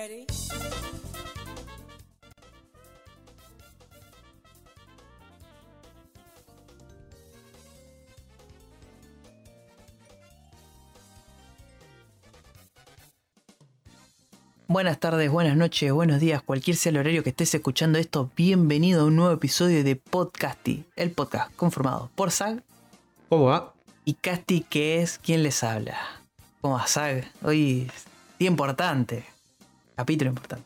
Ready? Buenas tardes, buenas noches, buenos días, cualquier sea el horario que estés escuchando esto, bienvenido a un nuevo episodio de Podcasty, el podcast conformado por Zag ¿Cómo va? y Casti, que es quien les habla. ¿Cómo va Zag? Hoy es día importante, capítulo importante.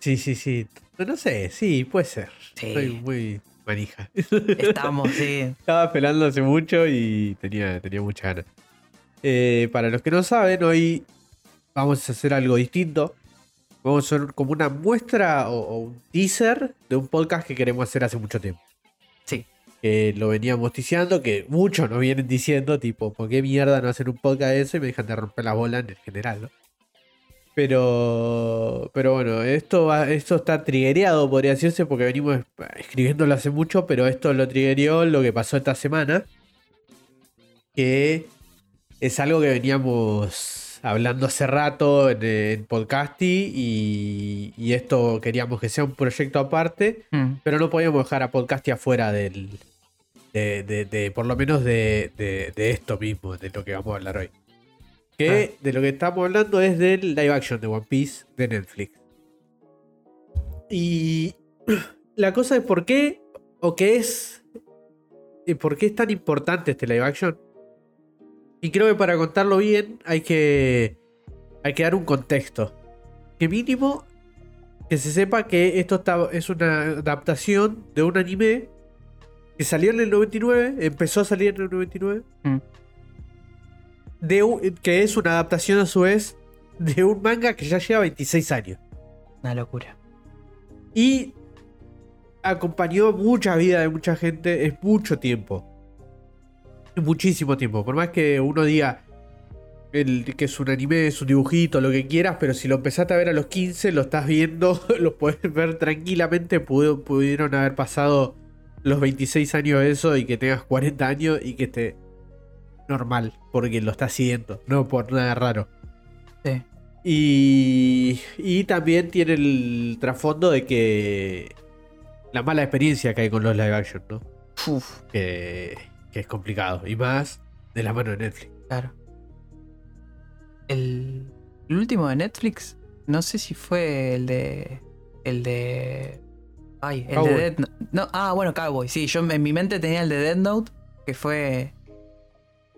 Sí, sí, sí. No sé, sí, puede ser. Sí. Estoy muy manija. Estamos, sí. Estaba esperando hace mucho y tenía, tenía mucha ganas. Eh, para los que no saben, hoy vamos a hacer algo distinto. Vamos a hacer como una muestra o, o un teaser de un podcast que queremos hacer hace mucho tiempo. Sí, Que lo veníamos diciendo, que muchos nos vienen diciendo, tipo, ¿por qué mierda no hacer un podcast de eso? Y me dejan de romper la bola en general, ¿no? Pero, pero bueno, esto, va- esto está triggereado, podría decirse, porque venimos escribiéndolo hace mucho, pero esto lo triggereó lo que pasó esta semana. Que es algo que veníamos hablando hace rato en, en Podcasty y, y esto queríamos que sea un proyecto aparte, Mm, pero no podíamos dejar a Podcasty afuera del, de, de- de- por lo menos de, de- de esto mismo, de lo que vamos a hablar hoy. Que de lo que estamos hablando es del live action de One Piece de Netflix. Y la cosa es por qué, o qué es, y por qué es tan importante este live action. Y creo que para contarlo bien hay que, hay que dar un contexto. Que mínimo que se sepa que esto está- es una adaptación de un anime que salió en el 99, empezó a salir en el 99, mm. De un- que es una adaptación a su vez de un manga que ya lleva 26 años. Una locura. Y acompañó mucha vida de mucha gente, es mucho tiempo. Muchísimo tiempo. Por más que uno diga el, que es un anime, es un dibujito, lo que quieras, pero si lo empezaste a ver a los 15, lo estás viendo, lo puedes ver tranquilamente. pudo- pudieron haber pasado los 26 años de eso y que tengas 40 años y que esté normal, porque lo estás siguiendo, no por nada raro. Sí. Y, y también tiene el trasfondo de que la mala experiencia que hay con los live action, ¿no? Uf, Que, que es complicado. Y más de la mano de Netflix. claro. El, el último de Netflix, no sé si fue el de. El de. Ay, el Cowboy. de Dead Note. No, ah, bueno, Cowboy, sí. Yo en mi mente tenía el de Dead Note, que fue.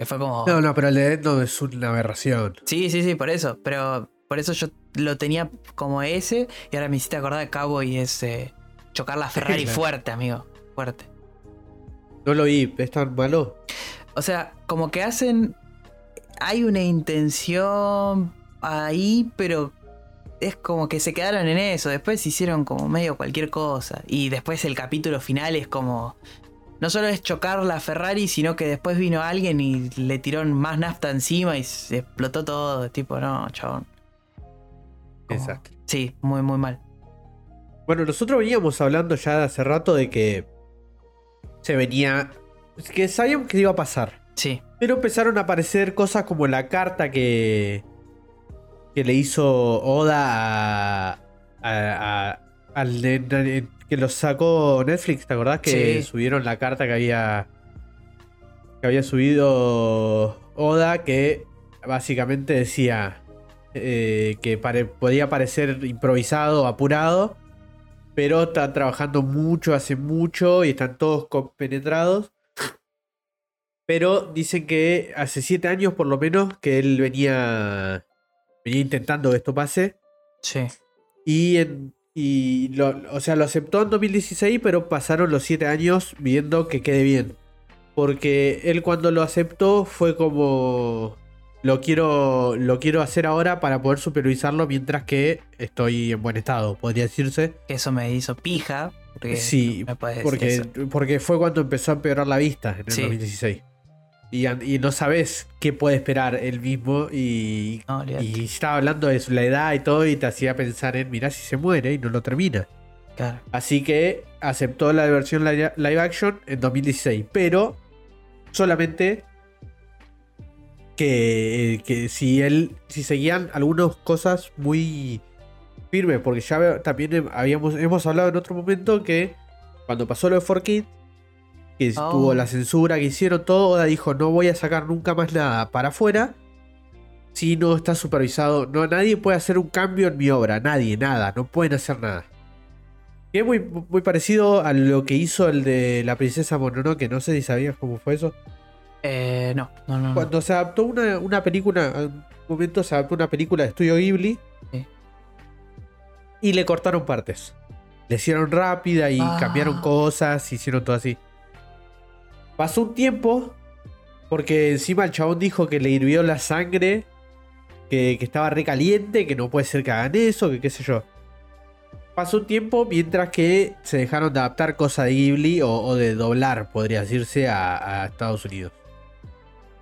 Que fue como. No, no, pero el de Death Note es una aberración. Sí, sí, sí, por eso. Pero por eso yo lo tenía como ese. Y ahora me hiciste acordar de Cowboy es eh, chocar la Ferrari fuerte, amigo. Fuerte. No lo vi, es tan malo. O sea, como que hacen. Hay una intención ahí, pero es como que se quedaron en eso. Después hicieron como medio cualquier cosa. Y después el capítulo final es como. No solo es chocar la Ferrari, sino que después vino alguien y le tiró más nafta encima y se explotó todo. Tipo, no, chabón. Como- Desastre. Sí, muy, muy mal. Bueno, nosotros veníamos hablando ya de hace rato de que se venía. que sabíamos que iba a pasar. Sí, Pero empezaron a aparecer cosas como la carta que. que le hizo Oda a. a- a- al de- que lo sacó Netflix, ¿te acordás? Que Sí. subieron la carta que había. que había subido Oda, que básicamente decía. eh, que pare- podía parecer improvisado, apurado. Pero está trabajando mucho, hace mucho y están todos compenetrados. Pero dicen que hace siete años por lo menos que él venía, venía intentando que esto pase. sí. Y, en, y lo, o sea, lo aceptó en 2016, pero pasaron los siete años viendo que quede bien. Porque él cuando lo aceptó fue como... Lo quiero, lo quiero hacer ahora para poder supervisarlo mientras que estoy en buen estado, podría decirse. Eso me hizo pija. Porque Sí, no me porque, porque fue cuando empezó a empeorar la vista en el Sí. 2016. Y, no sabes qué puede esperar él mismo. Y, No, y estaba hablando de su- la edad y todo. Y te hacía pensar en, mirá si se muere y no lo termina. Claro. Así que aceptó la versión li- live action en 2016. Pero solamente que, que si él. Si seguían algunas cosas muy firme, porque ya también habíamos, hemos hablado en otro momento que cuando pasó lo de 4Kid, que Oh. tuvo la censura, que hicieron todo, Oda dijo, no voy a sacar nunca más nada para afuera si no está supervisado. No, nadie puede hacer un cambio en mi obra, nadie, nada, no pueden hacer nada. Que es muy, muy parecido a lo que hizo el de la princesa Mononoke, no sé si sabías cómo fue eso. Eh, no, no, no. no. Cuando se adaptó una, una película, en un momento se adaptó una película de estudio Ghibli Sí. y le cortaron partes. Le hicieron rápida y Ah. cambiaron cosas, hicieron todo así. Pasó un tiempo, porque encima el chabón dijo que le hirvió la sangre, que, estaba recaliente, que no puede ser que hagan eso, que qué sé yo. Pasó un tiempo mientras que se dejaron de adaptar cosas de Ghibli o, o de doblar, podría decirse, a, a Estados Unidos.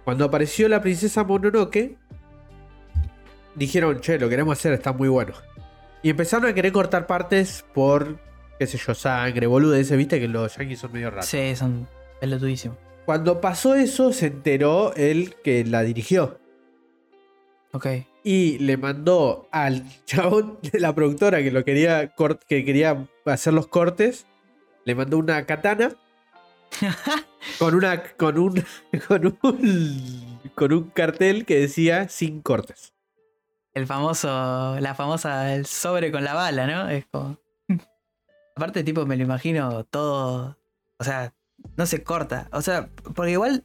Cuando apareció la princesa Mononoke, dijeron, che, lo queremos hacer, está muy bueno. Y empezaron a querer cortar partes por, qué sé yo, sangre, boludeces, viste que los yankees son medio raros. Sí, son pelotudísimos. Cuando pasó eso, se enteró el que la dirigió. Ok. Y le mandó al chabón de la productora que lo quería que quería hacer los cortes. Le mandó una katana. con una. con un. con un. con un cartel que decía sin cortes. El famoso, la famosa, el sobre con la bala, ¿no? Es como... Aparte, tipo, me lo imagino todo, o sea, no se corta. O sea, porque igual,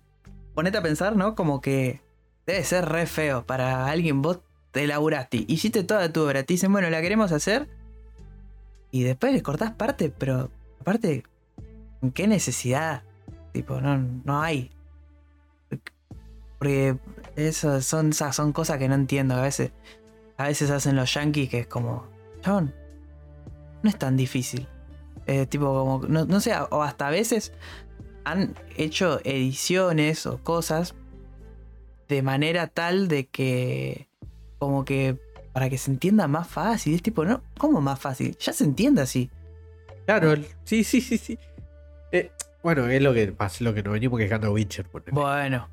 ponete a pensar, ¿no? Como que debe ser re feo para alguien, vos te laburaste, hiciste toda tu obra, te dicen, bueno, la queremos hacer, y después le cortás parte, pero aparte, ¿en qué necesidad? Tipo, no, no hay. Porque eso son, son cosas que no entiendo a veces. A veces hacen los yankees que es como, chabón, no es tan difícil. Eh, tipo, como, no, no sé, o hasta a veces han hecho ediciones o cosas de manera tal de que, como que, para que se entienda más fácil. Es tipo, no, ¿cómo más fácil? Ya se entiende así. Claro, sí, sí, sí, sí. Eh, bueno, es lo que pasa, lo que nos venimos quejando Witcher. Bueno,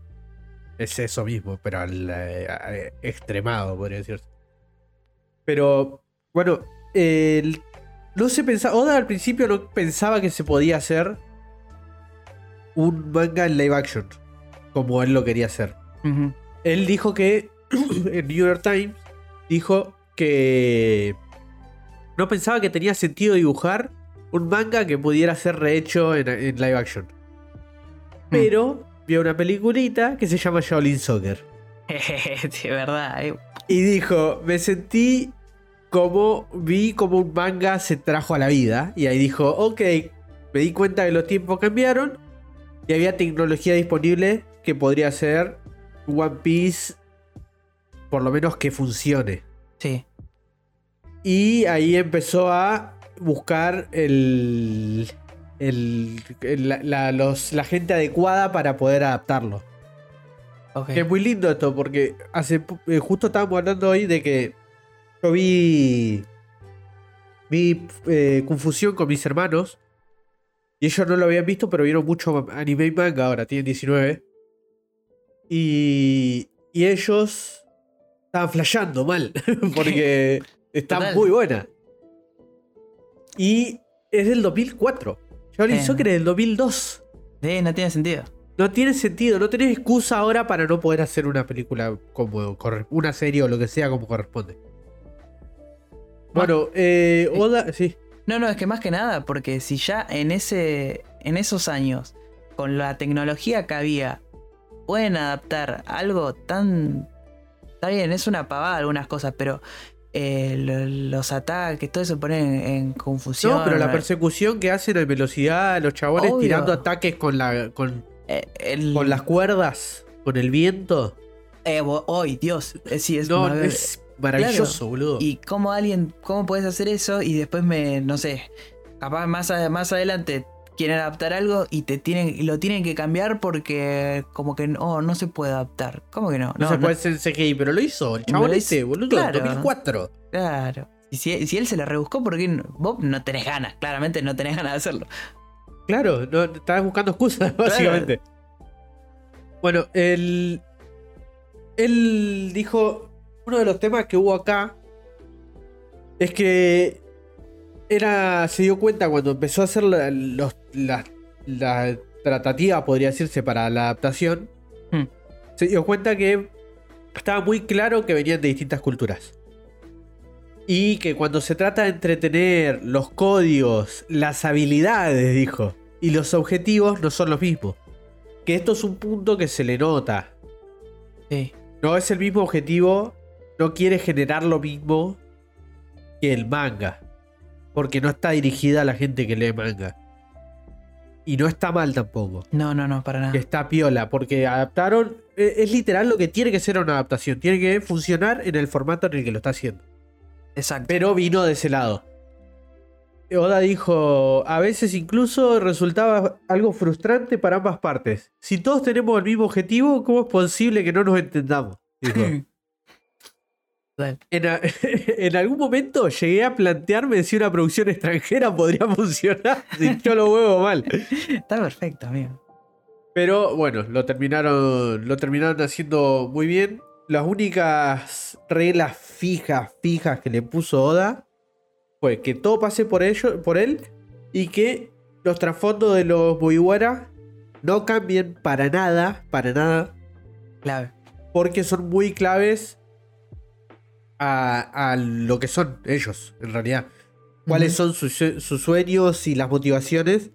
Es eso mismo, pero al eh, extremado, podría decirse. Pero, bueno, el- no se pensaba. Oda al principio no pensaba que se podía hacer un manga en live action, como él lo quería hacer. Él dijo que, en New York Times, dijo que no pensaba que tenía sentido dibujar un manga que pudiera ser rehecho en, en live action. Pero vio una peliculita que se llama Shaolin Soccer. de verdad. eh. Y dijo, me sentí como, vi como un manga se trajo a la vida. Y ahí dijo, ok, me di cuenta que los tiempos cambiaron. Y había tecnología disponible que podría ser One Piece, por lo menos que funcione. Sí. Y ahí empezó a buscar el, el- el- la, la- los- la gente adecuada para poder adaptarlo. Ok. Que es muy lindo esto, porque hace eh, justo estábamos hablando hoy de que yo vi. Vi eh, Confusión con mis hermanos. Y ellos no lo habían visto, pero vieron mucho anime y manga ahora, tienen 19. Y. Y ellos. Estaban flasheando mal. Porque está Total. muy buena. Y es del 2004. Shaolin Eh. Soccer es del 2002. Sí, no tiene sentido. No tiene sentido, no tenés excusa ahora para no poder hacer una película como una serie o lo que sea como corresponde. Bueno, eh. Oda, sí. No, no, es que más que nada, porque si ya en ese. en esos años, con la tecnología que había, pueden adaptar algo tan. Está bien, es una pavada algunas cosas, pero eh, lo- los ataques, todo eso ponen en, en confusión. No, pero la persecución que hacen en velocidad, los chabones Obvio. tirando ataques con la con, Eh, el- con las cuerdas, con el viento. eh, hoy, Dios, eh, sí, es, No, es maravilloso, boludo. Y cómo alguien, cómo puedes hacer eso y después me, no sé, capaz más, a- más adelante quieren adaptar algo y te tienen, lo tienen que cambiar porque como que no, no se puede adaptar. ¿Cómo que no? no, se puede hacer CGI, pero lo hizo el chabón Lo ese, boludo, claro. 2004. Claro. Y si, si él se la rebuscó, porque vos no tenés ganas, claramente no tenés ganas de hacerlo. Claro, no, estabas buscando excusas, básicamente. Bueno, él. Él dijo. Uno de los temas que hubo acá. Es que era. se dio cuenta cuando empezó a hacer la, los- la- la tratativa, podría decirse, para la adaptación. Hmm. Se dio cuenta que estaba muy claro que venían de distintas culturas. Y que cuando se trata de entretener los códigos, las habilidades, dijo, y los objetivos no son los mismos. Que esto es un punto que se le nota. Sí. No es el mismo objetivo, no quiere generar lo mismo que el manga. Porque no está dirigida a la gente que lee manga. Y no está mal tampoco. No, no, no, para nada. Está piola, porque adaptaron. eh, Es literal lo que tiene que ser una adaptación. Tiene que funcionar en el formato en el que lo está haciendo. Exacto. Pero vino de ese lado. Oda dijo, a veces incluso resultaba algo frustrante para ambas partes. Si todos tenemos el mismo objetivo, ¿cómo es posible que no nos entendamos? Dijo. En, algún momento llegué a plantearme si una producción extranjera podría funcionar si yo lo huevo mal. Está perfecto, amigo. Pero bueno, lo terminaron, lo terminaron haciendo muy bien. Las únicas reglas fijas, fijas que le puso Oda fue que todo pase por, ello, por él y que los trasfondos de los Mugiwara no cambien para nada, para nada, Clave. porque son muy claves a, a lo que son ellos, en realidad. Cuáles son sus, sue- sus sueños y las motivaciones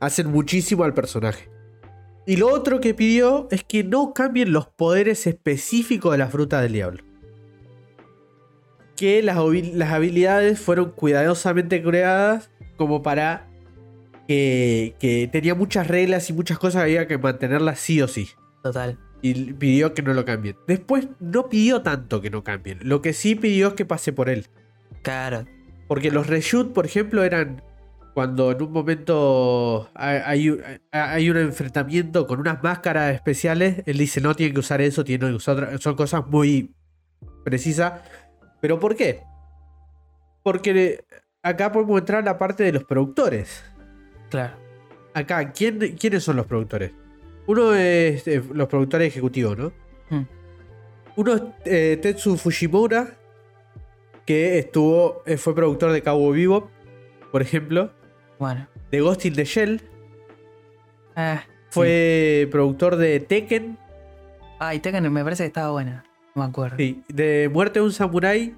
hacen muchísimo al personaje. Y lo otro que pidió es que no cambien los poderes específicos de la fruta del diablo. Que las, las habilidades fueron cuidadosamente creadas como para que, que tenía muchas reglas y muchas cosas que había que mantenerlas sí o sí Total. Y pidió que no lo cambien. Después no pidió tanto que no cambien. Lo que sí pidió es que pase por él. Claro. Porque los reshoot, por ejemplo, eran cuando en un momento hay, hay un- enfrentamiento con unas máscaras especiales. Él dice, no tienen que usar eso, tienen que usar otra-". Son cosas muy precisas. ¿Pero por qué? Porque acá podemos entrar a la parte de los productores. Claro. Acá, ¿quién, ¿quiénes son los productores? Uno es eh, los productores ejecutivos, ¿no? Hmm. Uno es eh, Tetsu Fujimura, que estuvo, eh, fue productor de Cabo Vivo, por ejemplo, Bueno. de Ghost in the Shell, Ah, fue productor de Tekken, Ay, Tekken me parece que estaba buena. No me acuerdo. sí, de Muerte de un Samurai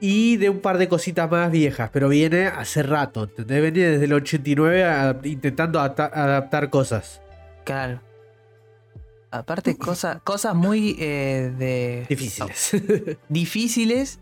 y de un par de cositas más viejas, pero viene hace rato, ¿entendés? Viene desde el 89 a- intentando adapta- adaptar cosas. Claro. Aparte, cosas cosas muy eh, de. Difíciles. difíciles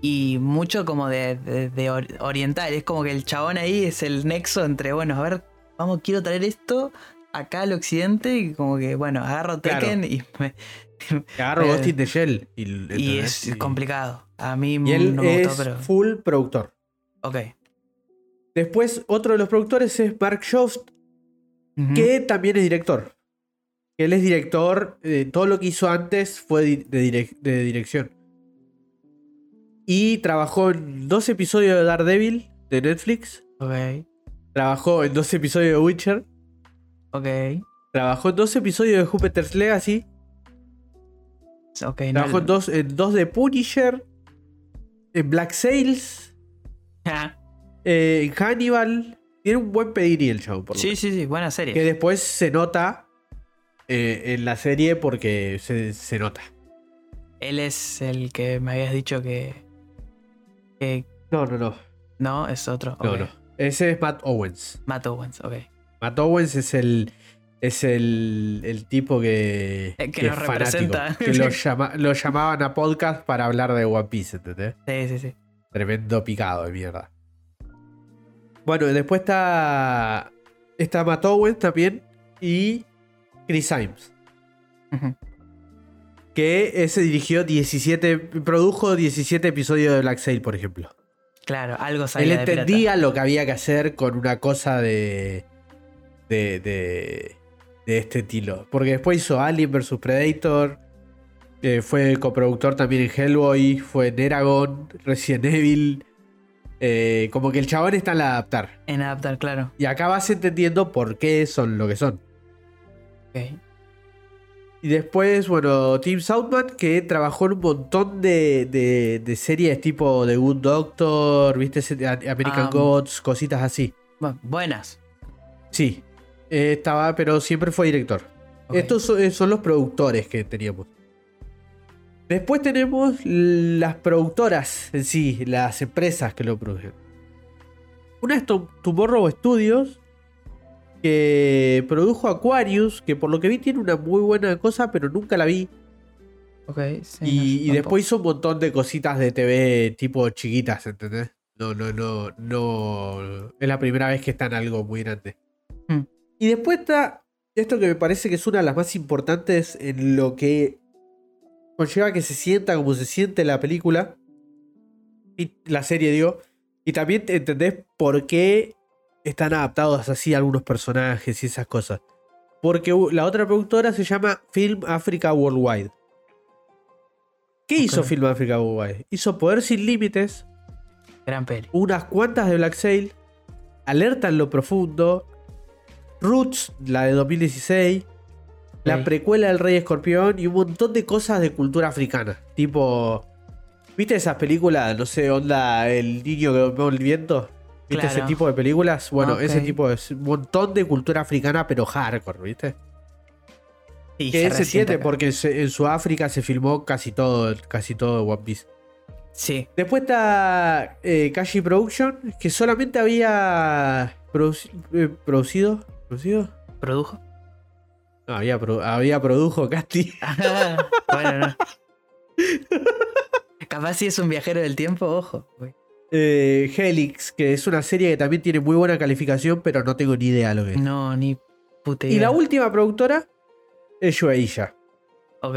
y mucho como de, de- de or- oriental. Es como que el chabón ahí es el nexo entre, bueno, a ver, vamos, quiero traer esto acá al occidente y como que, bueno, agarro Claro. Tekken y, me- Agarro Ghost in the Shell. Y, es Y- complicado. A mí Y él no me es gustó, pero... full productor. Ok. Después, otro de los productores es Mark Que también es director. Él es director, eh, todo lo que hizo antes fue de, direc- de dirección. Y trabajó en dos episodios de Daredevil de Netflix. Ok. Trabajó en dos episodios de Witcher. Ok. Trabajó en dos episodios de Jupiter's Legacy. Ok. no- Trabajó en dos, en dos de Punisher. En Black Sails. Eh, en Hannibal. Tiene un buen pedirí el show, por lo sí, menos. sí, sí. Buena serie. Que después se nota eh, en la serie porque se, se nota. Él es el que me habías dicho que... que No, no, no. no, es otro. No, no. Ese es Matt Owens. Matt Owens, ok. Matt Owens es el. Es el, el tipo que. El que nos es fanático, representa. Que lo, llama- lo llamaban a podcast para hablar de One Piece, ¿entendés? Sí, sí, sí. Tremendo picado de mierda. Bueno, después está. Está Matt Owens también. Y. Chris Symes. Ujú. Que ese dirigió 17. Produjo 17 episodios de Black Sail, por ejemplo. Claro, algo Él sabía de pirata. entendía lo que había que hacer con una cosa de. de. de, de este estilo. Porque después hizo Alien vs Predator. eh, fue coproductor también en Hellboy. Fue en Eragon, Resident Evil. Eh, como que el chabón está en adaptar. En adaptar, claro. Y acá vas entendiendo por qué son lo que son. Ok. Y después, bueno, Tim Southman, que trabajó en un montón de, de, de series tipo The Good Doctor, ¿viste? American Ah. Gods, cositas así. Bu- buenas. Sí, eh, estaba, pero siempre fue director. Estos son, eh, son los productores que teníamos. Después tenemos las productoras en sí, las empresas que lo producen. Una es Tom- Tomorrow Studios, que produjo Aquarius, que por lo que vi tiene una muy buena cosa, pero nunca la vi. Ok, sí, Y, no, y tampoco. después hizo un montón de cositas de TV tipo chiquitas, ¿entendés? No, no, no, no. Es la primera vez que está en algo muy grande. Hmm. Y después está esto que me parece que es una de las más importantes en lo que conlleva que se sienta como se siente la película. Y la serie, digo. Y también te entendés por qué están adaptados así algunos personajes y esas cosas. Porque la otra productora se llama Film Africa Worldwide. ¿Qué hizo. Film Africa Worldwide? Hizo Poder Sin Límites, Gran peli. unas cuantas de Black Sail, Alerta en lo Profundo, Roots, la de 2016, la precuela del Rey Escorpión y un montón de cosas de cultura africana. Tipo, ¿viste esas películas? No sé, onda El niño que domó el viento. ¿Viste ese tipo de películas? Bueno, Ok. ese tipo es un montón de cultura africana, pero hardcore, ¿viste? Y que se siente porque se- en Sudáfrica se filmó casi todo, casi todo One Piece. Sí. Después está eh, Kashi Production, que solamente había produci- eh, producido. ¿Producido? ¿Produjo? Había, pro- había produjo Casti. bueno, no. Capaz si es un viajero del tiempo, ojo. güey. Eh, Helix, que es una serie que también tiene muy buena calificación, pero no tengo ni idea lo que es. No, ni puta Y idea. la última productora es Shueisha. Ok.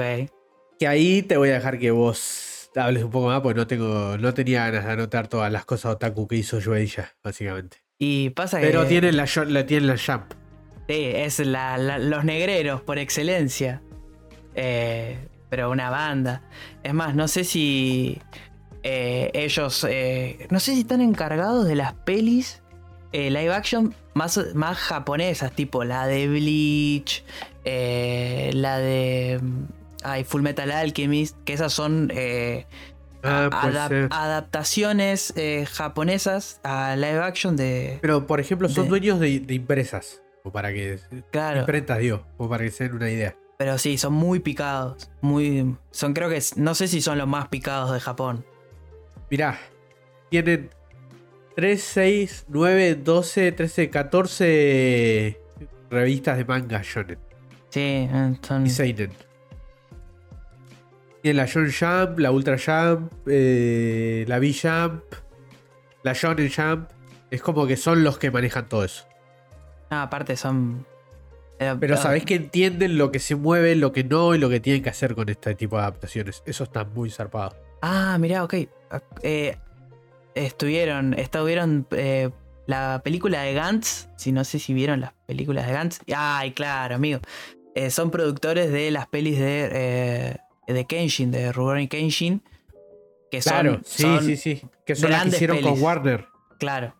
Que ahí te voy a dejar que vos hables un poco más, porque no tengo, no tenía ganas de anotar todas las cosas otaku que hizo Shueisha, básicamente. Y pasa que. Pero tienen la, la, tienen la Jump. Sí, es la- la- los negreros por excelencia. Eh, pero una banda. Es más, no sé si eh, ellos. eh, no sé si están encargados de las pelis live action más, más japonesas, tipo la de Bleach, la de. Ay, Full Metal Alchemist, que esas son Ah, puede adap- ser. adaptaciones japonesas a live action de. Pero, por ejemplo, son de- dueños de, de empresas. O para que. Claro. Digo. O para que se den una idea. Pero sí, son muy picados. Muy. Son, creo que. No sé si son los más picados de Japón. Mirá. Tienen 3, 6, 9, 12, 13, 14 revistas de manga shonen. Sí, eh, son. Y seinen. Tienen la Shonen Jump, la Ultra Jump, eh, la V-Jump, la Shonen Jump. Es como que son los que manejan todo eso. Aparte son. eh, Pero ah, sabés que entienden lo que se mueve, lo que no y lo que tienen que hacer con este tipo de adaptaciones. Eso está muy zarpado. Ah, mirá, ok. Ah, eh, estuvieron. Estuvieron. eh, la película de Gantz. Si no sé si vieron las películas de Gantz. Ay, claro, amigo. Eh, son productores de las pelis de. de Kenshin, de Rurouni Kenshin. Que son. Claro, sí, son- sí, sí. Que son las que hicieron pelis. con Warner. Claro.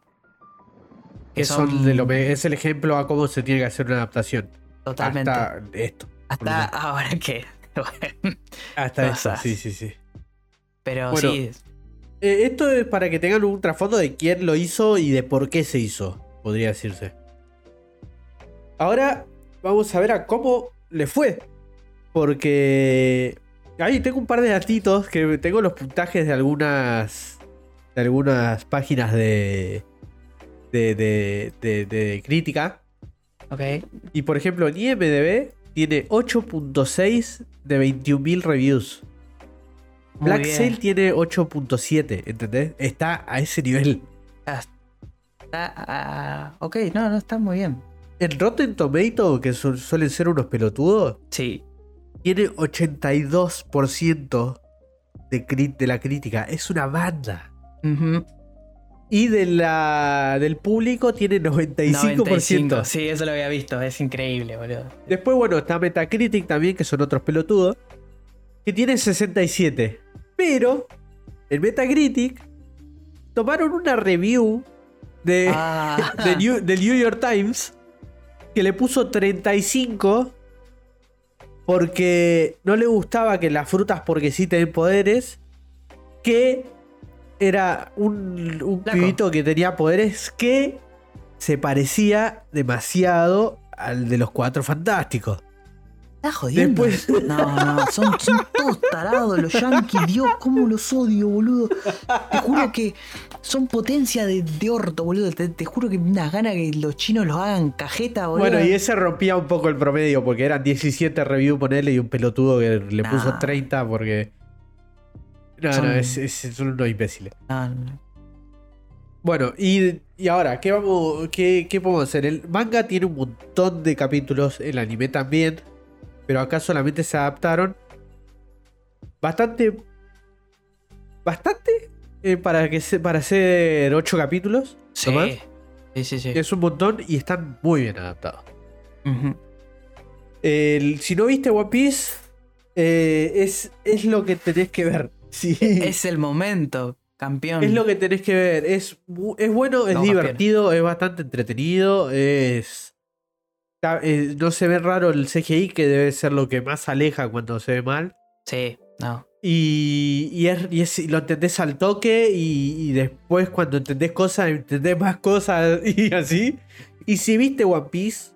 Que son de lo me- es el ejemplo a cómo se tiene que hacer una adaptación. Totalmente. Hasta esto. Hasta ahora que. bueno, Hasta esto. Sí, sí, sí. Pero Bueno. sí. Eh, esto es para que tengan un trasfondo de quién lo hizo y de por qué se hizo, podría decirse. Ahora vamos a ver a cómo le fue. Porque ahí tengo un par de datitos que tengo los puntajes de algunas de algunas páginas de de, de, de- de crítica. Ok. Y por ejemplo, en IMDb tiene 8.6 de 21.000 reviews. Muy Black bien. Sail tiene 8.7, ¿entendés? Está a ese nivel. Ah, está- ah, ok, no, no está muy bien. En Rotten Tomato, que su- suelen ser unos pelotudos, Sí. tiene 82% de, de la crítica. Es una banda. Ujú. Y de la, del público tiene 95%. 95. Sí, eso lo había visto. Es increíble, boludo. Después, bueno, está Metacritic también, que son otros pelotudos, que tiene 67. Pero, en Metacritic, tomaron una review de, Ah. de New- del New York Times que le puso 35 Porque no le gustaba que las frutas porque sí tienen poderes. Que era un, pibito que tenía poderes que se parecía demasiado al de los cuatro fantásticos. ¿Estás jodiendo? Después- No, no, son, son todos tarados los yankees. Dios, cómo los odio, boludo. Te juro que son potencia de, de orto, boludo. Te, te juro que me das ganas que los chinos los hagan cajeta, boludo. Bueno, y ese rompía un poco el promedio porque eran 17 reviews ponerle y un pelotudo que le Nah. puso 30 porque. No, Son- no, es, es- son unos imbéciles. No, no. Bueno, y, y ahora, ¿qué, vamos, qué, ¿qué podemos hacer? El manga tiene un montón de capítulos, el anime también, pero acá solamente se adaptaron bastante. Bastante eh, para, que se, para hacer 8 capítulos. Sí. nomás. Sí, sí, sí. Es un montón y están muy bien adaptados. El- si no viste One Piece, eh, es, es lo que tenés que ver. Sí. Es el momento, campeón. Es lo que tenés que ver. Es, es bueno, es No, divertido, es bastante entretenido. Es. eh, No se ve raro el CGI, que debe ser lo que más aleja cuando se ve mal. Sí, no. Y, y es, y es- lo entendés al toque. Y, y después, cuando entendés cosas, entendés más cosas y así. Y si viste One Piece,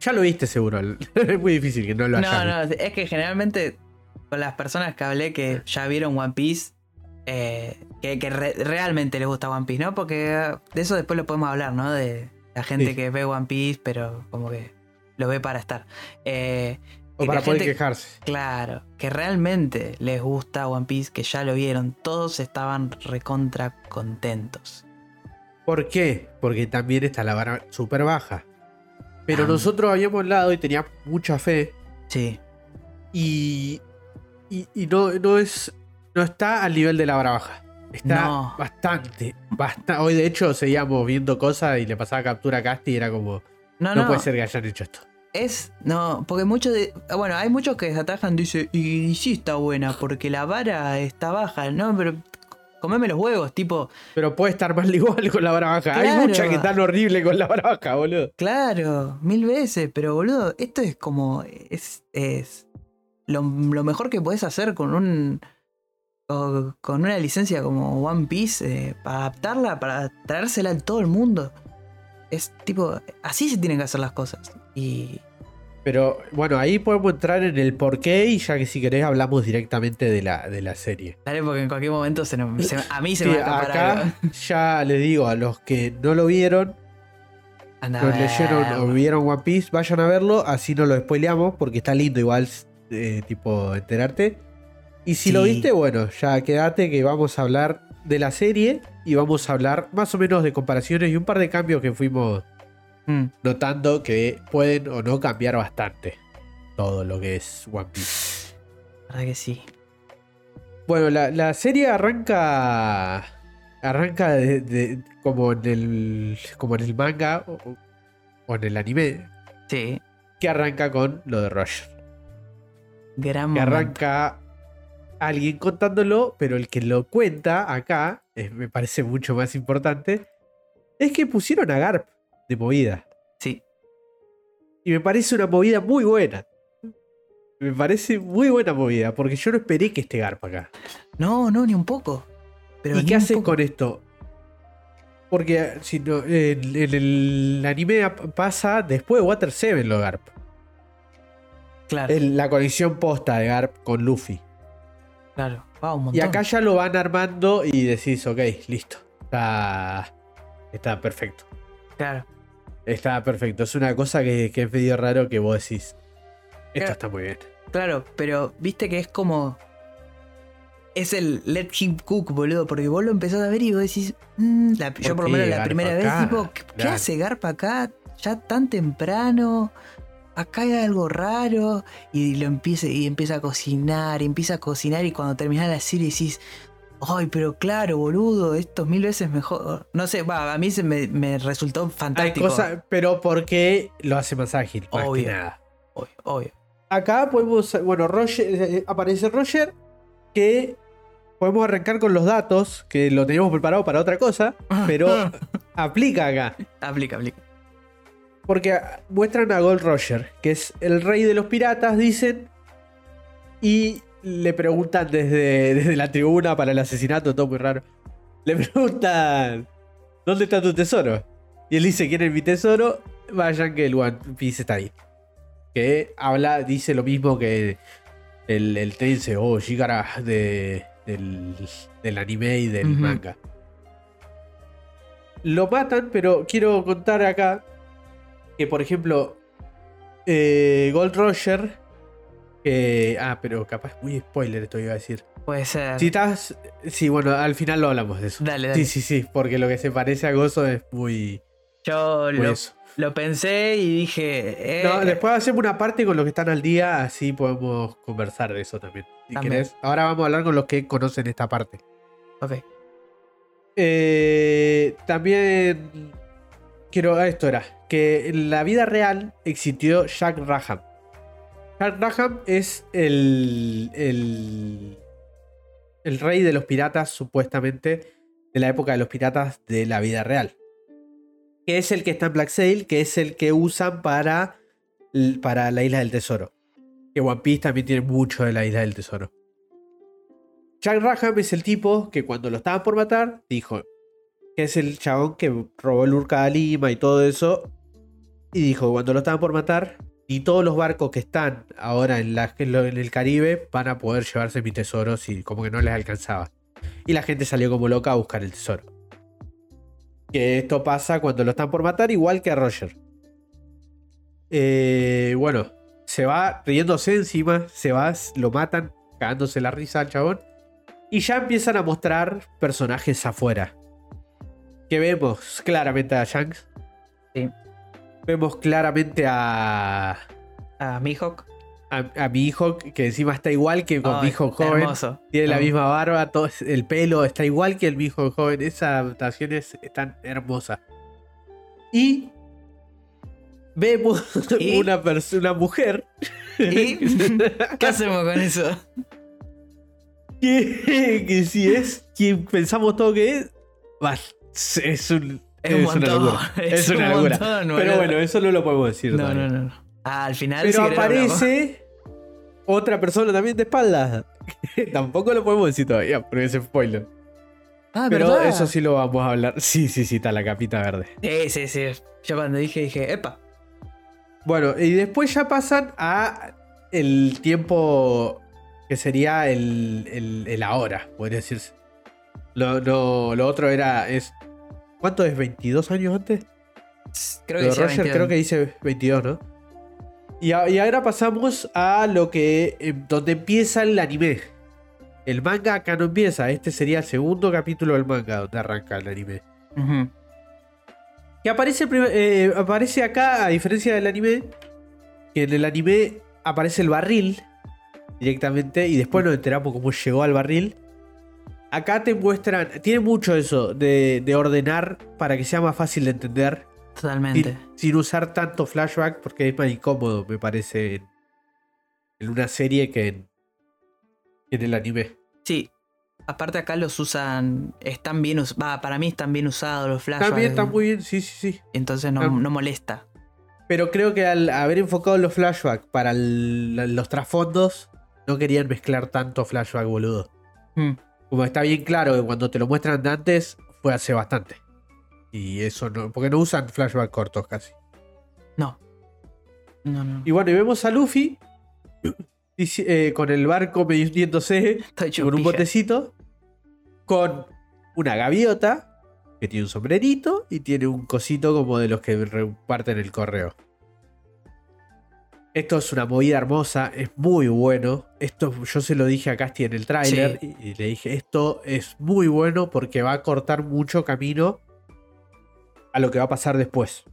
ya lo viste seguro. Es muy difícil que no lo hayas No, no, es que generalmente con las personas que hablé que ya vieron One Piece, eh, que, que re- realmente les gusta One Piece, ¿no? Porque de eso después lo podemos hablar, ¿no? De la gente Sí. que ve One Piece, pero como que lo ve para estar. Eh, O para poder gente- quejarse. Claro, que realmente les gusta One Piece, que ya lo vieron, todos estaban recontra contentos. ¿Por qué? Porque también está la vara súper baja. Pero Ah. nosotros habíamos hablado y teníamos mucha fe. Sí, Y, y, y no, no es. No está al nivel de la vara baja. Está No. bastante, bastante. Hoy de hecho seguíamos viendo cosas y le pasaba captura a Casti y era como. no, No, no, puede ser que hayan hecho esto. Es, no, porque muchos de. Bueno, hay muchos que se atajan, dice, y, y sí está buena, porque la vara está baja, ¿no? Pero comeme los huevos, tipo, Pero puede estar mal igual con la vara baja. Hay muchas que están horrible con la vara baja, boludo. claro, mil veces, pero boludo, esto es como. Es. es lo, lo mejor que podés hacer con un. con una licencia como One Piece, eh, para adaptarla, para traérsela a todo el mundo. Es tipo, así se tienen que hacer las cosas. Y. Pero bueno, ahí podemos entrar en el porqué y ya que si querés hablamos directamente de la, de la serie. Dale, porque en cualquier momento se nos- se- a mí se Sí, me va a algo. acá ya les digo a los que no lo vieron, Anda no leyeron o vieron One Piece, vayan a verlo, así no lo spoileamos porque está lindo igual eh, tipo enterarte. Y si lo viste, bueno, ya quédate que vamos a hablar de la serie y vamos a hablar más o menos de comparaciones y un par de cambios que fuimos Mm. notando que pueden o no cambiar bastante todo lo que es One Piece. La verdad que sí. Bueno, la, la serie arranca. Arranca de, de- como en el. como en el manga o, o en el anime. Sí. Que arranca con lo de Roger. Gran Que arranca alguien contándolo, pero el que lo cuenta acá, me parece mucho más importante, es que pusieron a Garp de movida. Sí. Y me parece una movida muy buena. Me parece muy buena movida, porque yo no esperé que esté Garp acá. No, no, ni un poco. Pero ¿Y qué hacen poco. con esto? Porque si no, en, en el anime pasa después de Water 7 lo Garp. Claro, El- la conexión posta de Garp con Luffy. claro. Wow, un montón. Y acá ya lo van armando y decís, ok, listo. Está, está perfecto. Claro. Está perfecto. Es una cosa que, que es medio raro que vos decís. Esto Claro. está muy bien. Claro, pero viste que es como. Es el let him cook, boludo. Porque vos lo empezás a ver y vos decís. mm, la- yo por lo menos la primera acá? vez, tipo, ¿qué, hace Garpa acá? Ya tan temprano. Acá hay algo raro. Y lo empieza, y empieza a cocinar, y empieza a cocinar. Y cuando termina la serie decís. Ay, pero claro, boludo, esto es mil veces mejor. No sé, va, a mí se me, me resultó Hay fantástico. pero porque lo hace más ágil, más Obvio. que nada. Obvio, obvio. Acá podemos, bueno, Roger, eh, aparece Roger, que podemos arrancar con los datos, que lo teníamos preparado para otra cosa, pero aplica acá. Aplica, aplica. Porque muestran a Gold Roger, que es el rey de los piratas, dicen, y le preguntan desde, desde la tribuna para el asesinato, todo muy raro. Le preguntan, ¿dónde está tu tesoro? Y él dice, ¿quién es mi tesoro? Vayan que el One Piece está ahí. Que habla, dice lo mismo que el, el Tense o Shigara de, del, del anime y del manga. Lo matan, pero quiero contar acá que, por ejemplo, eh, Gold Roger. que- ah, pero capaz muy spoiler esto iba a decir. Puede ser. Si estás. Sí, bueno, al final lo hablamos de eso. Dale, dale. Sí, sí, sí, porque lo que se parece a Gozo es muy. Yo muy lo, eso. lo pensé y dije. eh, No, después hacemos una parte con los que están al día, así podemos conversar de eso también. Si También. querés. Ahora vamos a hablar con los que conocen esta parte. ok. Eh, también quiero. ah, Esto era. Que en la vida real existió Jack Raham. Jack Raham es el. el. el rey de los piratas, supuestamente, de la época de los piratas de la vida real. Que es el que está en Black Sail, que es el que usan para. para la isla del tesoro. Que One Piece también tiene mucho de la isla del tesoro. Jack Raham es el tipo que cuando lo estaban por matar, dijo que es el chabón que robó el Urca de Lima y todo eso. Y dijo, cuando lo estaban por matar, y todos los barcos que están ahora en, el Caribe van a poder llevarse mi tesoro y como que no les alcanzaba. Y la gente salió como loca a buscar el tesoro. Que esto pasa cuando lo están por matar, igual que a Roger. Eh, bueno, se va riéndose encima, se va, lo matan, cagándose la risa al chabón. Y ya empiezan a mostrar personajes afuera. Que vemos claramente a Shanks. Sí. Vemos claramente a, A Mihawk. a, a mi hijo, que encima está igual que con mi Ay, hijo joven. Hermoso. Tiene la No. misma barba, todo, el pelo está igual que el mi hijo joven. Esas adaptaciones están hermosas. Y vemos ¿Y? una persona, una mujer. ¿Y? ¿Qué hacemos con eso? que, que si es quien pensamos todo que es, es un Es un una montón, locura. es Es, una un locura. montón, Pero bueno, eso no lo podemos decir. No, todavía. no, no. Ah, al final Pero aparece otra persona también de espaldas. Tampoco lo podemos decir todavía, porque es spoiler. Ah, Pero ¿verdad? eso sí lo vamos a hablar. Sí, sí, sí, está la capita verde. Sí, sí, sí. Yo cuando dije, dije, epa. Bueno, y después ya pasan a el tiempo que sería el, el, el ahora, podría decirse. Lo, lo- lo otro era. Es, ¿Cuánto es? ¿22 años antes? Creo que Roger 22. creo que dice 22, ¿no? Y, a- y ahora pasamos a lo que. eh, donde empieza el anime. El manga acá no empieza. Este sería el segundo capítulo del manga donde arranca el anime. Que aparece, eh, aparece acá, a diferencia del anime, que en el anime aparece el barril directamente y después nos enteramos cómo llegó al barril. Acá te muestran, tiene mucho eso de, de ordenar para que sea más fácil de entender Totalmente. sin, sin usar tanto flashback porque es más incómodo, me parece, en, en una serie que en, el anime. Sí. Aparte acá los usan, están bien usados, para mí están bien usados los flashbacks. También está muy bien, sí, sí, sí. Entonces no, no molesta. Pero creo que al haber enfocado los flashbacks para el- los trasfondos, no querían mezclar tanto flashback, boludo. Mm. Como está bien claro que cuando te lo muestran de antes, fue hace bastante. Y eso no. Porque no usan flashback cortos casi. No. No, no. Y bueno, y vemos a Luffy eh, con el barco medio hundiéndose, con un botecito, con una gaviota que tiene un sombrerito y tiene un cosito como de los que reparten el correo. Esto es una movida hermosa, es muy bueno. Esto yo se lo dije a Casti en el tráiler Sí. y, y le dije, esto es muy bueno porque va a cortar mucho camino a lo que va a pasar después.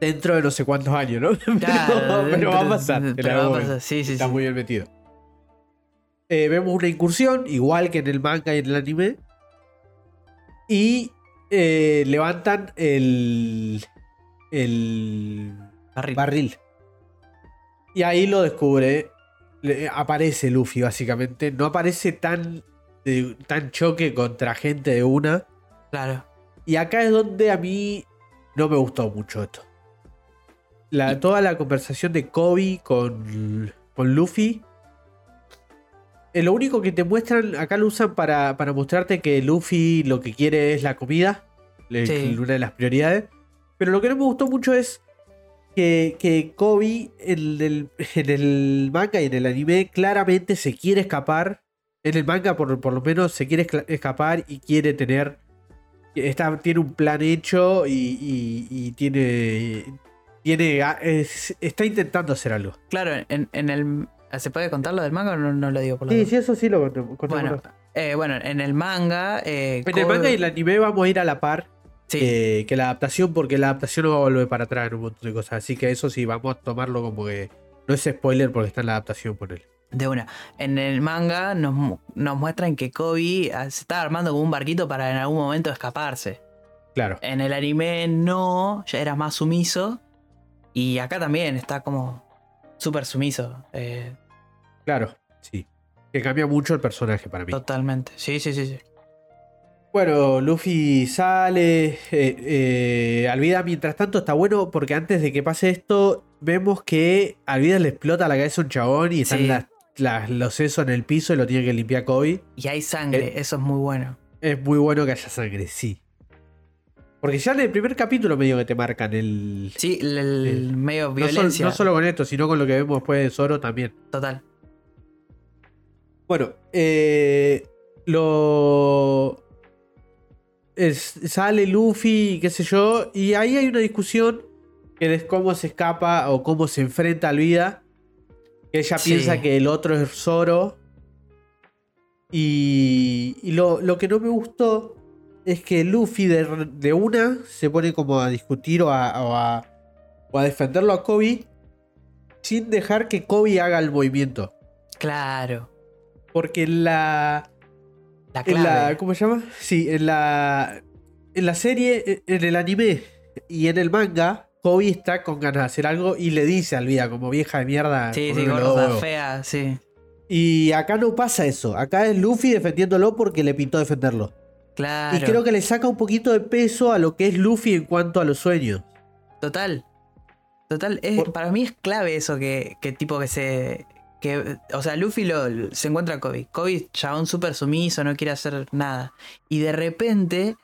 Dentro de no sé cuántos años, ¿no? Claro, pero, pero va a pasar. en pero algún va a momento. pasar, Sí, sí, Está muy bien metido. Eh, vemos una incursión, igual que en el manga y en el anime. Y eh, levantan el. el Barril. barril. Y ahí lo descubre. le- aparece Luffy, básicamente. No aparece tan. de- tan choque contra gente de una. Claro. Y acá es donde a mí no me gustó mucho esto. la, toda la conversación de Kobe con, con Luffy. eh, lo único que te muestran, acá lo usan para, para mostrarte que Luffy lo que quiere es la comida, Sí. una de las prioridades. Pero lo que no me gustó mucho es que, que Kobe en el, en el manga y en el anime claramente se quiere escapar. En el manga por, por lo menos se quiere escapar y quiere tener... Está, tiene un plan hecho y, y- y tiene... tiene es- está intentando hacer algo. Claro, en, en el. ¿Se puede contar lo del manga o no, no lo digo por la Sí, duda? sí, eso sí lo contamos. Bueno, eh, bueno, en el manga. eh, En el manga y el anime vamos a ir a la par Sí, que, que la adaptación, porque la adaptación no va a volver para atrás en un montón de cosas. Así que eso sí, vamos a tomarlo como que no es spoiler porque está en la adaptación por él. de una. En el manga nos, nos muestran que Kobe ah, se está armando como un barquito para en algún momento escaparse. Claro. En el anime no, ya era más sumiso. Y acá también está como súper sumiso. eh, Claro, sí. Que cambia mucho el personaje para mí. totalmente. Sí, sí, sí, sí. Bueno, Luffy sale. eh, eh, Alvida, mientras tanto, está bueno porque antes de que pase esto, vemos que Alvida le explota la cabeza a un chabón y están Sí. las- las- los sesos en el piso y lo tiene que limpiar Kobe. Y hay sangre, Eh, eso es muy bueno. Es muy bueno que haya sangre, sí. Porque ya en el primer capítulo medio que te marcan el... Sí, el, medio No, sol- violencia. no solo con esto, sino con lo que vemos después de Zoro también. Total. Bueno, eh, lo... es- sale Luffy, qué sé yo, y ahí hay una discusión que es cómo se escapa o cómo se enfrenta al vida. Que ella Sí. piensa que el otro es Zoro. Y, y lo, lo que no me gustó es que Luffy de, de una se pone como a discutir o a, o a, o a defenderlo a Kobe sin dejar que Kobe haga el movimiento. Claro. Porque en la, en la. ¿Cómo se llama? Sí, en la. En la serie, e, en el anime y en el manga, Kobe está con ganas de hacer algo y le dice al vida, como vieja de mierda. sí, sí, gorda, huevos". fea, sí. Y acá no pasa eso. Acá es Luffy defendiéndolo porque le pintó defenderlo. Claro. Y creo que le saca un poquito de peso a lo que es Luffy en cuanto a los sueños. Total. Total. Es, Por- Para mí es clave eso que, que tipo que se. Que, o sea, Luffy lo, se encuentra a Kobe. Kobe, chabón súper sumiso, no quiere hacer nada. Y de repente,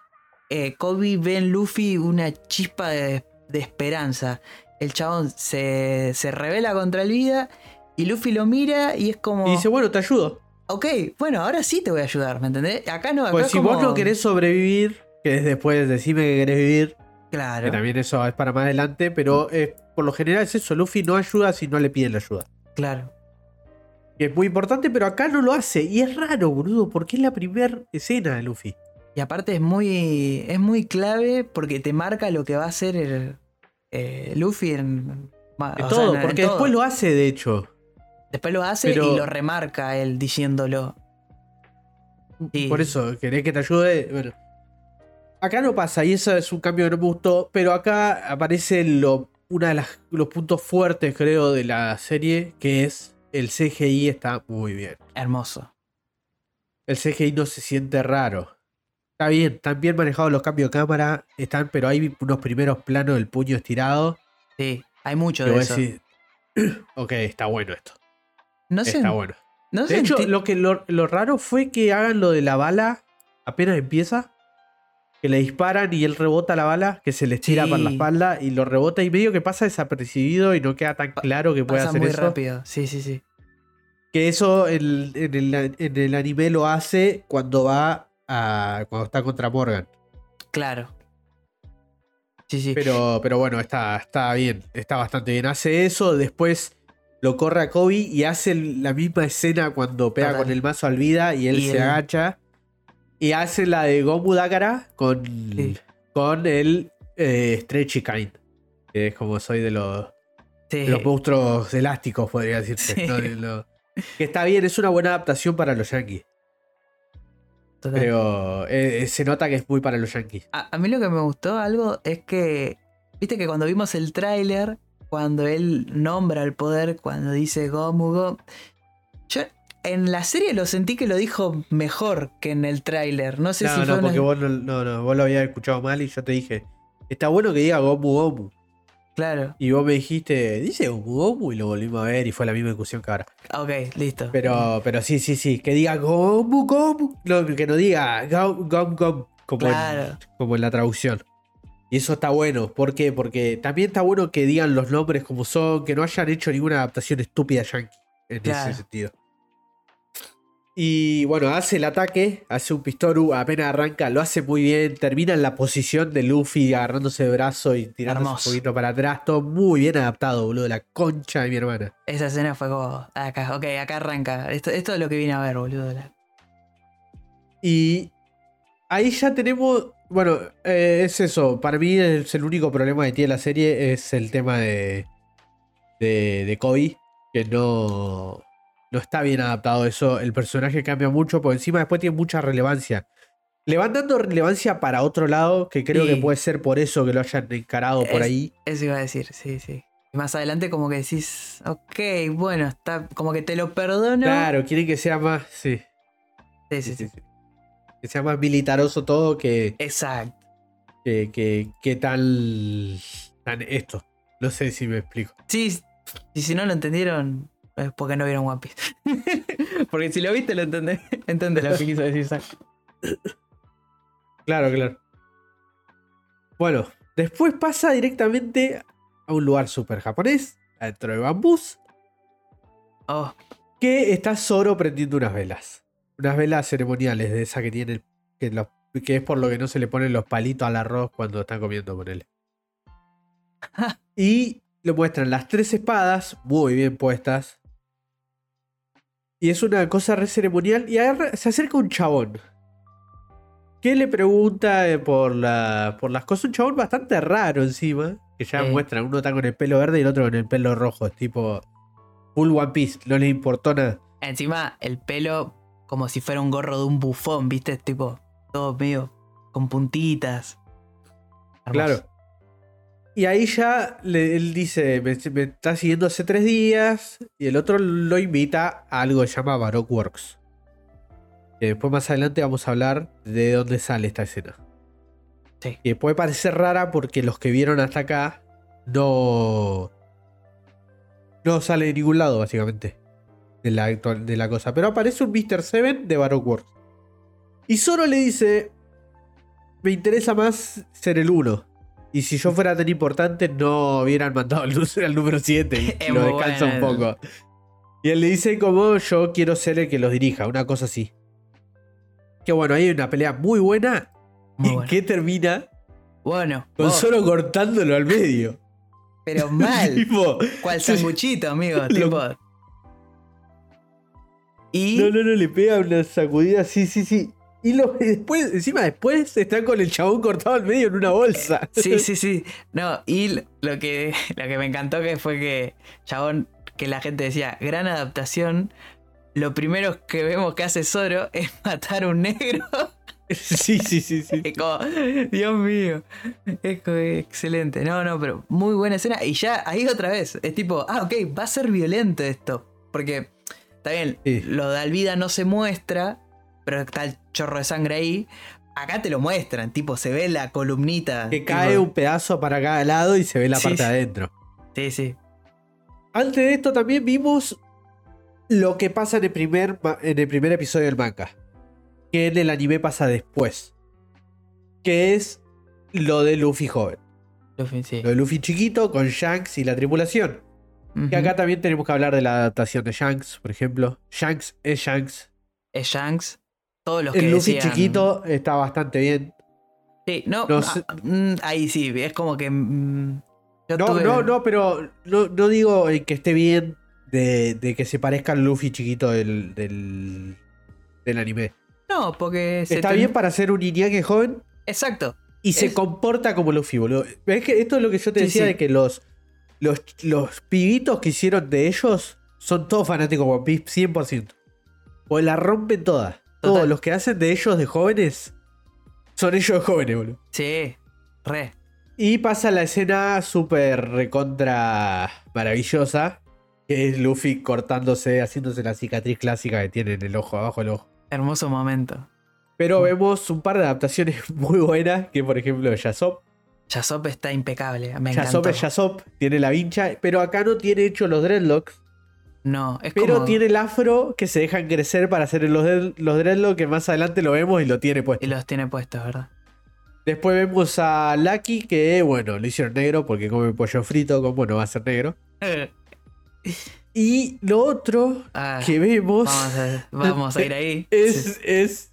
eh, Kobe ve en Luffy una chispa de, de esperanza. El chabón se, se revela contra el vida y Luffy lo mira y es como. Y dice, bueno, te ayudo. ok, bueno, ahora sí te voy a ayudar, ¿me entendés? Acá no, acá Pues es si como- vos no querés sobrevivir, que es después decime que querés vivir, Claro. que también eso es para más adelante, pero eh, por lo general es eso, Luffy no ayuda si no le piden la ayuda. Claro. Que es muy importante, pero acá no lo hace. Y es raro, boludo, porque es la primera escena de Luffy. Y aparte es muy, es muy clave porque te marca lo que va a hacer el, eh, Luffy en, En sea, todo, en porque todo. después lo hace, de hecho. Después lo hace pero- y lo remarca él diciéndolo. Sí. Por eso, querés que te ayude. Bueno. Acá no pasa, y eso es un cambio que no me gustó. Pero acá aparece lo, uno de las- los puntos fuertes, creo, de la serie, que es el CGI está muy bien. Hermoso. El CGI no se siente raro. Está bien, están bien manejados los cambios de cámara, están, pero hay unos primeros planos del puño estirado. Sí, hay mucho de eso. decís, ok, está bueno esto. no sé, Está bueno. no De hecho, lo, que, lo, lo raro fue que hagan lo de la bala apenas empieza. Que le disparan y él rebota la bala, que se le tira Sí. para la espalda y lo rebota y medio que pasa desapercibido y no queda tan claro que puede pasa hacer muy eso. rápido. Sí, sí, sí. Que eso el- en, el, en el anime lo hace cuando va a. cuando está contra Morgan. Claro. Sí, sí. Pero, pero bueno, está, está bien, está bastante bien. Hace eso, después lo corre a Kobe y hace la misma escena cuando pega Total. con el mazo al vida y él Y se agacha. Y hace la de Gomu Dakara con, Sí. con el eh, Stretchy Kind. Que es como soy de los, Sí. de los monstruos elásticos, podría decirse. Sí. ¿no? De que está bien, es una buena adaptación para los yankees. Total. Pero eh, se nota que es muy para los yankees. A, a mí lo que me gustó algo es que, viste que cuando vimos el tráiler, cuando él nombra el poder, cuando dice Gomu Go, yo en la serie lo sentí que lo dijo mejor que en el tráiler. No sé no, si no, fue una- porque vos, no, no, no, vos lo habías escuchado mal y yo te dije, está bueno que diga Gomu Gomu. Claro. Y vos me dijiste, dice Gomu y lo volvimos a ver y fue la misma discusión que ahora. Ok, listo. Pero, pero sí, sí, sí. Que diga Gomu Gomu. No, que no diga Gom Gom Gom. Como, Claro. en, como en la traducción. Y eso está bueno. ¿Por qué? Porque también está bueno que digan los nombres como son, que no hayan hecho ninguna adaptación estúpida yankee en Claro. ese sentido. Y bueno, hace el ataque, hace un Pistoru, apenas arranca, lo hace muy bien, termina en la posición de Luffy agarrándose de brazo y tirándose Hermoso. un poquito para atrás, todo muy bien adaptado, boludo, la concha de mi hermana. Esa escena fue como. Acá, ok, acá arranca. Esto, esto es lo que vine a ver, boludo. La- Y ahí ya tenemos. Bueno, eh, es eso. Para mí es el único problema que tiene la serie. Es el tema de. De, de Kobe. Que no. No está bien adaptado eso. El personaje cambia mucho. Por encima después tiene mucha relevancia. Le van dando relevancia para otro lado. Que creo Sí. que puede ser por eso que lo hayan encarado por ahí. Eso iba a decir, sí, sí. Y más adelante, como que decís, ok, bueno, está. Como que te lo perdono. Claro, quieren que sea más. Sí, Sí, sí, sí. sí, sí. Que sea más militaroso todo que. Exacto. que, que, que tal, tan esto. No sé si me explico. Sí, y si no lo entendieron, es porque no vieron One Piece. porque si lo viste, lo entendés. Entendés lo que quiso decir Zack. Claro, claro. Bueno, después pasa directamente a un lugar súper japonés, adentro de bambús, Oh, que está Zoro prendiendo unas velas. Unas velas ceremoniales de esa que tiene, que, que es por lo que no se le ponen los palitos al arroz cuando están comiendo con él. y lo muestran las tres espadas, muy bien puestas. Y es una cosa re ceremonial. Y agarra- se acerca un chabón. Que le pregunta eh, por, la, por las cosas. Un chabón bastante raro encima. Que ya Sí. muestran. Uno está con el pelo verde y el otro con el pelo rojo. Es tipo. Full One Piece. No le importó nada. encima el pelo como si fuera un gorro de un bufón, ¿viste? Tipo, todo medio con puntitas. Hermoso. Claro. Y ahí ya le- él dice, me, me está siguiendo hace tres días. Y el otro lo invita a algo que se llama Baroque Works. Que después más adelante vamos a hablar de dónde sale esta escena. Sí. Que puede parecer rara porque los que vieron hasta acá no... No sale de ningún lado, básicamente. De la, de la cosa. Pero aparece un Mr. Seven de Baroque Works. Y Zoro le dice... Me interesa más ser el 1. Y si yo fuera tan importante, no hubieran mandado al, nu- al número 7. Y Es lo descansa un poco. Y él le dice como yo quiero ser el que los dirija, una cosa así. Que bueno, ahí hay una pelea muy buena. Muy ¿Y bueno. qué termina? Bueno, Con vos, solo cortándolo al medio. pero mal. Tipo, ¿Cuál Sí. sanguchito, amigo? Lo- Tipo. Y. no, no, no, le pega una sacudida, sí, sí, sí. Y lo, y después, encima después está con el chabón cortado al medio en una bolsa. Sí, sí, sí. No, y lo que, lo que me encantó que fue que, chabón, que la gente decía, gran adaptación. Lo primero que vemos que hace Zoro es matar a un negro. Sí, sí, sí, sí. Es como, Dios mío. Es como excelente. No, no, pero muy buena escena. Y ya ahí otra vez. Es tipo, ah, ok, va a ser violento esto. Porque, está bien, Sí. lo de Alvida no se muestra, pero está el chorro de sangre ahí. Acá te lo muestran, tipo, se ve la columnita. Que tipo- cae un pedazo para cada lado y se ve la Sí, parte sí. de adentro. Sí, sí. Antes de esto también vimos lo que pasa en el primer, en el primer episodio del manga. Que en el anime pasa después. Que es lo de Luffy joven. Luffy, sí. Lo de Luffy chiquito con Shanks y la tripulación. Ujú. Que acá también tenemos que hablar de la adaptación de Shanks, por ejemplo. Shanks es Shanks. Es Shanks. Todos los que El Luffy decían- chiquito está bastante bien. Sí, no, ah, mm, ahí sí, es como que. mm, yo No, tuve- no, no, pero no, no digo que esté bien de, de que se parezca al Luffy chiquito del, del, del anime. No, porque. se Está ten- bien para ser un Iñaki joven Exacto. y se Es- comporta como Luffy, boludo. ¿Ves que esto es lo que yo te Sí, decía sí. de que los, los, los pibitos que hicieron de ellos son todos fanáticos de One Piece 100%. Pues la rompen todas. Todos los que hacen de ellos de jóvenes son ellos de jóvenes, boludo. Sí, re. Y pasa la escena súper recontra maravillosa. Que es Luffy cortándose, haciéndose la cicatriz clásica que tiene en el ojo, abajo del ojo. Hermoso momento. Pero vemos un par de adaptaciones muy buenas. Que por ejemplo Yasop. Yasop está impecable. Me Yasop encantó. es Yasop, tiene la vincha, pero acá no tiene hecho los dreadlocks. No, es Pero como... tiene el afro que se dejan crecer para hacer los, dread- los dreadlocks, que más adelante lo vemos y lo tiene puesto. Y los tiene puestos, ¿verdad? Después vemos a Lucky, que bueno, lo hicieron negro porque come pollo frito, como no va a ser negro. Y lo otro Ah, que vemos vamos, a, vamos a ir ahí. es, es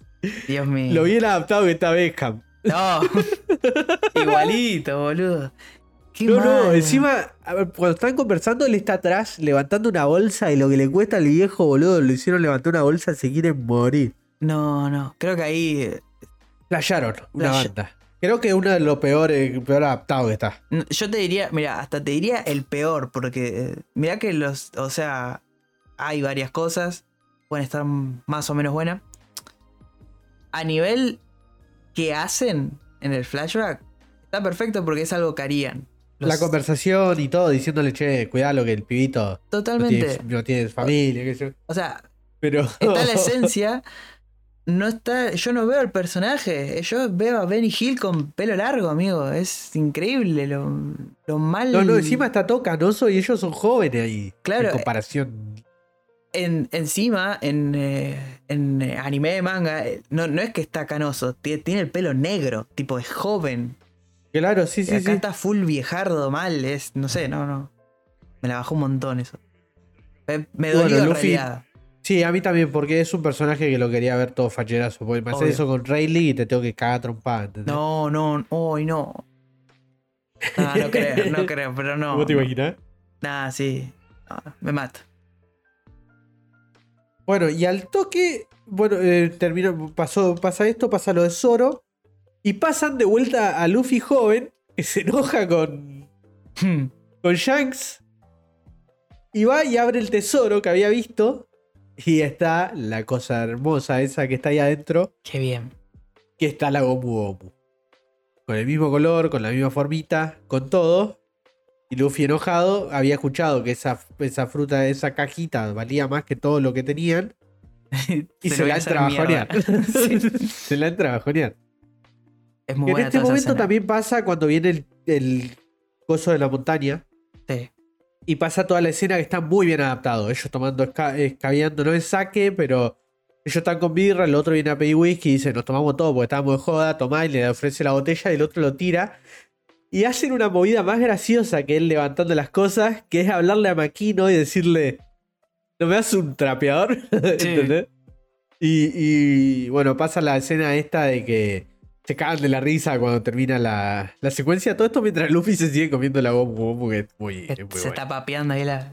Dios mío. lo bien adaptado que está Beckham. No. Igualito, boludo. Qué No, no, encima, a ver, cuando están conversando, él está atrás levantando una bolsa y lo que le cuesta al viejo, boludo, lo hicieron levantar una bolsa, se quieren morir. No, no. Creo que ahí. eh, Flasharon, una banda. Creo que es uno de los peores, peor adaptado que está. Yo te diría, mira, hasta te diría el peor, porque eh, mira que los. O sea, hay varias cosas. Pueden estar más o menos buenas. A nivel que hacen en el flashback, está perfecto porque es algo que harían. Los- La conversación y todo, diciéndole, che, cuidalo que el pibito no Totalmente. tiene, no tiene familia, qué sé yo. O sea, Pero. está la esencia. No está. Yo no veo el personaje. Yo veo a Benny Hill con pelo largo, amigo. Es increíble lo, lo mal. No, no, encima está todo canoso y ellos son jóvenes ahí. Claro, En comparación. En, encima, en, eh, en eh, anime de manga, eh, no, no es que está canoso. Tiene, tiene el pelo negro. Tipo, es joven. Claro, sí, Y sí, acá sí. está full viejardo mal. Es. No sé, no, no. Me la bajó un montón eso. Me, me Bueno, dolió Luffy- realidad. Sí, a mí también, porque es un personaje que lo quería ver todo facherazo. Porque me haces eso con Rayleigh y te tengo que cagar trompada, ¿entendés? No, no, hoy no. No, no creo, no creo, pero no. ¿Cómo te imaginas? Nah, sí. No, me mata. Bueno, y al toque, bueno, eh, terminó, pasó, pasa esto, pasa lo de Zoro. Y pasan de vuelta a Luffy joven, que se enoja con, con Shanks. Y va y abre el tesoro que había visto. Y está la cosa hermosa esa que está ahí adentro. Qué bien. Que está la Gomu Gomu. Con el mismo color, con la misma formita, con todo. Y Luffy enojado había escuchado que esa, esa fruta, esa cajita valía más que todo lo que tenían. Y se, la entra a bajonear. Sí. se la entra a bajonear. Es muy en buena este toda momento también pasa cuando viene el, el coso de la montaña. Sí. Y pasa toda la escena que está muy bien adaptado. Ellos tomando, esca- escabeando, no es saque, pero ellos están con birra. El otro viene a pedir whisky y dice: Nos tomamos todo porque estábamos de joda. Tomá y le ofrece la botella y el otro lo tira. Y hacen una movida más graciosa que él levantando las cosas, que es hablarle a Maquino y decirle: ¿No me das un trapeador? ¿Entendés? Y, y, bueno, pasa la escena esta de que se cagan de la risa cuando termina la, la secuencia. Todo esto mientras Luffy se sigue comiendo la Gomu Gomu, que es muy, es muy se bueno. está papeando ahí la.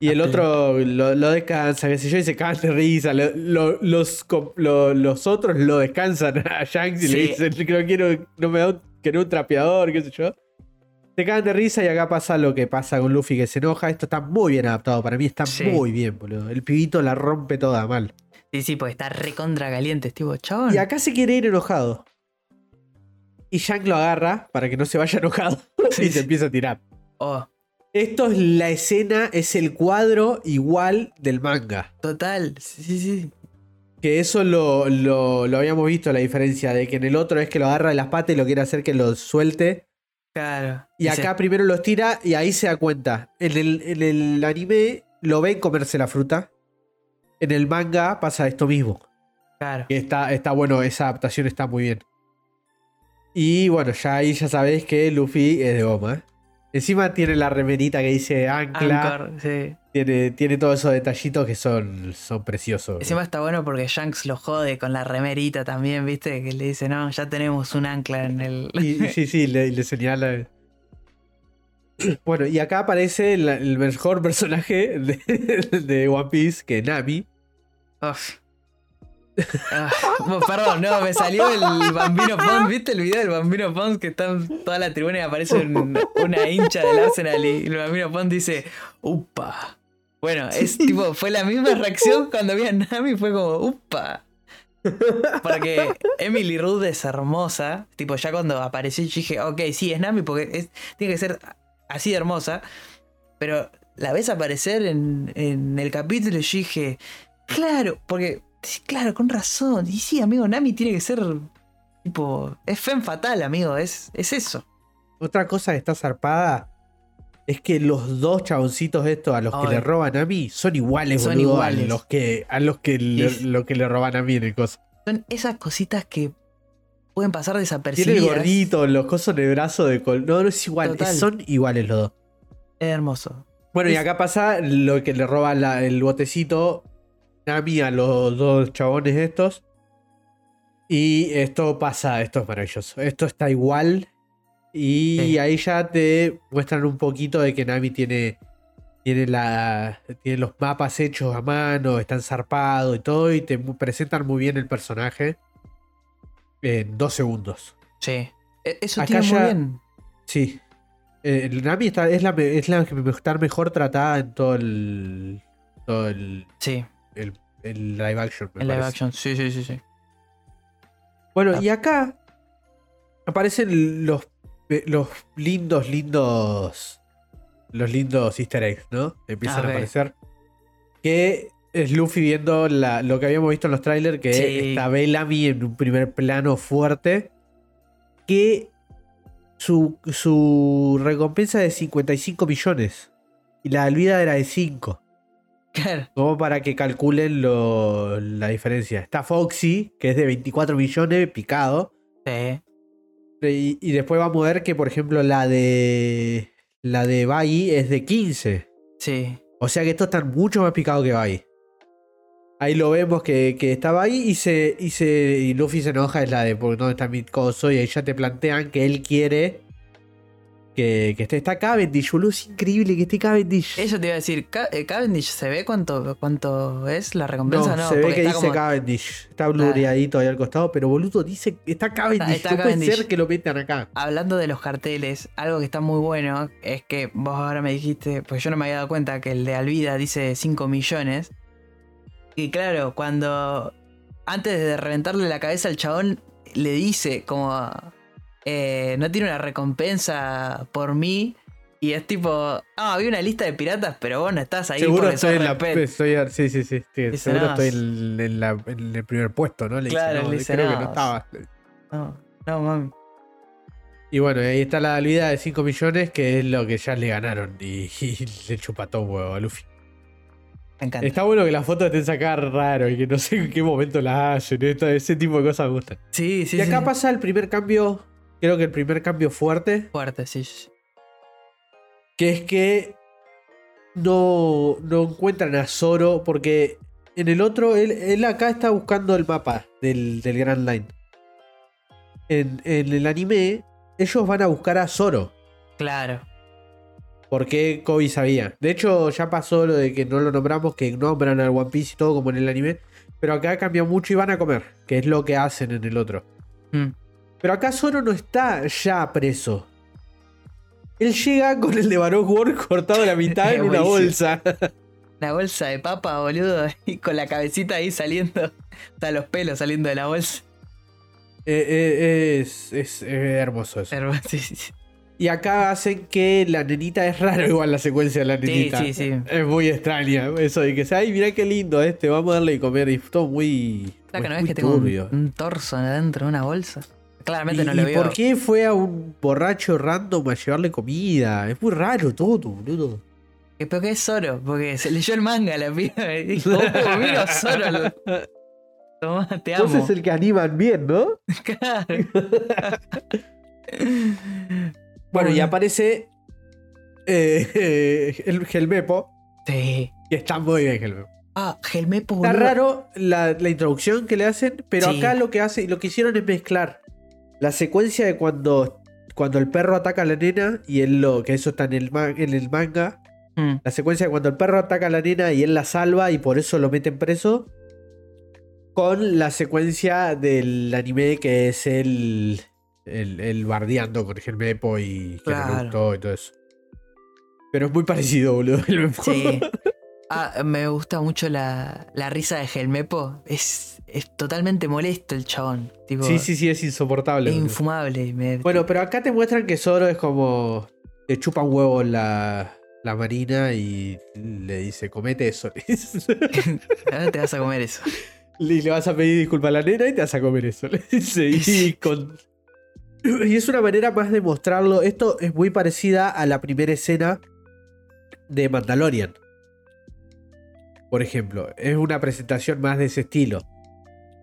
Y el otro lo, lo descansa, qué sé yo, y se cagan de risa. Lo- lo- los, los otros lo descansan a Shanks y le dicen, no quiero, no me da un, quiero un trapeador, qué sé yo. Se cagan de risa y acá pasa lo que pasa con Luffy que se enoja. Esto está muy bien adaptado, para mí está Sí. muy bien, boludo. El pibito la rompe toda mal. Sí, sí, porque está recontra caliente, tipo, chabón. Y acá se quiere ir enojado. Y Shank lo agarra para que no se vaya enojado Sí, y sí. se empieza a tirar. Oh, Esto es la escena, es el cuadro igual del manga. total. Sí, sí, sí. Que eso lo, lo- lo habíamos visto, la diferencia de que en el otro es que lo agarra de las patas y lo quiere hacer que lo suelte. Claro. Y acá primero los tira y ahí se da cuenta. En el, en el anime lo ven comerse la fruta. En el manga pasa esto mismo. Claro. Que está, está bueno, esa adaptación está muy bien. Y bueno, ya ahí ya sabéis que Luffy es de goma. ¿eh? Encima tiene la remerita que dice ancla. Anchor, sí. Tiene, tiene todos esos detallitos que son, son preciosos. Encima está bueno porque Shanks lo jode con la remerita también, ¿viste? Que le dice, no, ya tenemos un ancla en el. Y, y sí, sí, le, le señala. Bueno, y acá aparece el mejor personaje de, de One Piece, que es Nami. Uf. Ah, perdón, no, me salió el Bambino Pons, ¿viste el video del Bambino Pons que está en toda la tribuna y aparece un- una hincha del Arsenal y el Bambino Pons dice, upa. Bueno, es tipo, fue la misma reacción cuando vi a Nami, fue como, upa. Porque Emily Ruth es hermosa, tipo, ya cuando apareció yo dije, ok, sí, es Nami porque es- tiene que ser así de hermosa, pero la ves aparecer en, en el capítulo y yo dije, claro, porque, sí, claro, con razón, y sí, amigo, Nami tiene que ser Tipo, es fem fatal, amigo. Es, es eso. Otra cosa que está zarpada es que los dos chaboncitos estos a los que le roban a mí son iguales, Son boludo, iguales. a los que, a los que le, lo que le roban a mí en el coso. Son esas cositas que pueden pasar Tiene desapercibidas. el gorrito, los cosos de brazo de col. No, no es igual, Total. son iguales los dos. Es hermoso. Bueno, y acá pasa lo que le roba la- el botecito Nami a los dos chabones estos. Y esto pasa, esto es maravilloso. Esto está igual. Y Sí. ahí ya te muestran un poquito de que Nami tiene, tiene, la, tiene los mapas hechos a mano, están zarpados y todo. Y te presentan muy bien el personaje en dos segundos. Sí. E- Eso Acá tiene muy ya- bien. Sí. Eh, el Nami está, es, la, es la que está mejor tratada en todo el. Todo el, Sí. el, el live action. En live action. Sí, sí, sí, sí. Bueno, Ah. y acá aparecen los, eh, los lindos, lindos. Los lindos easter eggs, ¿no? Empiezan a aparecer. Que es Luffy viendo la- lo que habíamos visto en los trailers, que Sí. está Bellamy en un primer plano fuerte. Que su, su recompensa es de 55 millones. Y la vida era de 5. Claro. Como para que calculen lo- la diferencia. Está Foxy, que es de 24 millones, picado. Sí. Y, y después vamos a ver que, por ejemplo, la de. La de Baggy es de 15. Sí. O sea que estos están mucho más picados que Baggy. Ahí lo vemos que, que está Baggy y se, y se. Y Luffy se enoja, es la de porque dónde está mi coso. Y ahí ya te plantean que él quiere. Que, que esté. Está Cavendish, boludo. Es increíble que esté Cavendish. Eso te iba a decir. Ca- eh, Cavendish, ¿se ve cuánto, cuánto es la recompensa? No, No, se ve que dice como- Cavendish. Está blureadito ahí al costado, pero boludo, dice está Cavendish. Está- está no puede Cavendish. ser que lo metan acá. Hablando de los carteles, algo que está muy bueno es que vos ahora me dijiste, pues yo no me había dado cuenta que el de Alvida dice 5 millones. Y claro, cuando antes de reventarle la cabeza al chabón, le dice como, eh, no tiene una recompensa por mí. Y es tipo, ah, había una lista de piratas, pero vos no estás ahí Seguro porque estoy en la. repet". Estoy, sí, sí, sí. sí, Dice, seguro "No, estoy es- en, en la- en el primer puesto, ¿no? Le Claro, dice, no, le dice, creo que "No, no estaba. No, no, mami. Y bueno, ahí está la vida de 5 millones, que es lo que ya le ganaron. Y, y le chupa todo un huevo a Luffy. Me encanta. Está bueno que las fotos estén sacadas raro y que no sé en qué momento las hacen. esto- ese tipo de cosas me gustan. Sí, sí, y acá sí. pasa el primer cambio. Creo que el primer cambio fuerte. Fuerte, sí. sí. Que es que no, no encuentran a Zoro porque en el otro, él, él acá está buscando el mapa del, del Grand Line. En, en el anime, ellos van a buscar a Zoro. Claro. Porque Kobe sabía. De hecho, ya pasó lo de que no lo nombramos, que nombran al One Piece y todo como en el anime. Pero acá cambia mucho y van a comer, que es lo que hacen en el otro. Mm. Pero acá Zoro no está ya preso. Él llega con el de Baroque World cortado a la mitad en una bolsa. La bolsa de papa, boludo, y con la cabecita ahí saliendo. O sea, los pelos saliendo de la bolsa. Eh, eh, es, es- es hermoso eso. Hermoso, sí, sí, sí. Y acá hacen que la nenita es raro igual la secuencia de la nenita. sí, sí. Es muy extraña. Eso de que sea, ay, mira qué lindo este, vamos a darle de comer. Y todo muy. ¿Sabes que no muy ves que tengo un, torso adentro de una bolsa? Claramente ¿Y, no lo y veo. por qué fue a un borracho random a llevarle comida? Es muy raro todo, boludo. ¿Qué- ¿Pero qué es Zoro? Porque se leyó el manga la piba y dijo, oh, mira Zoro. lo- Tomá, te amo. Vos es el que animan bien, ¿no? Claro. Bueno, y aparece eh, el Gelmepo, Sí. que está muy bien Gelmepo. Ah, Gelmepo, Está boludo. raro la, la introducción que le hacen, pero Sí. acá lo que hace, lo que hicieron es mezclar la secuencia de cuando, cuando el perro ataca a la nena y él lo, que eso está en el, en el manga, Mm, la secuencia de cuando el perro ataca a la nena y él la salva y por eso lo meten preso, con la secuencia del anime que es el, el, el bardeando con Gelmepo y Claro. Naruto y todo eso. Pero es muy parecido, boludo. Sí. Ah, me gusta mucho la, la risa de Gelmepo. Es, es totalmente molesto el chabón. Tipo, sí, sí, sí, es insoportable. Es infumable. me- Bueno, pero acá te muestran que Zoro es como. Le chupa un huevo la, la marina y le dice, comete eso. Ahora te vas a comer eso. Y le vas a pedir disculpas a la nena y te vas a comer eso. Le dice, y, con... y es una manera más de mostrarlo. Esto es muy parecida a la primera escena de Mandalorian. Por ejemplo, es una presentación más de ese estilo.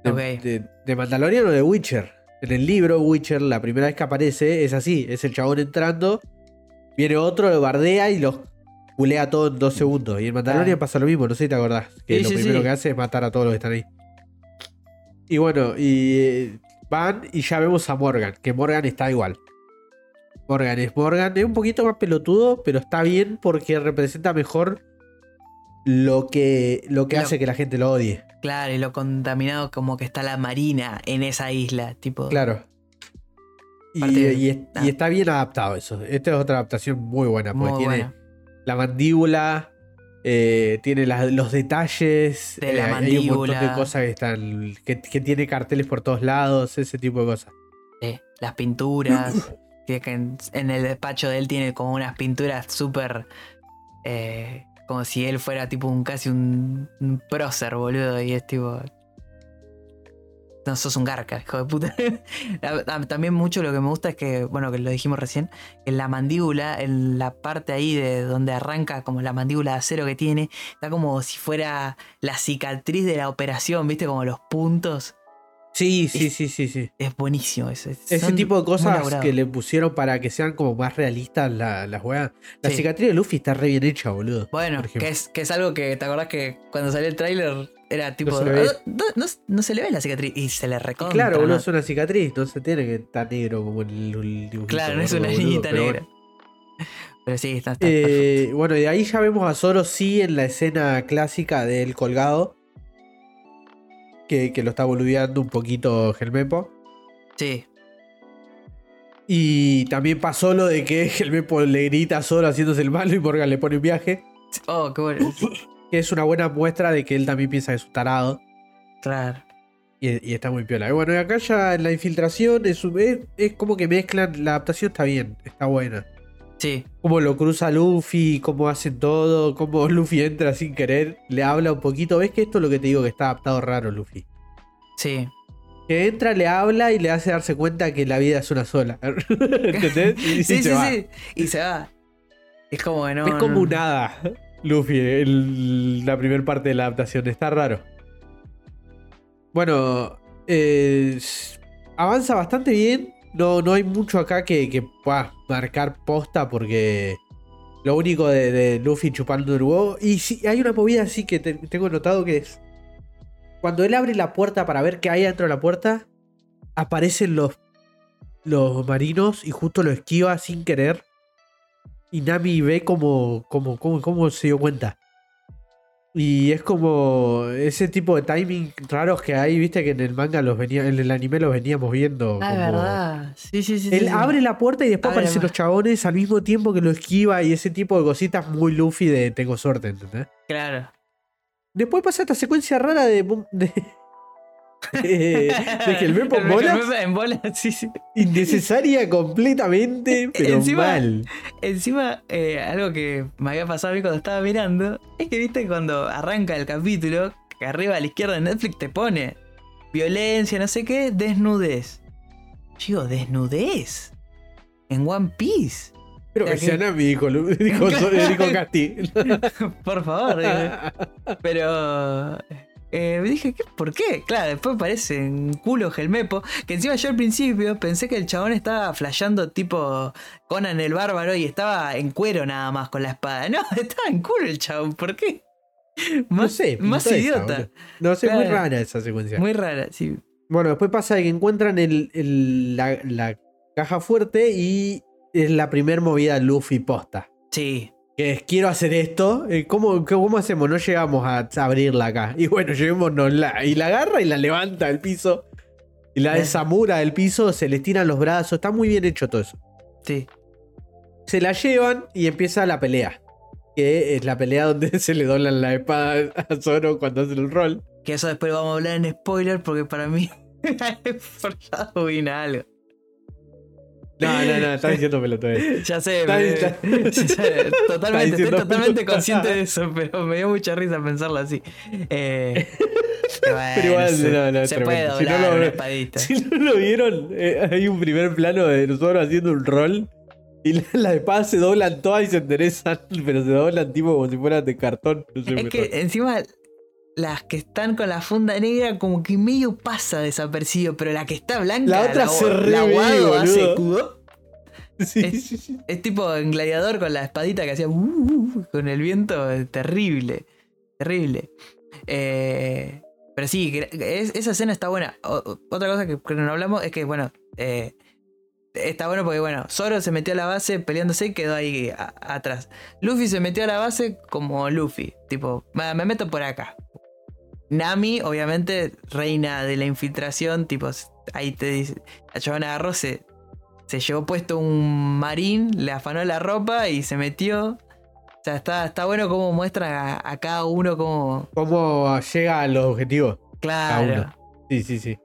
De, Ok. de- de Mandalorian o de Witcher. En el libro, Witcher, la primera vez que aparece es así: es el chabón entrando, viene otro, lo bardea y los culea todo en dos segundos. Y en Mandalorian Ah. pasa lo mismo, no sé si te acordás. Que Sí, lo sí, primero sí. que hace es matar a todos los que están ahí. Y bueno, y eh, van y ya vemos a Morgan, que Morgan está igual. Morgan es Morgan, es un poquito más pelotudo, pero está bien porque representa mejor lo que, lo que Lo- hace que la gente lo odie. Claro, y lo contaminado como que está la marina en esa isla. Tipo. Claro. Y, Aparte- y es- ah. y está bien adaptado eso. Esta es otra adaptación muy buena, porque Muy tiene buena. la mandíbula, eh, tiene la- los detalles, De la eh, hay un montón de mandíbula. cosas que están, que, que tiene carteles por todos lados, ese tipo de cosas. Sí, las pinturas. que que en, en el despacho de él tiene como unas pinturas súper. eh, como si él fuera tipo un casi un, un prócer, boludo. Y es tipo. No, sos un garca, hijo de puta. También mucho lo que me gusta es que, bueno, que lo dijimos recién, en la mandíbula, en la parte ahí de donde arranca como la mandíbula de acero que tiene, está como si fuera la cicatriz de la operación, ¿viste? Como los puntos. Sí, sí, sí, sí, sí. Es buenísimo eso. Ese tipo de cosas que le pusieron para que sean como más realistas la- las weas. La Sí. cicatriz de Luffy está re bien hecha, boludo. Bueno, que es, que es algo que te acordás que cuando salió el tráiler era tipo. se ve. "Ah, No, no- no se le ve la cicatriz y se le recontra. claro, ¿no? es una cicatriz, no se tiene que estar negro como el, el dibujito. Claro, no es una niñita negra. bueno. Pero sí, está, está. Eh, bueno, y de ahí ya vemos a Zoro sí en la escena clásica del colgado. Que, que lo está boludeando un poquito Gelmepo. Sí, Y también pasó lo de que Gelmepo le grita a Zoro haciéndose el malo y Morgan le pone un viaje. Oh, qué bueno. Que es una buena muestra de que él también piensa que es un tarado. Claro. Y, y está muy piola. Y bueno, y acá ya en la infiltración es, es, es como que mezclan. La adaptación está bien, está buena. Sí, Cómo lo cruza Luffy, cómo hacen todo, cómo Luffy entra sin querer, le habla un poquito. ¿Ves que esto es lo que te digo que está adaptado raro, Luffy? sí. Que entra, le habla y le hace darse cuenta que la vida es una sola. ¿Entendés? Y, sí, sí, va. sí. Y se va. Es como no. es como no- un nada, Luffy, la primera parte de la adaptación. Está raro. Bueno, eh, avanza bastante bien. No, no hay mucho acá que, que pueda marcar posta porque lo único de, Luffy chupando el huevo. Y sí, hay una movida así que te- tengo notado que es. Cuando él abre la puerta para ver qué hay dentro de la puerta, aparecen los, los marinos y justo lo esquiva sin querer. Y Nami ve como, como, como, como se dio cuenta. Y es como ese tipo de timing raros que hay, viste que en el manga los venía, en el anime los veníamos viendo. Ah, como- verdad. Sí, sí, sí. Él sí, sí. abre la puerta y después Abre aparecen los chabones al mismo tiempo que lo esquiva y ese tipo de cositas muy Luffy de tengo suerte, ¿entendés? Claro. Después pasa esta secuencia rara de. de, de, de que el Beppo en Beppo en bolas, sí, sí. innecesaria completamente, pero Encima- mal. Encima, eh, algo que me había pasado a mí cuando estaba mirando, es que viste cuando arranca el capítulo, que arriba a la izquierda de Netflix te pone violencia, no sé qué, desnudez. Digo, ¿desnudez? En One Piece. Pero que que- sea Nami, dijo, dijo, Casti. Por favor. eh. Pero. Eh, dije, ¿qué? ¿por qué? Claro, después parece un culo gelmepo. Que encima yo al principio pensé que el chabón estaba flasheando tipo Conan el bárbaro y estaba en cuero nada más con la espada. No, estaba en culo el chabón, ¿por qué? No sé, más esa, idiota. No sé, muy rara esa secuencia. Muy rara, sí. Bueno, después pasa que encuentran el, el- la, la caja fuerte y es la primer movida Luffy posta. Sí. Que es, quiero hacer esto. eh, ¿Cómo, cómo hacemos? No llegamos a abrirla acá. Y bueno, llevémonosla. Y la agarra y la levanta del piso. Y la Eh. desamura del piso, se les tiran los brazos. Está muy bien hecho todo eso. Sí. Se la llevan y empieza la pelea. Que es la pelea donde se le doblan la espada a Zoro cuando hace el rol. Que eso después vamos a hablar en spoiler porque para mí. ya adivina algo. No, no, no, está diciendo pelotudez. Ya sé, Está- me- está- sí, sí, totalmente, estoy totalmente consciente de eso, pero me dio mucha risa pensarlo así. Eh, Pero igual, se, no, no, se puede tremendo. Si no doblar lo- una espadita. Si no lo vieron, eh, hay un primer plano de nosotros haciendo un rol. Y la- las espadas se doblan todas y se enderezan, pero se doblan tipo como si fueran de cartón. No sé, Es que encima las que están con la funda negra como que medio pasa desapercibido, pero la que está blanca, La otra se la ve, guado hace cudo. Sí, es- sí, sí. Es tipo en gladiador con la espadita que hacía uh, uh, uh, con el viento, terrible, terrible. Eh, pero sí, es- esa escena está buena. O- otra cosa que, que no hablamos es que, bueno, eh, está bueno porque, bueno, Zoro se metió a la base peleándose y quedó ahí a- atrás. Luffy se metió a la base como Luffy, tipo, "Va, me meto por acá. Nami, obviamente, reina de la infiltración, tipo, ahí te dice, la chabona agarró, se, se llevó puesto un marín, le afanó la ropa y se metió. O sea, está, está bueno cómo muestra a, a cada uno como. ¿Cómo llega a los objetivos? Claro. uno. Sí, sí, sí.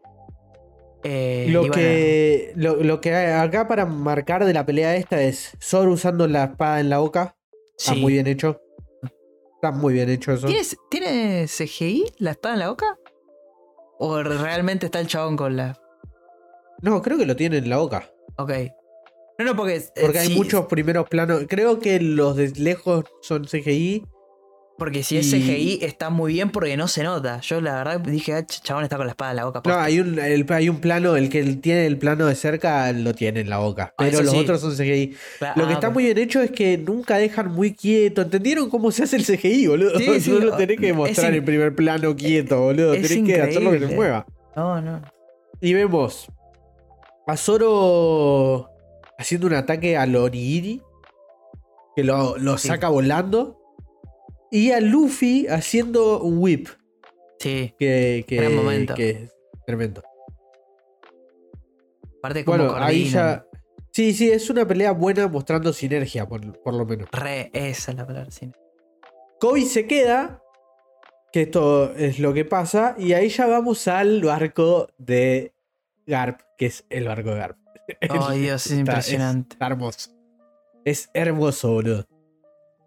Eh, Lo bueno, que, lo, lo que acá para marcar de la pelea esta es Zoro usando la espada en la boca. Está muy bien hecho. Está muy bien hecho eso. ¿Tienes- ¿Tiene CGI la espada en la boca? ¿O realmente está el chabón con la.? No, creo que lo tiene en la boca. Ok. No, no, porque. eh, Porque hay muchos primeros planos. Creo que los de lejos son CGI. Porque si es CGI está muy bien porque no se nota. Yo la verdad dije, ah, ch- chabón está con la espada en la boca. No, hay un, el- hay un plano, el que tiene el plano de cerca lo tiene en la boca. Ah, Pero los sí. otros son CGI. Lo que ah, está ok. muy bien hecho es que nunca dejan muy quieto. ¿Entendieron cómo se hace el CGI, boludo? Sí, sí, no lo tenés que mostrar in- en primer plano quieto, boludo. es Tenés que hacerlo que se increíble. mueva. No, no. Y vemos a Zoro haciendo un ataque al Onigiri. Que lo, lo saca volando. Y a Luffy haciendo un whip. Sí. Que, que, Gran momento. que es tremendo. Aparte, como Bueno, ahí ya. Sí, sí, es una pelea buena mostrando sinergia, por, por lo menos. Re, esa es la palabra, sí. Kobe se queda. Que esto es lo que pasa. Y ahí ya vamos al barco de Garp. Que es el barco de Garp. Oh, Dios, es Está- impresionante. Hermoso. Es hermoso, boludo.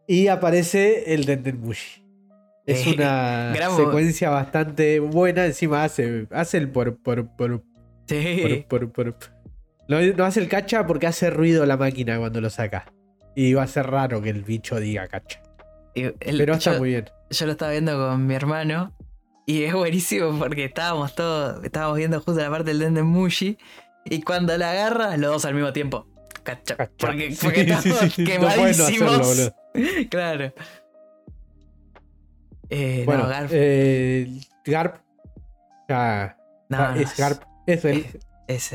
Y aparece el Dendenmushi. Es Eh, una gran secuencia bastante buena. Encima hace, hace el por, por, por, Sí. por, por, por. No, no hace el cacha porque hace ruido la máquina cuando lo saca. Y va a ser raro que el bicho diga cacha. El- Pero está yo, muy bien. yo lo estaba viendo con mi hermano. Y es buenísimo porque estábamos todos. Estábamos viendo justo la parte del Denden Mushi. Y cuando la agarra, los dos al mismo tiempo. Cacha. Cacha. Porque, porque sí, estamos sí. No claro. Eh, Bueno, no, Garf. eh, Garp. no, ah, no, es Garp. Es él. Es,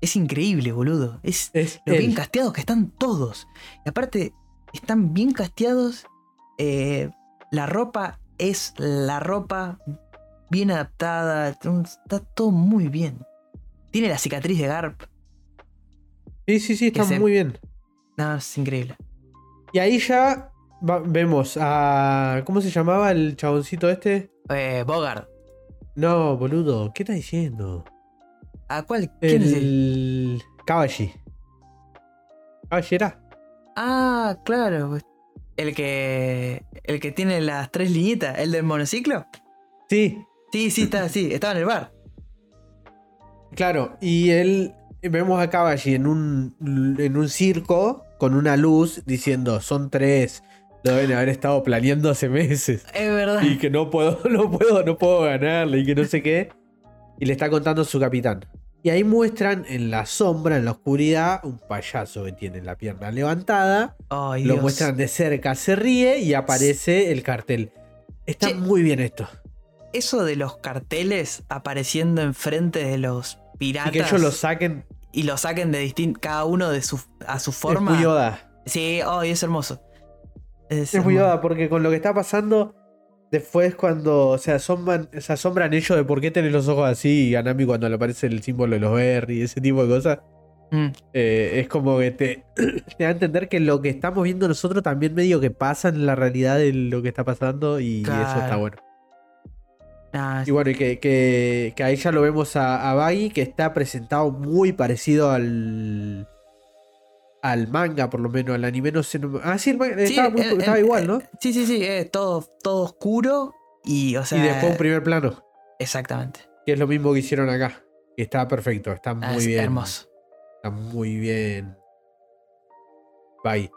es increíble, boludo. Es Es lo él. bien casteados que están todos. Y aparte, están bien casteados. eh, la ropa es la ropa bien adaptada. Está todo muy bien. Tiene la cicatriz de Garp. Sí, sí, sí, está se- muy bien. No, es increíble. Y ahí ya va- vemos a. ¿Cómo se llamaba el chaboncito este? Eh, Bogart. No, boludo, ¿qué estás diciendo? ¿A cuál? ¿Quién es el? El. Kabashi. ¿Kabashi era? Ah, claro. pues, El que. El que tiene las tres liñitas. ¿El del monociclo? Sí, Sí, sí, está, sí. Estaba en el bar. claro. Y él. Vemos a Kabashi en un, en un circo con una luz diciendo: son tres. Lo deben haber estado planeando hace meses. Es verdad. Y que no puedo, no puedo, no puedo ganarle y que no sé qué. Y le está contando su capitán. Y ahí muestran en la sombra, en la oscuridad, un payaso que tiene la pierna levantada. Lo Dios. muestran de cerca, se ríe y aparece el cartel. Está Che. muy bien esto. Eso de los carteles apareciendo enfrente de los Y piratas que ellos lo saquen. Y lo saquen de distinto cada uno de su a su Es forma. muy Yoda. Sí, ay, es hermoso. Es, Es muy. Yoda porque con lo que está pasando, después cuando se asombran, se asombran ellos de por qué tienen los ojos así y a Nami cuando le aparece el símbolo de los Berry y ese tipo de cosas. Mm, Eh, es como que te, te da a entender que lo que estamos viendo nosotros también medio que pasa en la realidad de lo que está pasando y eso está bueno. Nah, Y bueno, y que, que, que ahí ya lo vemos a, a Baggy que está presentado muy parecido al al manga, por lo menos, al anime no sé. no- ah, sí, el manga sí, estaba, muy- el- estaba el- igual, ¿no? Sí, sí, sí, todo, todo oscuro y, o sea. y después un primer plano. Exactamente. Que es lo mismo que hicieron acá. Que está perfecto, está muy Ah, es bien. hermoso. Está muy bien. Bye.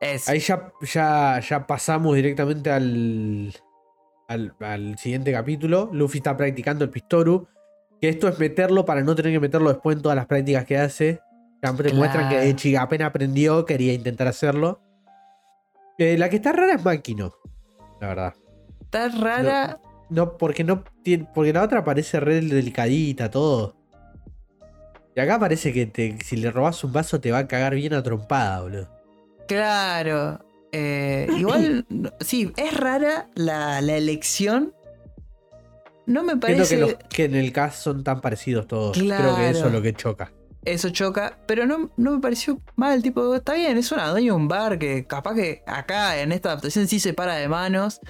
Es, Ahí ya, ya, ya pasamos directamente al, al, al siguiente capítulo. Luffy está practicando el Pistoru. Que esto es meterlo para no tener que meterlo después en todas las prácticas que hace. Ya te muestran que Claro. Echi apenas aprendió, quería intentar hacerlo. Eh, la que está rara es Makino, la verdad. está rara. No, porque no tiene. Porque la otra parece re delicadita, todo. Y acá parece que te- si le robas un vaso te va a cagar bien a trompada, boludo. Claro. Eh, igual, sí, es rara la, la elección. No me Siento parece. que, los, que en el cast son tan parecidos todos. Creo que eso es lo que choca. Eso choca, pero no, no me pareció mal. Tipo, está bien, es una dueña de un bar que capaz que acá en esta adaptación sí se para de manos.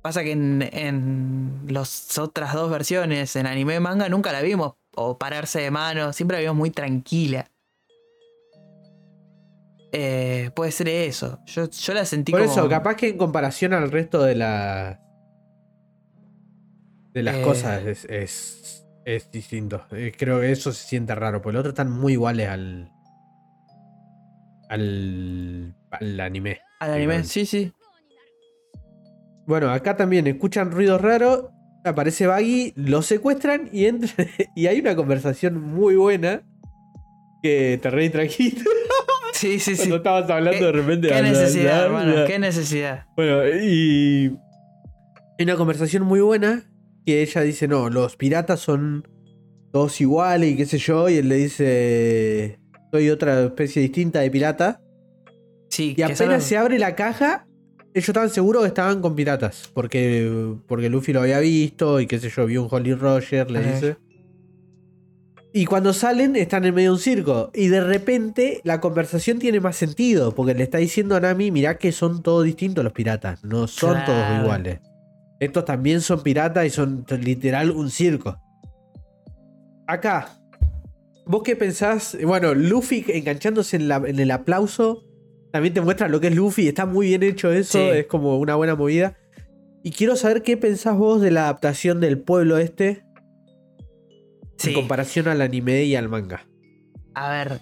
Pasa que en, en las otras dos versiones, en anime y manga, nunca la vimos o pararse de manos. Siempre la vimos muy tranquila. Eh, puede ser eso. Yo, yo la sentí Por como. eso, capaz que en comparación al resto de las. de las Eh. cosas es, es, es distinto. Eh, Creo que eso se siente raro. Porque los otros están muy iguales al. al. al anime. Al anime, digamos. sí, sí. Bueno, acá también escuchan ruidos raros. Aparece Baggy, lo secuestran y entra. y hay una conversación muy buena. Que te reí tranquilo. Sí, sí, sí. Cuando estabas hablando de repente. ¿Qué necesidad, hermano? ¿Qué necesidad? Bueno, y. Una conversación muy buena. Que ella dice: No, los piratas son todos iguales y qué sé yo. Y él le dice: Soy otra especie distinta de pirata. Sí, Y apenas se abre la caja, ellos estaban seguros que estaban con piratas. Porque, porque Luffy lo había visto y qué sé yo, vio un Holly Roger, le Ajá. dice. Y cuando salen, están en medio de un circo. Y de repente la conversación tiene más sentido. Porque le está diciendo a Nami, mirá que son todos distintos los piratas. No son todos iguales. Estos también son piratas y son literal un circo. Acá. ¿Vos qué pensás? Bueno, Luffy enganchándose en, la- en el aplauso. También te muestra lo que es Luffy. Está muy bien hecho eso. Sí. Es como una buena movida. Y quiero saber qué pensás vos de la adaptación del pueblo este. Sí. En comparación al anime y al manga. A ver,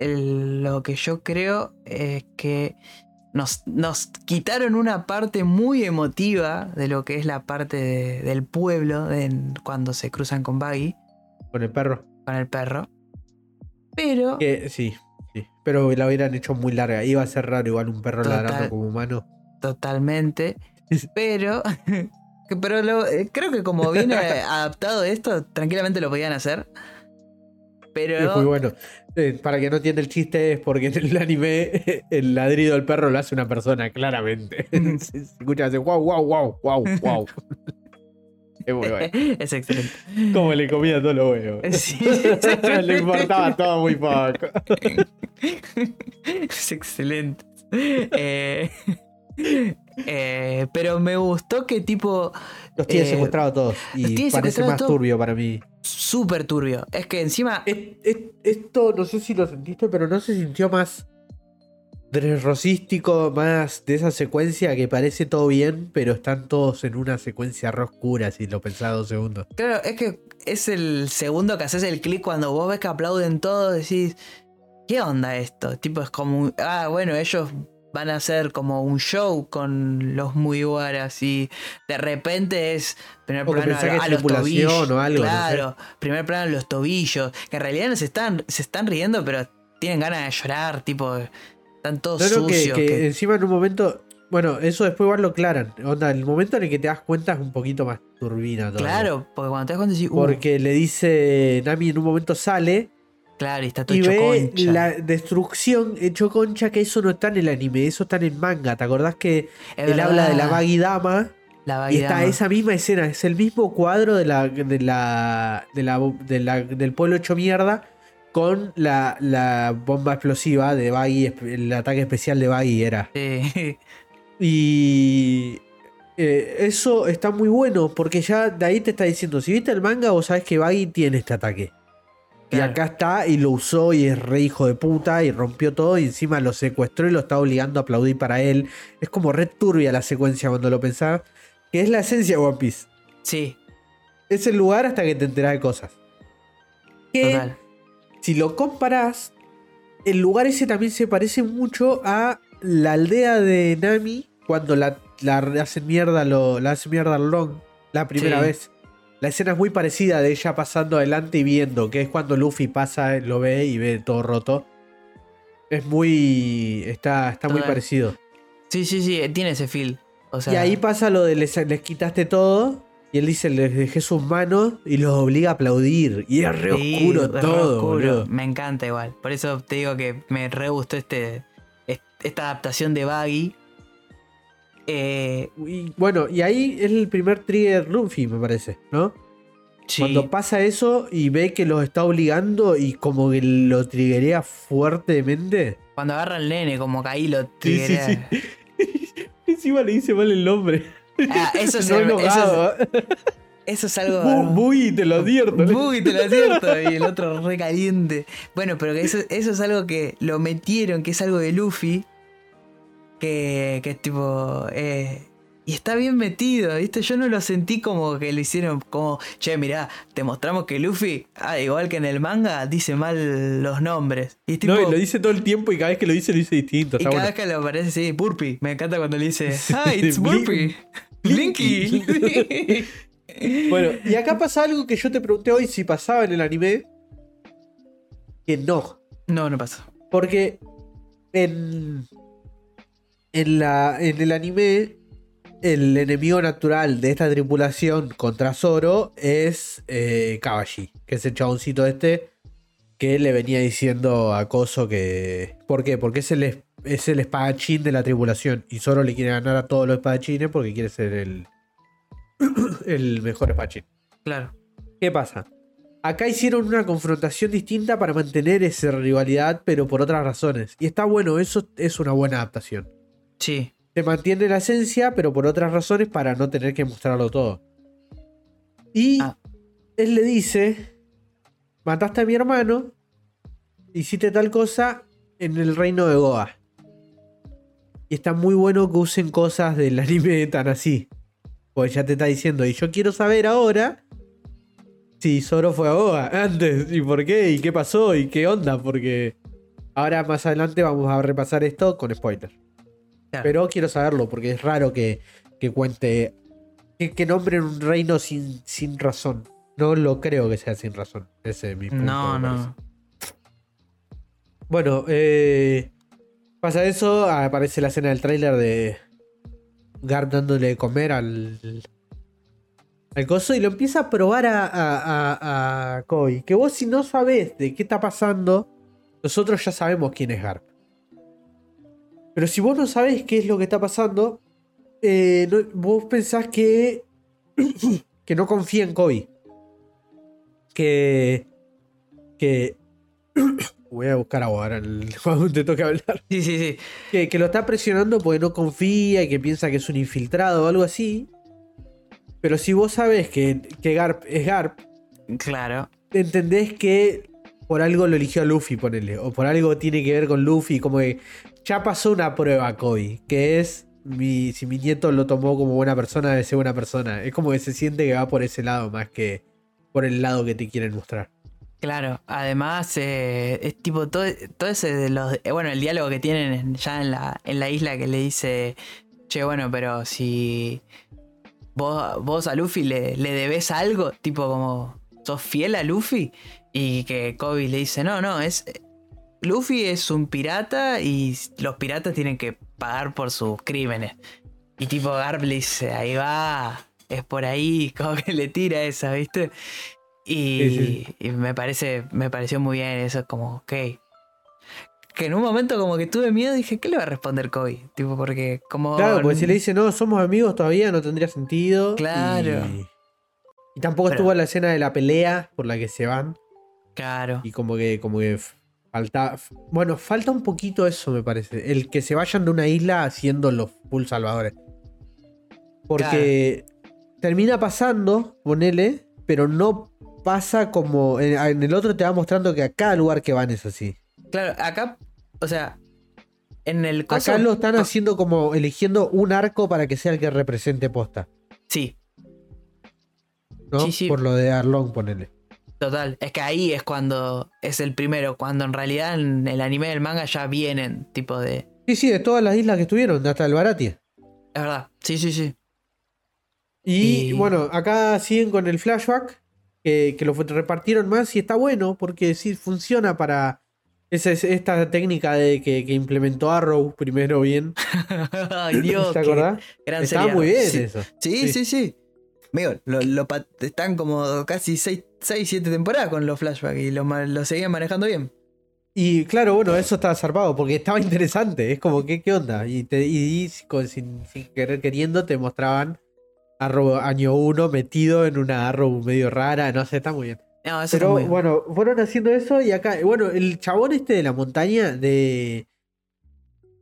el- lo que yo creo es que nos, nos quitaron una parte muy emotiva de lo que es la parte de- del pueblo de- cuando se cruzan con Baggy, Con el perro. con el perro. Pero, sí, sí. Pero la hubieran hecho muy larga. Iba a ser raro igual un perro Total. ladrando como humano. totalmente. Pero, pero lo- eh, creo que como viene adaptado esto, tranquilamente lo podían hacer. Pero Es muy bueno. Eh, para que no entienda el chiste, es porque en el anime el ladrido del perro lo hace una persona, claramente. se, escucha así, wow, wow, wow, wow, wow. es muy bueno. es excelente. Como le comía todos los huevos. Sí, le importaba todo muy poco. es excelente. Eh, eh, pero me gustó que tipo Los tiene Eh, secuestrados a todos. los Y tiene parece más turbio para mí. súper turbio. Es que encima Es- es- esto no sé si lo sentiste, pero no se sintió más rosístico, más de esa secuencia que parece todo bien, pero están todos en una secuencia re oscura si lo pensás dos segundos. Claro, es que es el segundo que haces el clic cuando vos ves que aplauden todos, decís, ¿qué onda esto? Tipo, es como, un- ah, bueno, ellos van a hacer como un show con los Mugiwaras y de repente es primer plano a, a los tobillos. o algo, no sé. claro, primer plano a los tobillos, que en realidad no se están, se están riendo, pero tienen ganas de llorar, tipo, están todos No, no, que, sucios. que que- encima en un momento. Bueno, eso después igual lo aclaran. Onda, el momento en el que te das cuenta es un poquito más turbina todo. Claro, porque cuando te das cuenta decís, uh, Porque le dice. Nami en un momento sale claro, y está todo y hecho ve concha. la destrucción hecho concha, que eso no está en el anime, eso está en el manga. ¿Te acordás que Es él habla de la verdad, Baggy Dama? la Y está esa misma escena, es el mismo cuadro de la, de la, de la, de la- del pueblo hecho mierda con la, la bomba explosiva de Baggy, el ataque especial de Baggy era. Sí. Y eh, eso está muy bueno porque ya de ahí te está diciendo, si viste el manga vos sabés que Baggy tiene este ataque. Y acá está y lo usó y es re hijo de puta y rompió todo y encima lo secuestró y lo está obligando a aplaudir para él. Es como re turbia la secuencia cuando lo pensás. Que es la esencia de One Piece. Sí. es el lugar hasta que te enteras de cosas. Que Total. si lo comparás, el lugar ese también se parece mucho a la aldea de Nami cuando la, la hacen mierda lo, la hacen mierda al Long la primera Sí. vez. La escena es muy parecida de ella pasando adelante y viendo, que es cuando Luffy pasa, lo ve y ve todo roto. Es muy. Está, está muy parecido. Sí, sí, sí, tiene ese feel. O sea, y ahí pasa lo de les, les quitaste todo. Y él dice, les dejé sus manos y los obliga a aplaudir. Y es re sí, oscuro re todo, oscuro. Me encanta igual. Por eso te digo que me re gustó este, est- esta adaptación de Baggy. Eh, Y, bueno, y ahí es el primer trigger Luffy, me parece, ¿no? sí, Cuando pasa eso y ve que los está obligando y como que lo triggerea fuertemente. cuando agarra al nene, como que ahí lo Sí, sí, triggerea. Encima le dice mal el nombre. Ah, eso, es, No eso, es, enojado. eso es algo. Bu- Bui, te lo advierto. Uy, te lo advierto. Y el otro re caliente. Bueno, pero que eso, eso es algo que lo metieron, que es algo de Luffy. Que, que es tipo. eh, y está bien metido, ¿viste? Yo no lo sentí como que lo hicieron como, che, mirá, te mostramos que Luffy, ah, igual que en el manga, dice mal los nombres. Y tipo, No, y lo dice todo el tiempo y cada vez que lo dice lo dice distinto. y cada bueno. vez que le aparece, sí, Burpee. Me encanta cuando le dice, ah, it's Burpee. Blinky. Bueno, y acá pasa algo que yo te pregunté hoy si pasaba en el anime. Que no. no, no pasa. Porque en, en, la, en el anime, el enemigo natural de esta tripulación contra Zoro es eh, Kawashi, que es el chaboncito este que le venía diciendo a Koso que... ¿Por qué? Porque es el, es el espadachín de la tripulación y Zoro le quiere ganar a todos los espadachines porque quiere ser el, el mejor espadachín. Claro. ¿Qué pasa? Acá hicieron una confrontación distinta para mantener esa rivalidad, pero por otras razones. Y está bueno, eso es una buena adaptación. Sí. Se mantiene la esencia, pero por otras razones para no tener que mostrarlo todo. Y Ah. él le dice, mataste a mi hermano, hiciste tal cosa en el reino de Goa. Y está muy bueno que usen cosas del anime tan así. Pues ya te está diciendo, y yo quiero saber ahora si Zoro fue a Goa antes, y por qué, y qué pasó, y qué onda, porque ahora más adelante vamos a repasar esto con spoiler. Claro. Pero quiero saberlo, porque es raro que, que cuente, que, que nombren un reino sin, sin razón. No lo creo que sea sin razón. Ese es mi punto. no, no. Bueno, eh, pasa eso, aparece la escena del tráiler de Garp dándole de comer al, al coso y lo empieza a probar a, a, a, a Koi. Que vos si no sabés de qué está pasando, nosotros ya sabemos quién es Garp. Pero si vos no sabés qué es lo que está pasando, eh, no- vos pensás que, que no confía en Koi. Que... Que... Voy a buscar agua ahora el- cuando te toque hablar. Sí, sí, sí. Que, que lo está presionando porque no confía y que piensa que es un infiltrado o algo así. Pero si vos sabés que, que Garp es Garp, Claro. entendés que por algo lo eligió a Luffy, ponele. O por algo tiene que ver con Luffy. Como que ya pasó una prueba, Kobe. Que es. Mi, si mi nieto lo tomó como buena persona, debe ser buena persona. Es como que se siente que va por ese lado más que por el lado que te quieren mostrar. Claro, además eh, es tipo todo, todo ese de los eh, bueno el diálogo que tienen en- ya en la, en la isla que le dice che bueno pero si vos, vos a Luffy le, le debes algo tipo como sos fiel a Luffy y que Kobe le dice no no es Luffy es un pirata y los piratas tienen que pagar por sus crímenes y tipo dice ahí va es por ahí como que le tira esa viste y, Sí, sí. y me parece, me pareció muy bien eso, como, ok. Que en un momento como que tuve miedo dije, ¿qué le va a responder Kobe? Tipo, porque como... Claro, porque si le dice no, somos amigos todavía, no tendría sentido. Claro. Y, y tampoco Pero- estuvo la escena de la pelea por la que se van. Claro. Y como que, como que falta. Bueno, falta un poquito eso, me parece. El que se vayan de una isla haciendo los full salvadores. Porque termina pasando, ponele, pero no pasa como. En, en el otro te va mostrando que a cada lugar que van es así. Claro, acá, o sea, en el coso- Acá lo están haciendo como eligiendo un arco para que sea el que represente posta. Sí. ¿no? Sí, sí. Por lo de Arlong, ponele. Total, es que ahí es cuando es el primero, cuando en realidad en el anime del manga ya vienen, tipo de... Sí, sí, de todas las islas que estuvieron, hasta el Baratie. Es verdad, sí, sí, sí. Y, Y- bueno, acá siguen con el flashback, que, que lo repartieron más y está bueno porque sí funciona para esa, es- esta técnica de que, que implementó Arrow primero bien. Ay, Dios, ¿Te acordás? gran Estaba serie. muy bien Sí, eso. Sí, Sí. sí, sí. Amigo, lo, están como casi 6, 7 temporadas con los flashbacks y lo, seguían manejando bien. Y claro, bueno, eso estaba zarpado porque estaba interesante. Es como, ¿qué, qué onda? Y, te, y, y con- sin, sin querer queriendo te mostraban Arrow año 1 metido en una Arrow medio rara. No sé, está muy bien. No, eso Pero está muy bien. bueno, fueron haciendo eso y acá, bueno, el chabón este de la montaña de.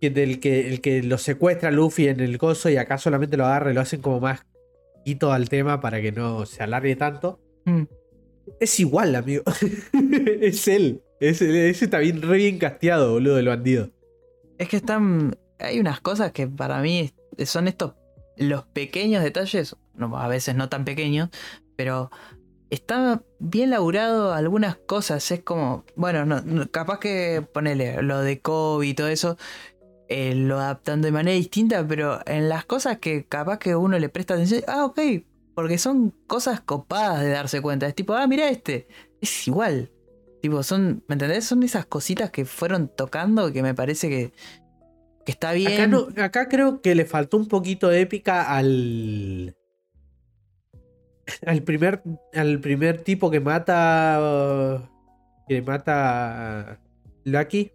Que del que el que lo secuestra a Luffy en el coso y acá solamente lo agarra y lo hacen como más al tema para que no se alargue tanto. Mm. Es igual, amigo. es él. Es, ese está bien, re bien casteado, boludo, del bandido. Es que están. Hay unas cosas que para mí son estos. Los pequeños detalles. No, a veces no tan pequeños. Pero está bien laburado algunas cosas. Es como. Bueno, no, capaz que ponele lo de Kobe y todo eso. Eh, lo adaptan de manera distinta. Pero en las cosas que capaz que uno le presta atención. Ah, ok. Porque son cosas copadas de darse cuenta. Es tipo, ah, mira este. Es igual. Tipo, son, ¿me entendés? Son esas cositas que fueron tocando que me parece que, que está bien. Acá, no- acá creo que le faltó un poquito de épica al. Al primer, al primer tipo que mata. que mata a Lucky.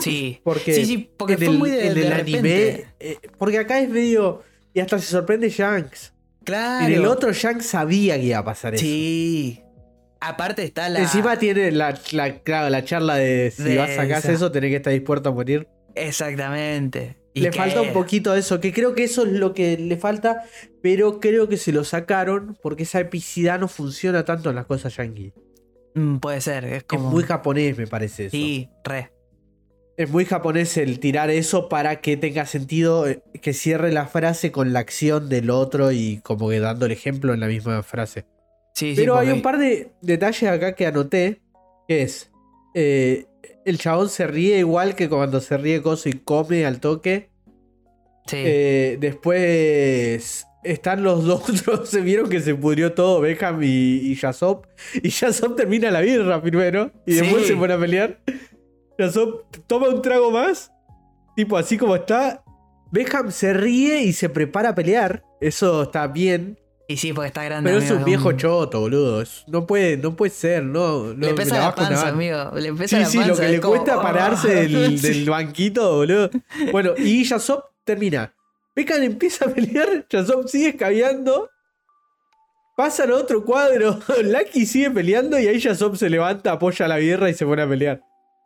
Sí. Porque, Sí, sí, porque en fue el, muy de, el repente. anime. eh, porque acá es medio. Y hasta se sorprende Shanks. Claro. En el otro Shanks sabía que iba a pasar eso. Sí. Aparte está la. Encima tiene la, la, claro, la charla de si De vas a casa eso, tenés que estar dispuesto a morir. Exactamente. Y Le falta un poquito de eso, que creo que eso es lo que le falta, pero creo que se lo sacaron porque esa epicidad no funciona tanto en las cosas yankee. Mm, puede ser. Es Es como. muy japonés, me parece eso. Sí, re. Es muy japonés el tirar eso para que tenga sentido, eh, que cierre la frase con la acción del otro y como que dando el ejemplo en la misma frase. Sí, sí. Pero hay porque- un par de detalles acá que anoté, que es, eh, el chabón se ríe igual que cuando se ríe Coso y come al toque. Sí. Eh, después están los dos otros, se vieron que se pudrió todo, Beckham y, y Yasop. Y Yasop termina la birra primero y después se pone a pelear. Yasop toma un trago más, tipo así como está. Beckham se ríe y se prepara a pelear. Eso está bien. y sí, porque está grande. Pero es un viejo un- choto, boludo. No, puede, no puede ser, no. no Le pesa la panza, amigo. Le pesa Sí, la sí, panza. lo que le como, cuesta oh, pararse del, sí. del banquito, boludo. Bueno, y Yasop termina. Beckham empieza a pelear, Yasop sigue escabeando. Pasan a otro cuadro, Lucky sigue peleando y ahí Yasop se levanta, apoya la birra y se pone a pelear.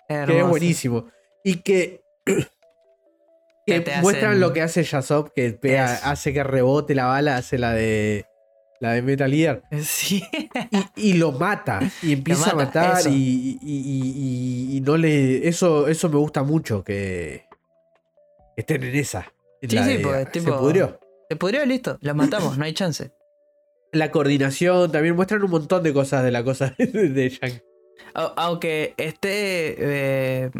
Que es buenísimo. Y que, que muestran hacen- lo que hace Yasop, que pega- hace que rebote la bala, hace la de la de Metal Gear. Sí. Y, y lo mata. Y empieza a mata, matar. Y, y- y- no le. Eso, eso me gusta mucho. Que estén en esa. en Sí, sí, de- porque es se pudrió. Se pudrió, listo. Lo matamos, no hay chance. La coordinación. También muestran un montón de cosas de la cosa de, de Yang. Au- Aunque esté eh,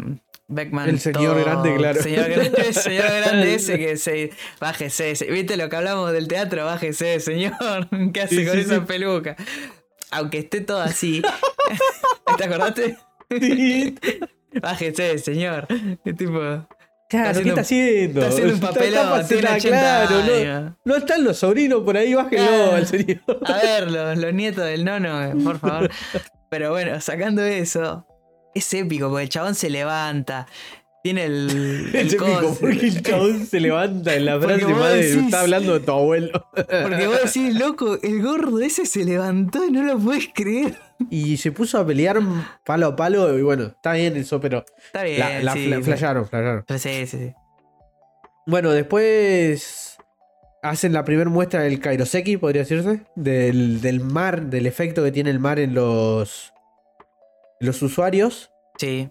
Beckman. El señor grande, claro. Señor el señor grande ese que se. Bájese ese. ¿Viste lo que hablamos del teatro? Bájese, señor. ¿Qué hace Sí, con sí, esa sí. peluca? Aunque esté todo así. ¿Te acordaste? Bájese, señor. ¿Qué tipo? Claro, ¿qué haciendo- está haciendo? Está haciendo un papelón, tiene 80 claro, no, años. no están los sobrinos por ahí, bájenlo Claro. al señor. A ver, los, los nietos del nono, por favor. Pero bueno, sacando eso, es épico porque el chabón se levanta, tiene el. el Es épico, porque el chabón se levanta en la frase madre, decís- está hablando de tu abuelo. Porque vos decís, loco, el gordo ese se levantó y no lo puedes creer. Y se puso a pelear palo a palo. Y bueno, está bien eso, pero Está bien. la, la sí, fla- sí. flashearon, flashearon. Pero sí, sí, sí. Bueno, después hacen la primera muestra del Kairoseki, podría decirse. Del, del mar, del efecto que tiene el mar en los, en los usuarios. Sí.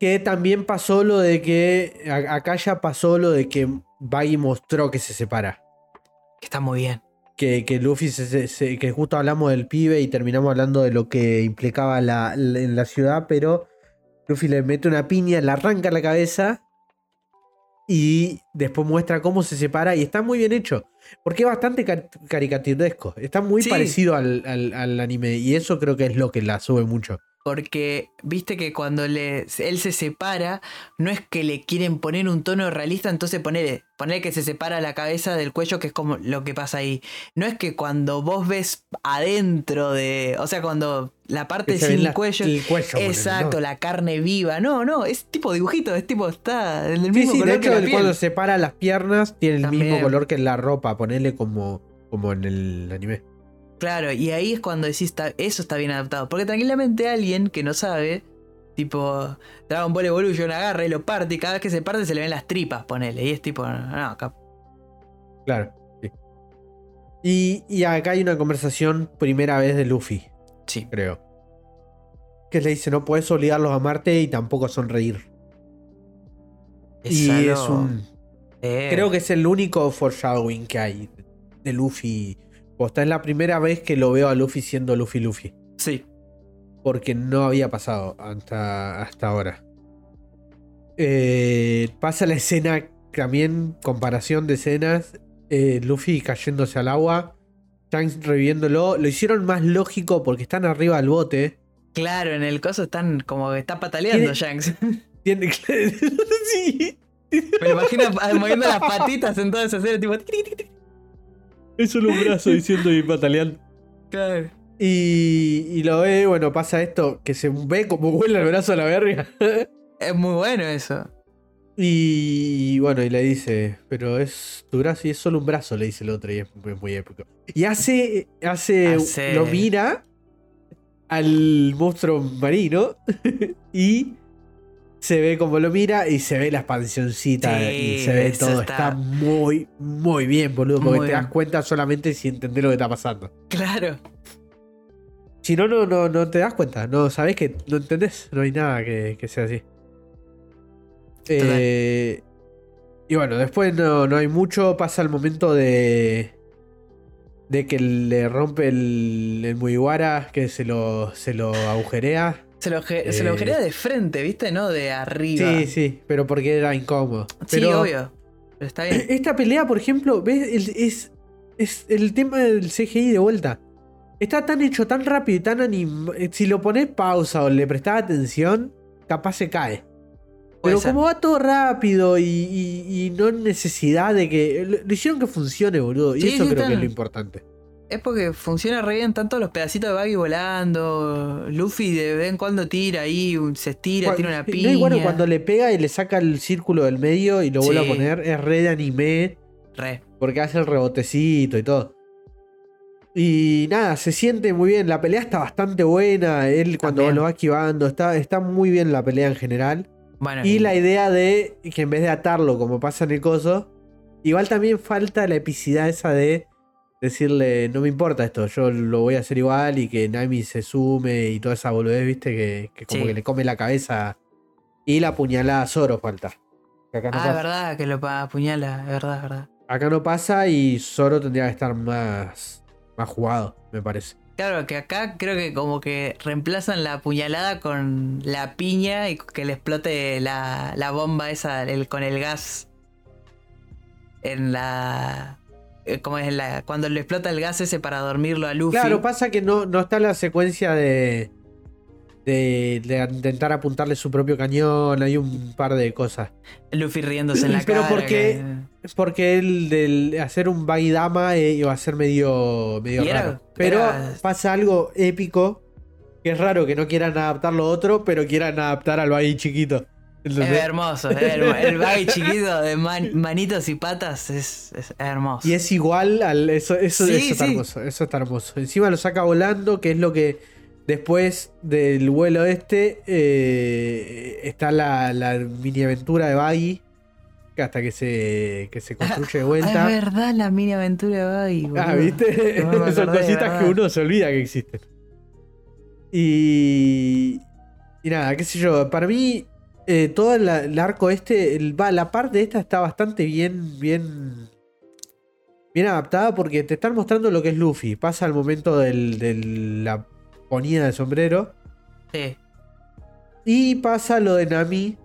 Que también pasó lo de que. Acá ya pasó lo de que Baggy mostró que se separa. Que está muy bien. que, que Luffy se, se- se- que justo hablamos del pibe y terminamos hablando de lo que implicaba la, la- en la ciudad, pero Luffy le mete una piña, le arranca la cabeza y después muestra cómo se separa y está muy bien hecho. Porque es bastante car- caricaturesco. Está muy Sí. parecido al, al- al anime y eso creo que es lo que la sube mucho. Porque viste que cuando le, él se separa, no es que le quieren poner un tono realista, entonces ponele, ponele que se separa la cabeza del cuello, que es como lo que pasa ahí. No es que cuando vos ves adentro de. O sea, cuando la parte sin la- cuello. el cuello, ponele, exacto, ¿no? la carne viva. No, no, es tipo dibujito, es tipo, está del Sí, mismo sí, de color hecho que la piel. cuando separa las piernas tiene el mismo color que la ropa, ponerle como, como en el anime. Claro, y ahí es cuando decís, está- eso está bien adaptado. Porque tranquilamente alguien que no sabe, tipo Dragon Ball Evolution, agarra y lo parte, y cada vez que se parte se le ven las tripas, ponele. Y es tipo, no, acá. Claro, sí. Y, y acá hay una conversación primera vez de Luffy, Sí. creo. Que le dice, no puedes obligarlos a amarte y tampoco a sonreír. y es un... Eh, Creo que es el único foreshadowing que hay de Luffy. O esta es la primera vez que lo veo a Luffy siendo Luffy Luffy. Sí. Porque no había pasado hasta, hasta ahora. Eh, pasa la escena, también comparación de escenas. eh, Luffy cayéndose al agua. Shanks reviviéndolo. Lo hicieron más lógico porque están arriba del bote. Claro, en el coso están como que está pataleando Shanks. Tiene sí. Me imagino moviendo las patitas en toda esa serie, tipo. Es solo un brazo diciendo y pataleando. Claro. Y, y lo ve, bueno, pasa esto, que se ve como vuela el brazo a la verga. Es muy bueno eso. y bueno, y le dice, pero es tu brazo y es solo un brazo, le dice el otro, y es muy, muy épico. Y hace, hace, Hace- lo mira al monstruo marino y se ve como lo mira y se ve la expansioncita Sí, y se ve todo. está- Está, muy, muy bien, boludo, porque Muy te das bien. cuenta solamente si entendés lo que está pasando. Claro. Si no, no, no, no te das cuenta. No sabes que no entendés. No hay nada que, que sea así. Eh, y bueno, después no, no hay mucho. Pasa el momento de. De que le rompe el, el Mugiwara, que se lo, se lo agujerea. Se lo, ge- se lo Eh. agujerea de frente, ¿viste? No de arriba. Sí, sí, pero porque era incómodo. Sí, obvio. Pero está bien. Esta pelea, por ejemplo, ¿ves? Es, es el tema del CGI de vuelta. Está tan hecho, tan rápido y tan animado. Si lo pones pausa o le prestás atención, capaz se cae. Pero como va todo rápido y, y- y no necesidad de que. Lo, hicieron que funcione, boludo. Y Sí, eso sí, creo que es lo importante. Es porque funciona re bien tanto los pedacitos de Baggy volando. Luffy de vez en cuando tira ahí, se estira, tira una No, piña. y bueno, cuando le pega y le saca el círculo del medio y lo vuelve Sí. a poner, es re de anime. Re. Porque hace el rebotecito y todo. Y nada, se siente muy bien. La pelea está bastante buena. Él cuando También. lo va esquivando. Está, está muy bien la pelea en general. Bueno, Y la idea de que en vez de atarlo como pasa en el coso, igual también falta la epicidad esa de decirle, no me importa esto, yo lo voy a hacer igual y que Nami se sume y toda esa boludez, viste, que, que como Sí. que le come la cabeza. Y la puñalada a Zoro falta. Que acá no Ah, es pasa. verdad que lo apuñala, es verdad, es verdad. Acá no pasa y Zoro tendría que estar más, más jugado, me parece. Claro, que acá creo que como que reemplazan la puñalada con la piña y que le explote la, la bomba esa el, con el gas. En la. Eh, cuando le explota el gas ese para dormirlo a Luffy. Claro, pasa que no, no está la secuencia de, de, de intentar apuntarle su propio cañón, hay un par de cosas. Luffy riéndose en la Pero cara. porque- que- Es porque el del hacer un Baggy Dama eh, iba a ser medio, medio era- raro. Pero era- pasa algo épico, que es raro que no quieran adaptar lo otro, pero quieran adaptar al Baggy chiquito. Es hermoso, es el baggy chiquito de man- manitos y patas es, es hermoso. Y es igual al. Eso, eso, Sí, eso está hermoso. Eso está hermoso. Encima lo saca volando, que es lo que. Después del vuelo este. eh, está la, la mini aventura de Baggy. Hasta que se, que se construye de Ah, vuelta. es verdad la mini aventura de Baggy. Ah, boludo. ¿viste? No me Son cositas que uno se olvida que existen. Y. Y nada, qué sé yo. Para mí, eh, todo el arco este. el- va, la parte esta está bastante bien. Bien. bien adaptada porque te están mostrando lo que es Luffy. Pasa el momento del- de la ponida de sombrero. Sí. Y pasa lo de Nami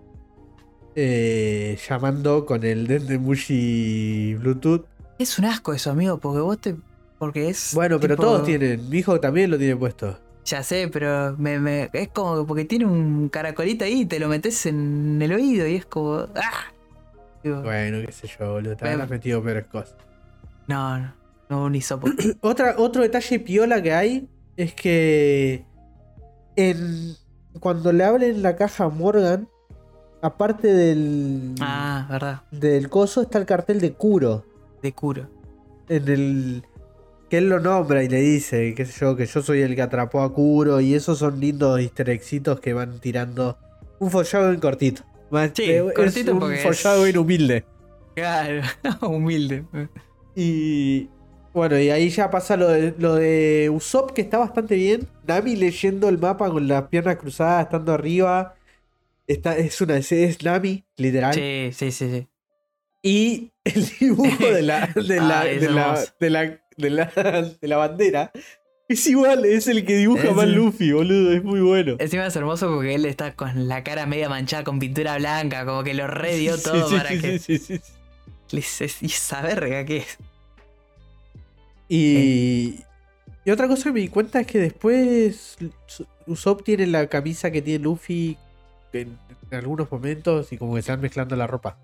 eh, llamando con el Dendemushi Bluetooth. Es un asco eso, amigo, porque vos te. Porque es. Bueno, pero tipo- todos tienen. Mi hijo también lo tiene puesto. Ya sé, pero me, me- es como porque tiene un caracolito ahí y te lo metes en el oído y es como. ¡Ah! Digo, Bueno, qué sé yo, boludo. Te habrás metido peores cosas. no, no, no, un hisopo. Otra, otro detalle piola que hay es que en, cuando le abren la caja a Morgan, aparte del, ah, verdad, del coso, está el cartel de Kuro. de curo. En el. Que él lo nombra y le dice, qué sé yo, que yo soy el que atrapó a Kuro. Y esos son lindos easter que van tirando. Un foreshadowing cortito. Más- Sí, eh, es cortito un porque es- humilde. Claro, humilde. Y bueno, y ahí ya pasa lo de, lo de Usopp, que está bastante bien. Nami leyendo el mapa con las piernas cruzadas, estando arriba. Está, es una es Nami, literal. Sí, sí, sí, sí. Y el dibujo de la, de la, Ay, es de, la, hermoso. de, la, de, la, de la bandera es igual, es el que dibuja Es- más Luffy, boludo. Es muy bueno. Encima es hermoso porque él está con la cara media manchada con pintura blanca, como que lo redió todo sí, para sí, que. sí, sí, sí. Les- es- ¿Y esa verga qué es? Y, y otra cosa que me di cuenta es que después Usopp tiene la camisa que tiene Luffy en, en algunos momentos y como que se van mezclando la ropa.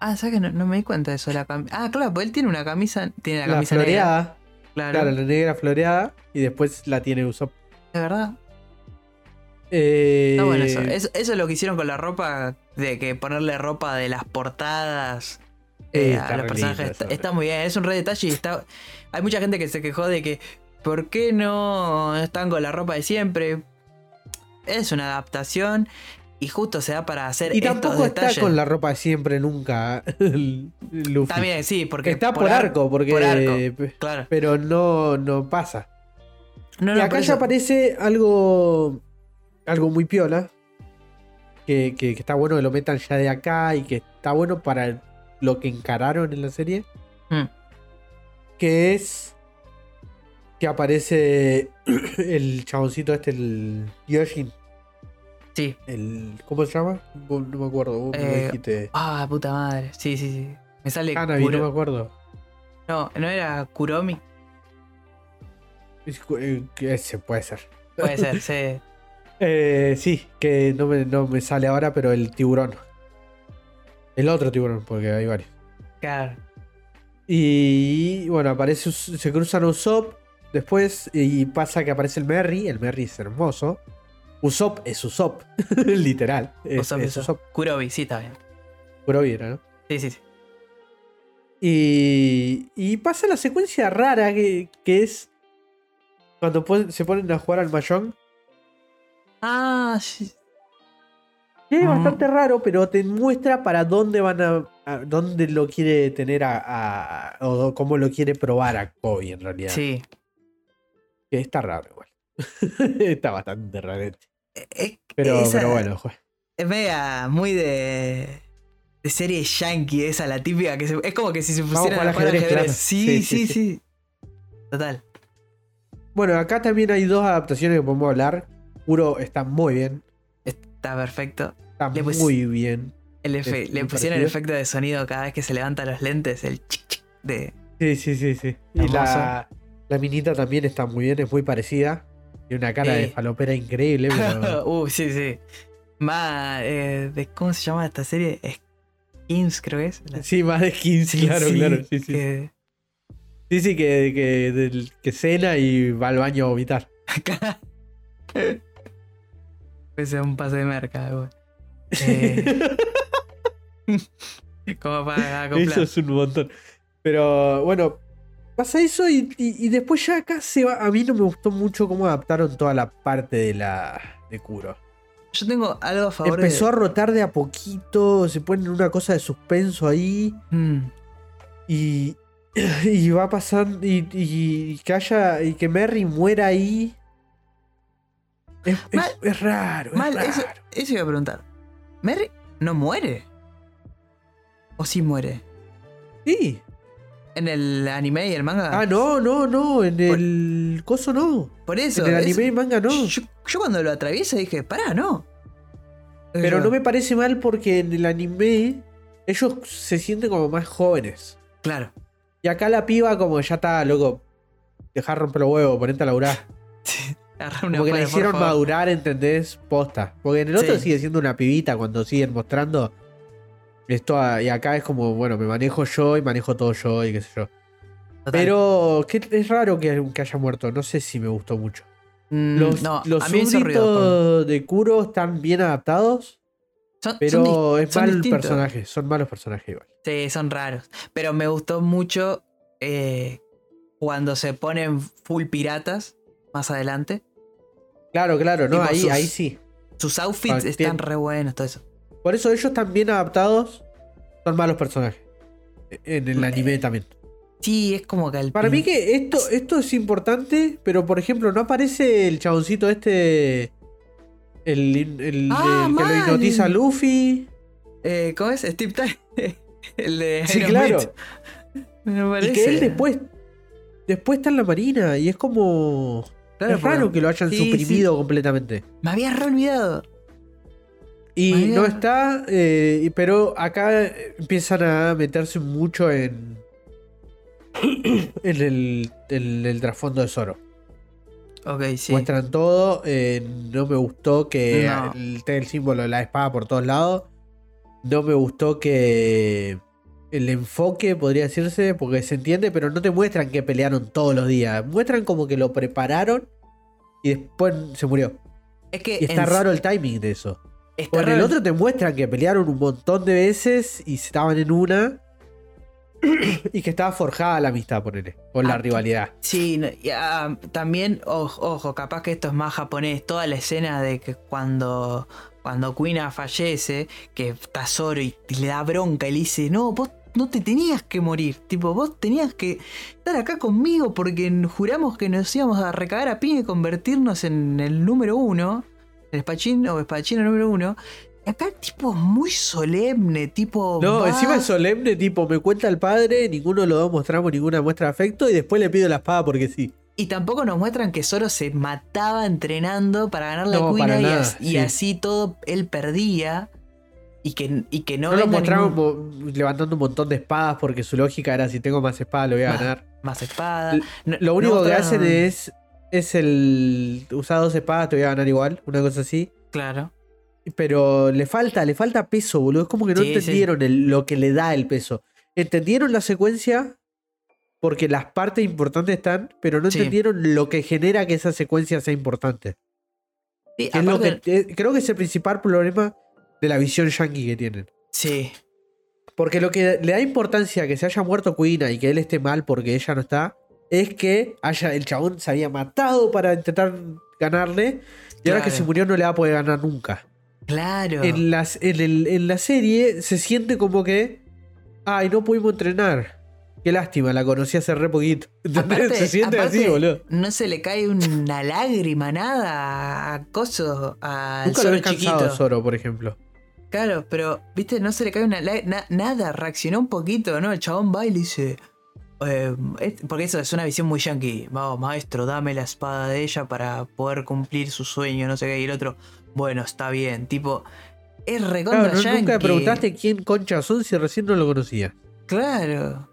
Ah, ¿sabes que no, no me di cuenta de eso? La cam- ah, claro, pues él tiene una camisa. Tiene la La, camisa negra. floreada, Claro, claro, la negra floreada y después la tiene Usopp. de verdad. Eh, Está bueno eso. eso. Eso es lo que hicieron con la ropa, de que ponerle ropa de las portadas eh, Eh, a los personajes. está muy bien, es un re detalle y está. Hay mucha gente que se quejó de que. ¿Por qué no están con la ropa de siempre? Es una adaptación y justo se da para hacer Y estos tampoco está detalles. con la ropa de siempre nunca Luffy. También, sí, porque. está por, ar- arco, porque por arco. Claro. pero no, no pasa. No, y acá ya aparece algo. Algo muy piola. Que, que- que está bueno que lo metan ya de acá. Y que está bueno para lo que encararon en la serie. Hmm. Que es. Que aparece el chaboncito este, el Yoshin. Sí. El, ¿Cómo se llama? No me acuerdo. Vos me Eh, dijiste. Ah, puta madre. Sí, sí, sí. Me sale. Hanabi, Kuro- no me acuerdo. No, no era Kuromi. Eh, Ese puede ser. Puede ser, sí. Eh, sí, que no me, no me sale ahora, pero el tiburón. El otro tiburón, porque hay varios. Claro. Y bueno, aparece, se cruzan Usopp después y pasa que aparece el Merry. El Merry es hermoso. Usopp es Usopp, literal. Es, Usopp, es Usopp. Kurobi, sí, está bien. Puro bien, ¿no? Sí, sí, sí. Y, y pasa la secuencia rara que, que es cuando pon- se ponen a jugar al Mahjong. Ah, sí. Que es Mm. bastante raro, pero te muestra para dónde van a. a dónde lo quiere tener a, a- o cómo lo quiere probar a Kobe en realidad. Sí. Que está raro igual. está bastante raro. Es, Pero, bueno, jue- Es media muy de. De serie yankee, esa, la típica. que se- Es como que si se pusieran a jugar ajedrez. Sí, Sí, sí, sí, Total. Bueno, acá también hay dos adaptaciones que podemos hablar. Puro está muy bien. Está perfecto. Está Le muy bien. El efe- le pusieron el efecto de sonido cada vez que se levanta los lentes, el chic chic de. Sí, sí, sí, sí. Y la, la minita también está muy bien, es muy parecida. Tiene una cara de Sí. falopera increíble, pero. uh, sí, sí. Más. eh, de, ¿Cómo se llama esta serie? Skins, creo que es. La- sí, más de 15, claro, sí, claro. Sí, sí. que- Sí, sí, que, que, cena y va al baño a vomitar. Puede ser un pase de merca, güey. Eh, como para acoplar. eso es un montón. Pero bueno, pasa eso y, y- y después ya acá se va. A mí no me gustó mucho cómo adaptaron toda la parte de la de Kuro. Yo tengo algo a favor Empezó de. a rotar de a poquito, se pone una cosa de suspenso ahí Mm, y, y va pasando y, y que haya y que Merry muera ahí. Es, es- Mal- es raro, es mal, raro. eso, eso iba a preguntar. ¿Merry no muere? ¿O sí muere? Sí, ¿En el anime y el manga? Ah, no, no, no. En el coso no. Por eso. En el es- anime y manga no. Yo, yo cuando lo atraviesa dije, pará, no. Pero Yo- no me parece mal porque en el anime ellos se sienten como más jóvenes. Claro. Y acá la piba como ya está, loco. Dejar romper los huevos, ponete a laburar. Una Como que la hicieron madurar, ¿entendés? Posta. Porque en el otro Sí. sigue siendo una pibita cuando siguen mostrando. Esto a- y acá es como, bueno, me manejo yo y manejo todo yo y qué sé yo. Total. Pero que es raro que, que haya muerto. No sé si me gustó mucho. Mm, Los, no, los ruido. de Kuro están bien adaptados, Son, son pero dis- es son mal distintos. personaje. Son malos personajes igual. Sí, son raros. Pero me gustó mucho eh, cuando se ponen full piratas más adelante. Claro, claro, no, ahí, sus- ahí sí. Sus outfits Ah, están re buenos, todo eso. Por eso ellos están bien adaptados. Son malos personajes. En el anime también. Sí, es como que al Para mí que esto, esto es importante, pero por ejemplo, no aparece el chaboncito este. El, el- el Ah, que lo hipnotiza a Luffy. Eh, ¿Cómo es? Steve el de Sí, Iron claro. Me Y que él después. Después está en la marina. Y es como. Claro, es raro que lo hayan sí, suprimido completamente. Me había re olvidado. Y no está. eh, pero acá empiezan a meterse mucho en. en el, trasfondo de Zoro. Ok, sí. Muestran todo. eh, no me gustó que No. el, símbolo de la espada por todos lados. No me gustó que el enfoque, podría decirse, porque se entiende, pero no te muestran que pelearon todos los días. Muestran como que lo prepararon y después se murió. Es que Y está raro el timing de eso. Está el otro te muestran que pelearon un montón de veces y estaban en una. y que estaba forjada la amistad, ponele. Con la Ah, rivalidad. Sí, ah, también, ojo, ojo, capaz que esto es más japonés. Toda la escena de que cuando, cuando Kuina fallece, que está Zoro y, y le da bronca y le dice, no, vos no te tenías que morir. Tipo, vos tenías que estar acá conmigo porque juramos que nos íbamos a recagar a piña y convertirnos en el número uno, el espadachín o espadachina número uno. Y acá, tipo, muy solemne, tipo. No, va- encima es solemne, tipo, me cuenta el padre, ninguno de los dos mostramos ninguna muestra de afecto y después le pido la espada porque sí. Y tampoco nos muestran que Zoro se mataba entrenando para ganar la No, cuina y, nada, as- y sí. así todo él perdía. Y que, y que no, No, lo mostramos ningún- levantando un montón de espadas porque su lógica era si tengo más espadas lo voy a ganar. más espada. L- No- Lo no único que hacen es es el usar dos espadas te voy a ganar igual, una cosa así. Claro. Pero le falta, le falta peso, boludo. Es como que no Sí, sí. entendieron el- lo que le da el peso. Entendieron la secuencia porque las partes importantes están, pero no Sí. entendieron lo que genera que esa secuencia sea importante. Sí, es lo que, eh, creo que es el principal problema de la visión yankee que tienen. sí. Porque lo que le da importancia a que se haya muerto Kuina y que él esté mal porque ella no está, es que haya, el chabón se había matado para intentar ganarle y ahora que se murió no le va a poder ganar nunca. Claro. En, las, en, el- en la serie se siente como que, ay, no pudimos entrenar. Qué lástima, la conocí hace re poquito. Se siente aparte, así, boludo. No se le cae una lágrima, nada a Coso, a Nunca lo ves cansado chiquito. Zoro, por ejemplo. Claro, pero, viste, no se le cae una na- nada, reaccionó un poquito, ¿no? El chabón va y le dice. Eh, es- porque eso es una visión muy yankee. Vamos, maestro, dame la espada de ella para poder cumplir su sueño, no sé qué. Y el otro, bueno, está bien. Tipo, es recontra Claro, yankee. nunca me preguntaste quién concha son si recién no lo conocía. Claro.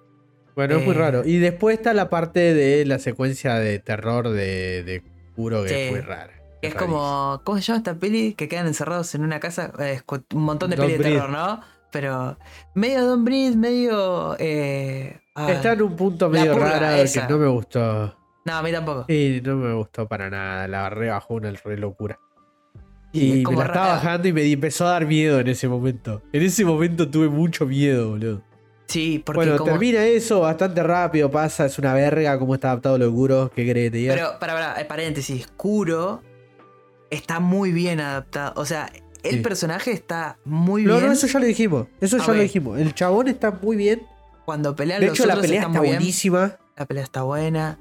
Bueno, es muy Eh. raro. Y después está la parte de la secuencia de terror de, de Kuro que Sí. es muy rara. Es como. ¿Cómo se llama esta peli? Que quedan encerrados en una casa. Eh, un montón de pelis de terror, ¿no? Pero. Medio Don Breathe, medio. Eh, ah, Está en un punto medio esa. que no me gustó. No, a mí tampoco. Y no me gustó para nada. La rebajó una re locura. Y Y me la estaba bajando y me empezó a dar miedo en ese momento. En ese momento tuve mucho miedo, boludo. Sí, porque bueno, como. termina eso bastante rápido, pasa, es una verga cómo está adaptado lo Kuro, ¿qué que te diga? Pero, para, para, eh, paréntesis. Kuro está muy bien adaptado. O sea, el Sí. personaje está muy no, bien. no, eso ya lo dijimos, eso Ah, ya lo dijimos. El chabón está muy bien, Cuando pelean de los hecho la pelea está bien. buenísima. La pelea está buena.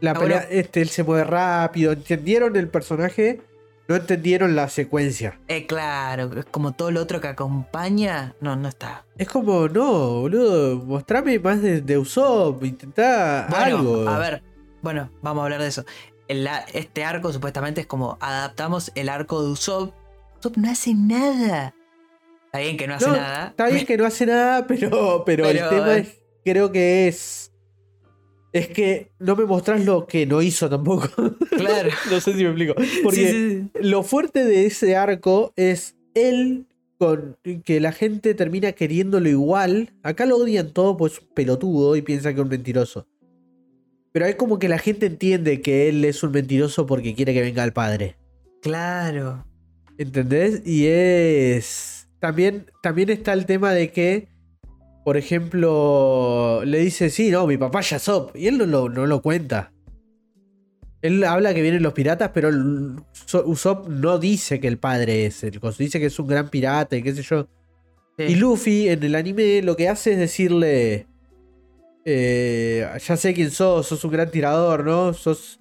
La Ah, pelea, este, él se mueve rápido, entendieron el personaje no entendieron la secuencia. Eh, claro, es como todo lo otro que acompaña. No, no está. Es como, no, boludo, mostrame más de, de Usopp, intentá Bueno, algo. a ver, bueno, vamos a hablar de eso. El este arco supuestamente es como adaptamos el arco de Usopp. Usopp no hace nada. Está bien que no hace No, nada. Está bien que no hace nada, pero, pero, Pero, el tema eh. es, creo que es. Es que no me mostrás lo que no hizo tampoco. Claro. no sé si me explico. Porque Sí, sí, sí. lo fuerte de ese arco es él con que la gente termina queriéndolo igual. Acá lo odian todo pues es un pelotudo y piensa que es un mentiroso. Pero es como que la gente entiende que él es un mentiroso porque quiere que venga el padre. Claro. ¿Entendés? Y es. También, también está el tema de que, por ejemplo, le dice, sí, no, mi papá ya Sop. Y él no lo, no lo cuenta. Él habla que vienen los piratas, pero Usopp no dice que el padre es el coso. Dice que es un gran pirata y qué sé yo. Sí. Y Luffy en el anime lo que hace es decirle: eh, Ya sé quién sos, sos un gran tirador, ¿no? Sos.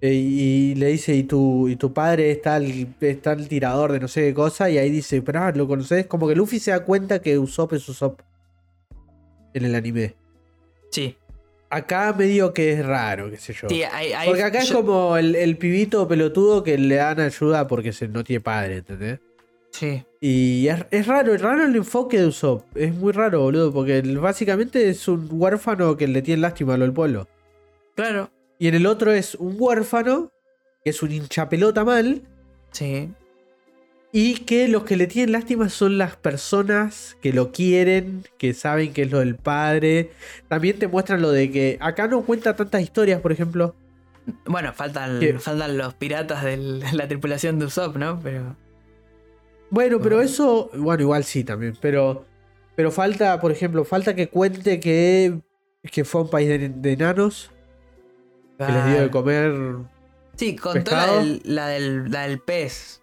Eh, y le dice: ¿Y tu, y tu padre está el, está el tirador de no sé qué cosa? Y ahí dice: Pero ah, lo conoces. Como que Luffy se da cuenta que Usopp es Usopp en el anime. Sí. Acá medio que es raro, qué sé yo. Sí, Porque acá es como el, el pibito pelotudo que le dan ayuda porque se, no tiene padre, ¿entendés? Sí. Y es, es raro, es raro el enfoque de Usopp. Es muy raro, boludo, porque él básicamente es un huérfano que le tiene lástima a lo del pueblo. Claro. Y en el otro es un huérfano, que es un hinchapelota mal, Sí. y que los que le tienen lástima son las personas que lo quieren, que saben que es lo del padre. También te muestran lo de que acá no cuenta tantas historias, por ejemplo. Bueno, faltan, faltan los piratas de la tripulación de Usopp, ¿no? Pero. Bueno, pero eso, bueno, igual sí también, pero pero falta, por ejemplo, falta que cuente que que fue a un país de, de enanos, que les dio de comer. Sí, contó la del, la, del, la del pez.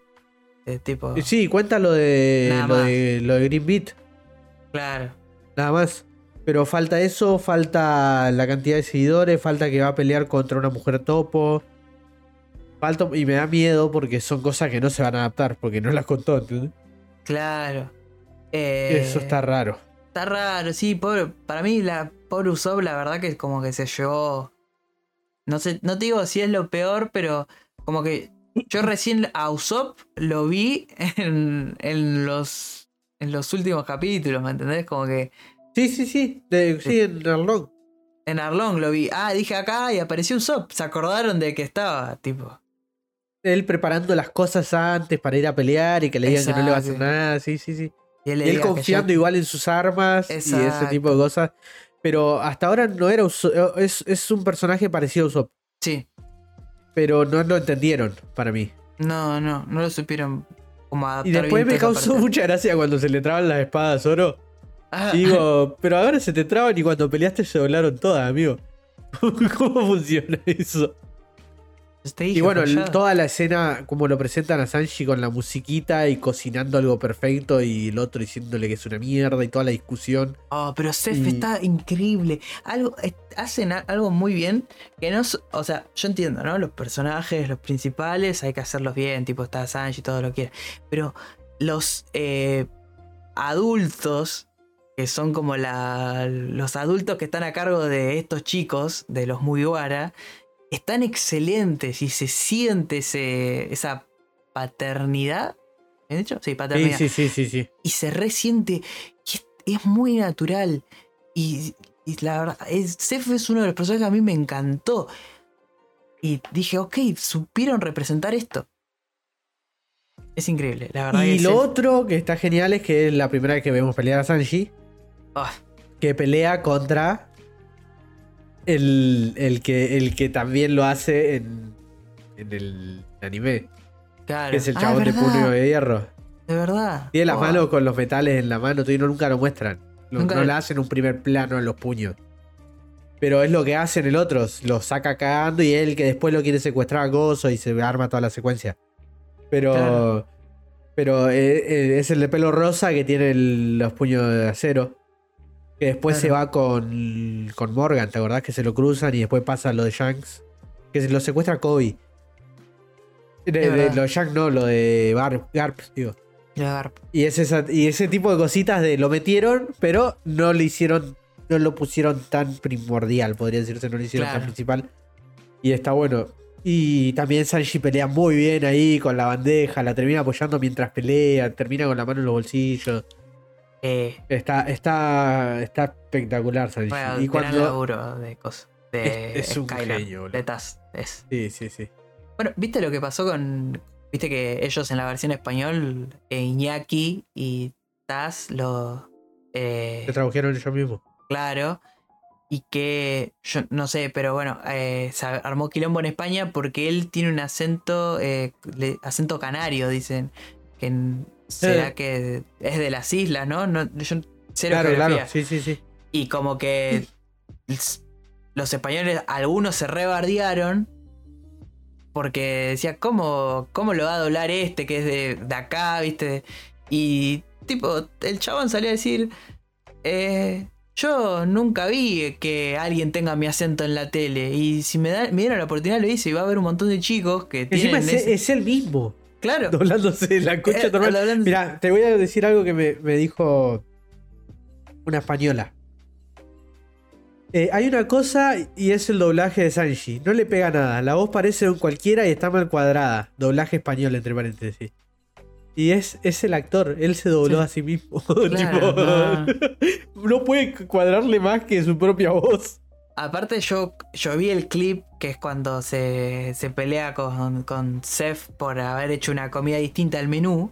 De tipo. Sí, cuenta lo de lo de lo de Green Beat, Claro. nada más. Pero falta eso, falta la cantidad de seguidores, falta que va a pelear contra una mujer topo. Falta, y me da miedo porque son cosas que no se van a adaptar, porque no las contó, ¿entendés? Claro. Eh, Eso está raro. Está raro, sí, pobre. Para mí, la pobre Usopp, la verdad que como que se llevó. No sé, no te digo si es lo peor, pero como que yo recién a Usopp lo vi en, en los en los últimos capítulos, ¿me entendés? Como que Sí, sí, sí, de- sí, en Arlong. en Arlong lo vi. Ah, dije acá y apareció Usopp. Se acordaron de que estaba, tipo. Él preparando las cosas antes para ir a pelear y que le digan que no le va a hacer nada, sí, sí, sí. Y él, Y confiando igual en sus armas y ese tipo de cosas. Pero hasta ahora no era Usopp, es, es un personaje parecido a Usopp. Sí. Pero no lo entendieron para mí. No, no, no lo supieron como adaptar. Y después bien me causó parte. mucha gracia cuando se le traban las espadas oro. Ah, digo, pero ahora se te traban y cuando peleaste se doblaron todas, amigo. ¿Cómo funciona eso? Te Y bueno, el- toda la escena, como lo presentan a Sanji con la musiquita y cocinando algo perfecto y el otro diciéndole que es una mierda y toda la discusión. Oh, pero Seth Y- está increíble. Algo, hacen algo muy bien que no. O sea, yo entiendo, ¿no? Los personajes, los principales, hay que hacerlos bien, tipo está Sanji y todo lo que quiera. Pero los eh, adultos, que son como la, los adultos que están a cargo de estos chicos, de los Mugiwara, están excelentes y se siente ese, esa paternidad. ¿Me han dicho? Sí, paternidad sí, sí, sí, sí. y se resiente. Y es, es muy natural. Y, y la verdad, es, Seth es uno de los personajes que a mí me encantó. Y dije, ok, supieron representar esto. Es increíble, la verdad. Y que lo otro que está genial es que es la primera vez que vemos pelear a Sanji, Ah, que pelea contra el, el, que, el que también lo hace en, en el anime, claro. que es el Ah, chabón de verdad, puño de hierro. De verdad. Tiene las Oh, manos con los metales en la mano, todavía no- nunca lo muestran. Lo- Nunca- No le hacen un primer plano en los puños. Pero es lo que hacen el otro, lo saca cagando y él que después lo quiere secuestrar a Gozo y se arma toda la secuencia. Pero Claro. pero eh, eh, es el de pelo rosa que tiene el- los puños de acero. Que después se va con, con Morgan, ¿te acordás? Que se lo cruzan y después pasa lo de Shanks. Que se lo secuestra Kobe. De, de lo Jack no, lo de Garp, Garp, digo. Garp. Y, es esa- y ese tipo de cositas de lo metieron, pero no le hicieron, no lo pusieron tan primordial, podría decirse, no lo hicieron Claro. tan principal. Y está bueno. Y también Sanji pelea muy bien ahí con la bandeja, la termina apoyando mientras pelea, termina con la mano en los bolsillos. Eh, Está, está, está espectacular y cuando. laburo de cosas. De Es- es un Skylar, genio, de Taz. Es. Sí, sí, sí. Bueno, ¿viste lo que pasó con. Viste que ellos en la versión español, eh, Iñaki y Taz lo. eh, Se tradujeron ellos mismos. claro. Y que. Yo no sé, pero bueno, eh, se armó quilombo en España porque él tiene un acento. le- acento canario, dicen. En- será que es de las islas, ¿no? no yo cero Claro, geografía. claro. Sí, sí, sí. Y como que los españoles, algunos se rebardearon. Porque decía, ¿cómo, ¿cómo lo va a doblar este que es de, de acá, viste? Y tipo, el chabón salió a decir, eh, yo nunca vi que alguien tenga mi acento en la tele. Y si me, da, me dieron la oportunidad lo hice y va a haber un montón de chicos que tienen es, ese- es el mismo. Claro. Doblándose la concha Eh, hablando- Mira, te voy a decir algo que me, me dijo una española. Eh, hay una cosa y es el doblaje de Sanji. No le pega nada. La voz parece de un cualquiera y está mal cuadrada. Doblaje español, entre paréntesis. Y es, es el actor. Él se dobló Sí. a sí mismo. Claro, Tipo, no puede cuadrarle más que su propia voz. Aparte yo, yo vi el clip que es cuando se, se pelea con, con Seth por haber hecho una comida distinta al menú.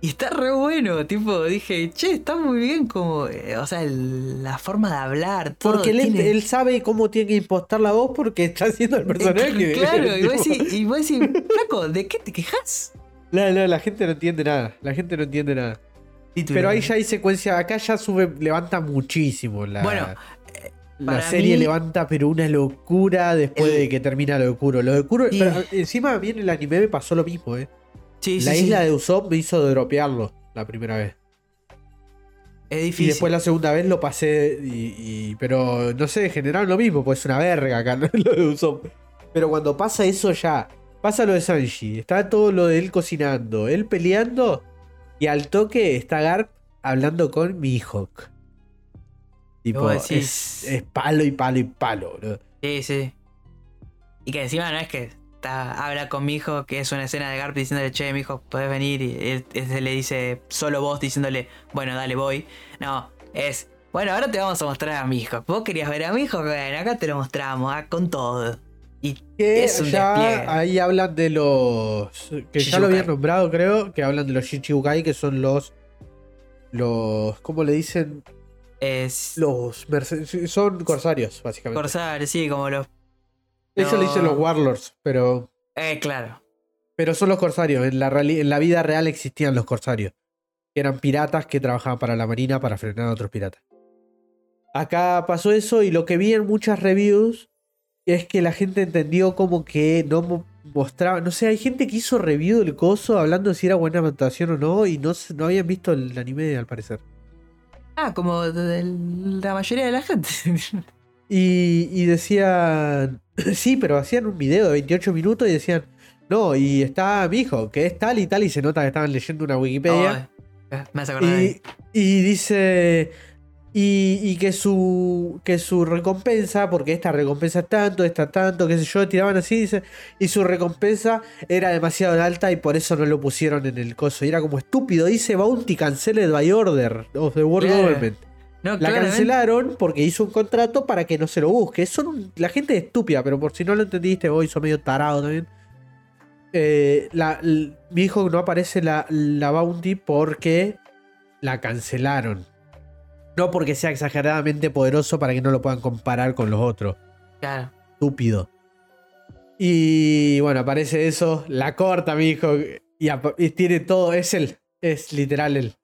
Y está re bueno, tipo, dije, che, está muy bien como, eh, o sea, el- la forma de hablar, todo. Porque él, tiene- él sabe cómo tiene que impostar la voz porque está haciendo el personaje. Claro, y vos decís, y vos decís, flaco, ¿de qué te quejas? No, no, la gente no entiende nada. La gente no entiende nada. Pero ahí ya hay secuencia. Acá ya sube, levanta muchísimo la. Bueno, la serie mí- levanta, pero una locura después El- de que termina lo de Kuro. Lo de Kuro. Sí. pero encima a mí en el anime me pasó lo mismo, eh. Sí, la sí, isla de Usopp me hizo dropearlo la primera vez. es Y difícil. después la segunda vez lo pasé. Y, y- pero no sé, generaron lo mismo, pues es una verga acá, ¿no? lo de Usopp. Pero cuando pasa eso ya. Pasa lo de Sanji. Está todo lo de él cocinando. Él peleando. Y al toque está Garp hablando con Mihawk. Tipo, es, palo y palo y palo, boludo. Sí, sí. Y que encima no es que está, habla con mi hijo, que es una escena de Garp diciéndole, che, mi hijo, podés venir. Y él, él le dice, solo vos diciéndole, bueno, dale, voy. No, es, bueno, ahora te vamos a mostrar a mi hijo. Vos querías ver a mi hijo, bueno, acá te lo mostramos, ah, con todo. Y Que Es un ya despliegue. ahí hablan de los. Que ya lo Shichibukai. nombrado, creo. Que hablan de los Shichibukai, que son los. Los. ¿Cómo le dicen? Es Los. Son corsarios, básicamente. Corsar, sí, como los... Eso le dicen no. los Warlords, pero. Eh, claro. Pero son los corsarios. En la, en la vida real existían los corsarios. Que eran piratas que trabajaban para la marina para frenar a otros piratas. Acá pasó eso y lo que vi en muchas reviews es que la gente entendió como que no mo- mostraba. No sé, hay gente que hizo review del coso hablando de si era buena adaptación o no y no, no habían visto el anime al parecer. Ah, como de la mayoría de la gente. Y, y decían. Sí, pero hacían un video de 28 minutos y decían. No, y está mi hijo, que es tal y tal, y se nota que estaban leyendo una Wikipedia. Ay, me hace acordar. Y, y dice. Y, y que su. que su recompensa, porque esta recompensa es tanto, esta tanto, qué sé yo, tiraban así, dice. Y su recompensa era demasiado alta y por eso no lo pusieron en el coso. Y era como estúpido, dice Bounty Canceled by Order of the World. Government. No, La cancelaron porque hizo un contrato para que no se lo busque. Son la gente es estúpida, pero por si no lo entendiste, vos sos medio tarado también. Eh, la- l- mi hijo no aparece la, la bounty porque la cancelaron. No porque sea exageradamente poderoso para que no lo puedan comparar con los otros. Claro. Estúpido. Y bueno, aparece eso, la corta mi hijo y, tiene todo, es él, es literal él.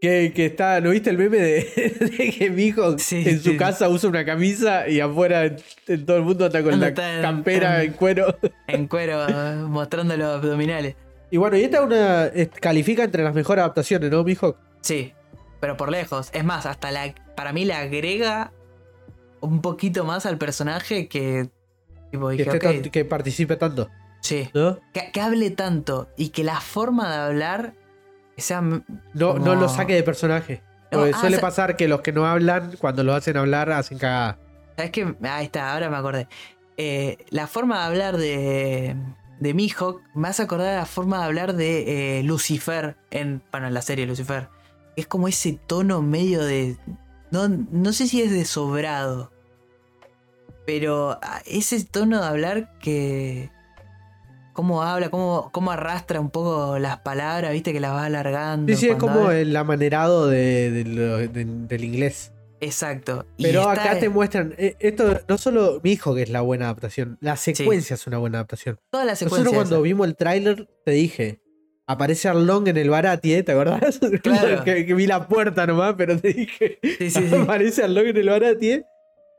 Que, que está, ¿no viste el meme de, de que mi hijo Sí, en su sí. casa usa una camisa y afuera en, en todo el mundo está con la está campera en- en cuero? En cuero, mostrando los abdominales. Y bueno, y esta es una califica entre las mejores adaptaciones, ¿no, mi hijo? Sí, pero por lejos. Es más, hasta la para mí le agrega un poquito más al personaje que. Tipo, Que, dije, esté ok, tan- que participe tanto. Sí. ¿no? Que, que hable tanto y que la forma de hablar sea. No, no lo saque de personaje. No, Porque ah, suele sa- pasar que los que no hablan, cuando lo hacen hablar, hacen cagada. ¿Sabes qué? Ahí está, ahora me acordé. Eh, la forma de hablar de, de Mihawk me hace acordar a la forma de hablar de eh, Lucifer en, bueno, en la serie Lucifer. Es como ese tono medio de. No, no sé si es de sobrado. Pero ah, ese tono de hablar que. Cómo habla, cómo, cómo arrastra un poco las palabras, viste, que las va alargando. Sí, sí, es como habla. el amanerado de- de lo- de- del inglés. Exacto. Y Pero está- acá te muestran, eh, esto no solo mi hijo que es la buena adaptación, la secuencia es una buena adaptación. Toda la secuencia. Nosotros cuando esa. vimos el tráiler te dije, aparece Arlong en el Barati, ¿eh? ¿te acordás? Claro. que, que vi la puerta nomás, pero te dije, Sí, sí, sí. aparece Arlong en el Barati, ¿eh?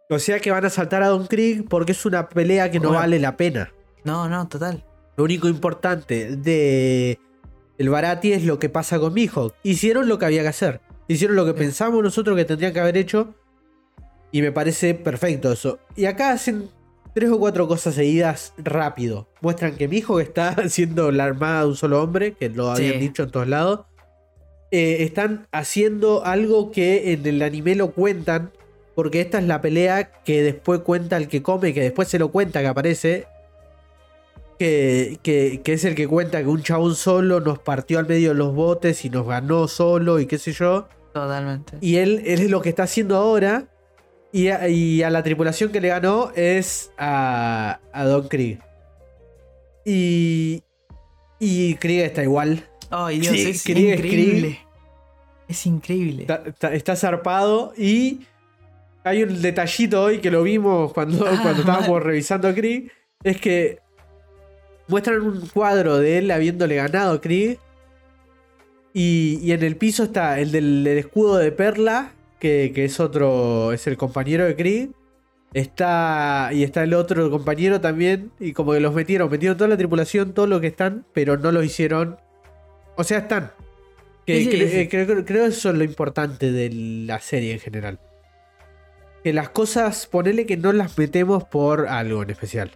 O sea que van a saltar a Don Krieg porque es una pelea que no Bueno. vale la pena. No, no, total. Lo único importante de el Barati es lo que pasa con Mihawk. Hicieron lo que había que hacer. Hicieron lo que pensamos nosotros que tendrían que haber hecho. Y me parece perfecto eso. Y acá hacen tres o cuatro cosas seguidas rápido. Muestran que Mihawk está haciendo la armada de un solo hombre, que lo habían Sí. dicho en todos lados. Eh, están haciendo algo que en el anime lo cuentan. Porque esta es la pelea que después cuenta el que come, que después se lo cuenta que aparece que, que- que es el que cuenta que un chabón solo nos partió al medio de los botes y nos ganó solo y qué sé yo. Totalmente. Y él, él es lo que está haciendo ahora. Y a, y a la tripulación que le ganó es a, a Don Krieg. Y, y Krieg está igual. Ay, Dios, Sí, es Krieg es increíble. Es increíble. Está, está- está zarpado. Y hay un detallito hoy que lo vimos cuando, Ah, cuando estábamos mal. revisando a Krieg. Es que muestran un cuadro de él habiéndole ganado a Krieg. Y, y en el piso está el del, del escudo de Perla, que, que es otro, es el compañero de Krieg. Está, y está el otro compañero también. Y como que los metieron, metieron toda la tripulación, todo lo que están, pero no lo hicieron. O sea, están. Que Sí, sí, cre- sí. eh, creo, creo- creo eso es lo importante de la serie en general. Que las cosas, ponele que no las metemos por algo en especial.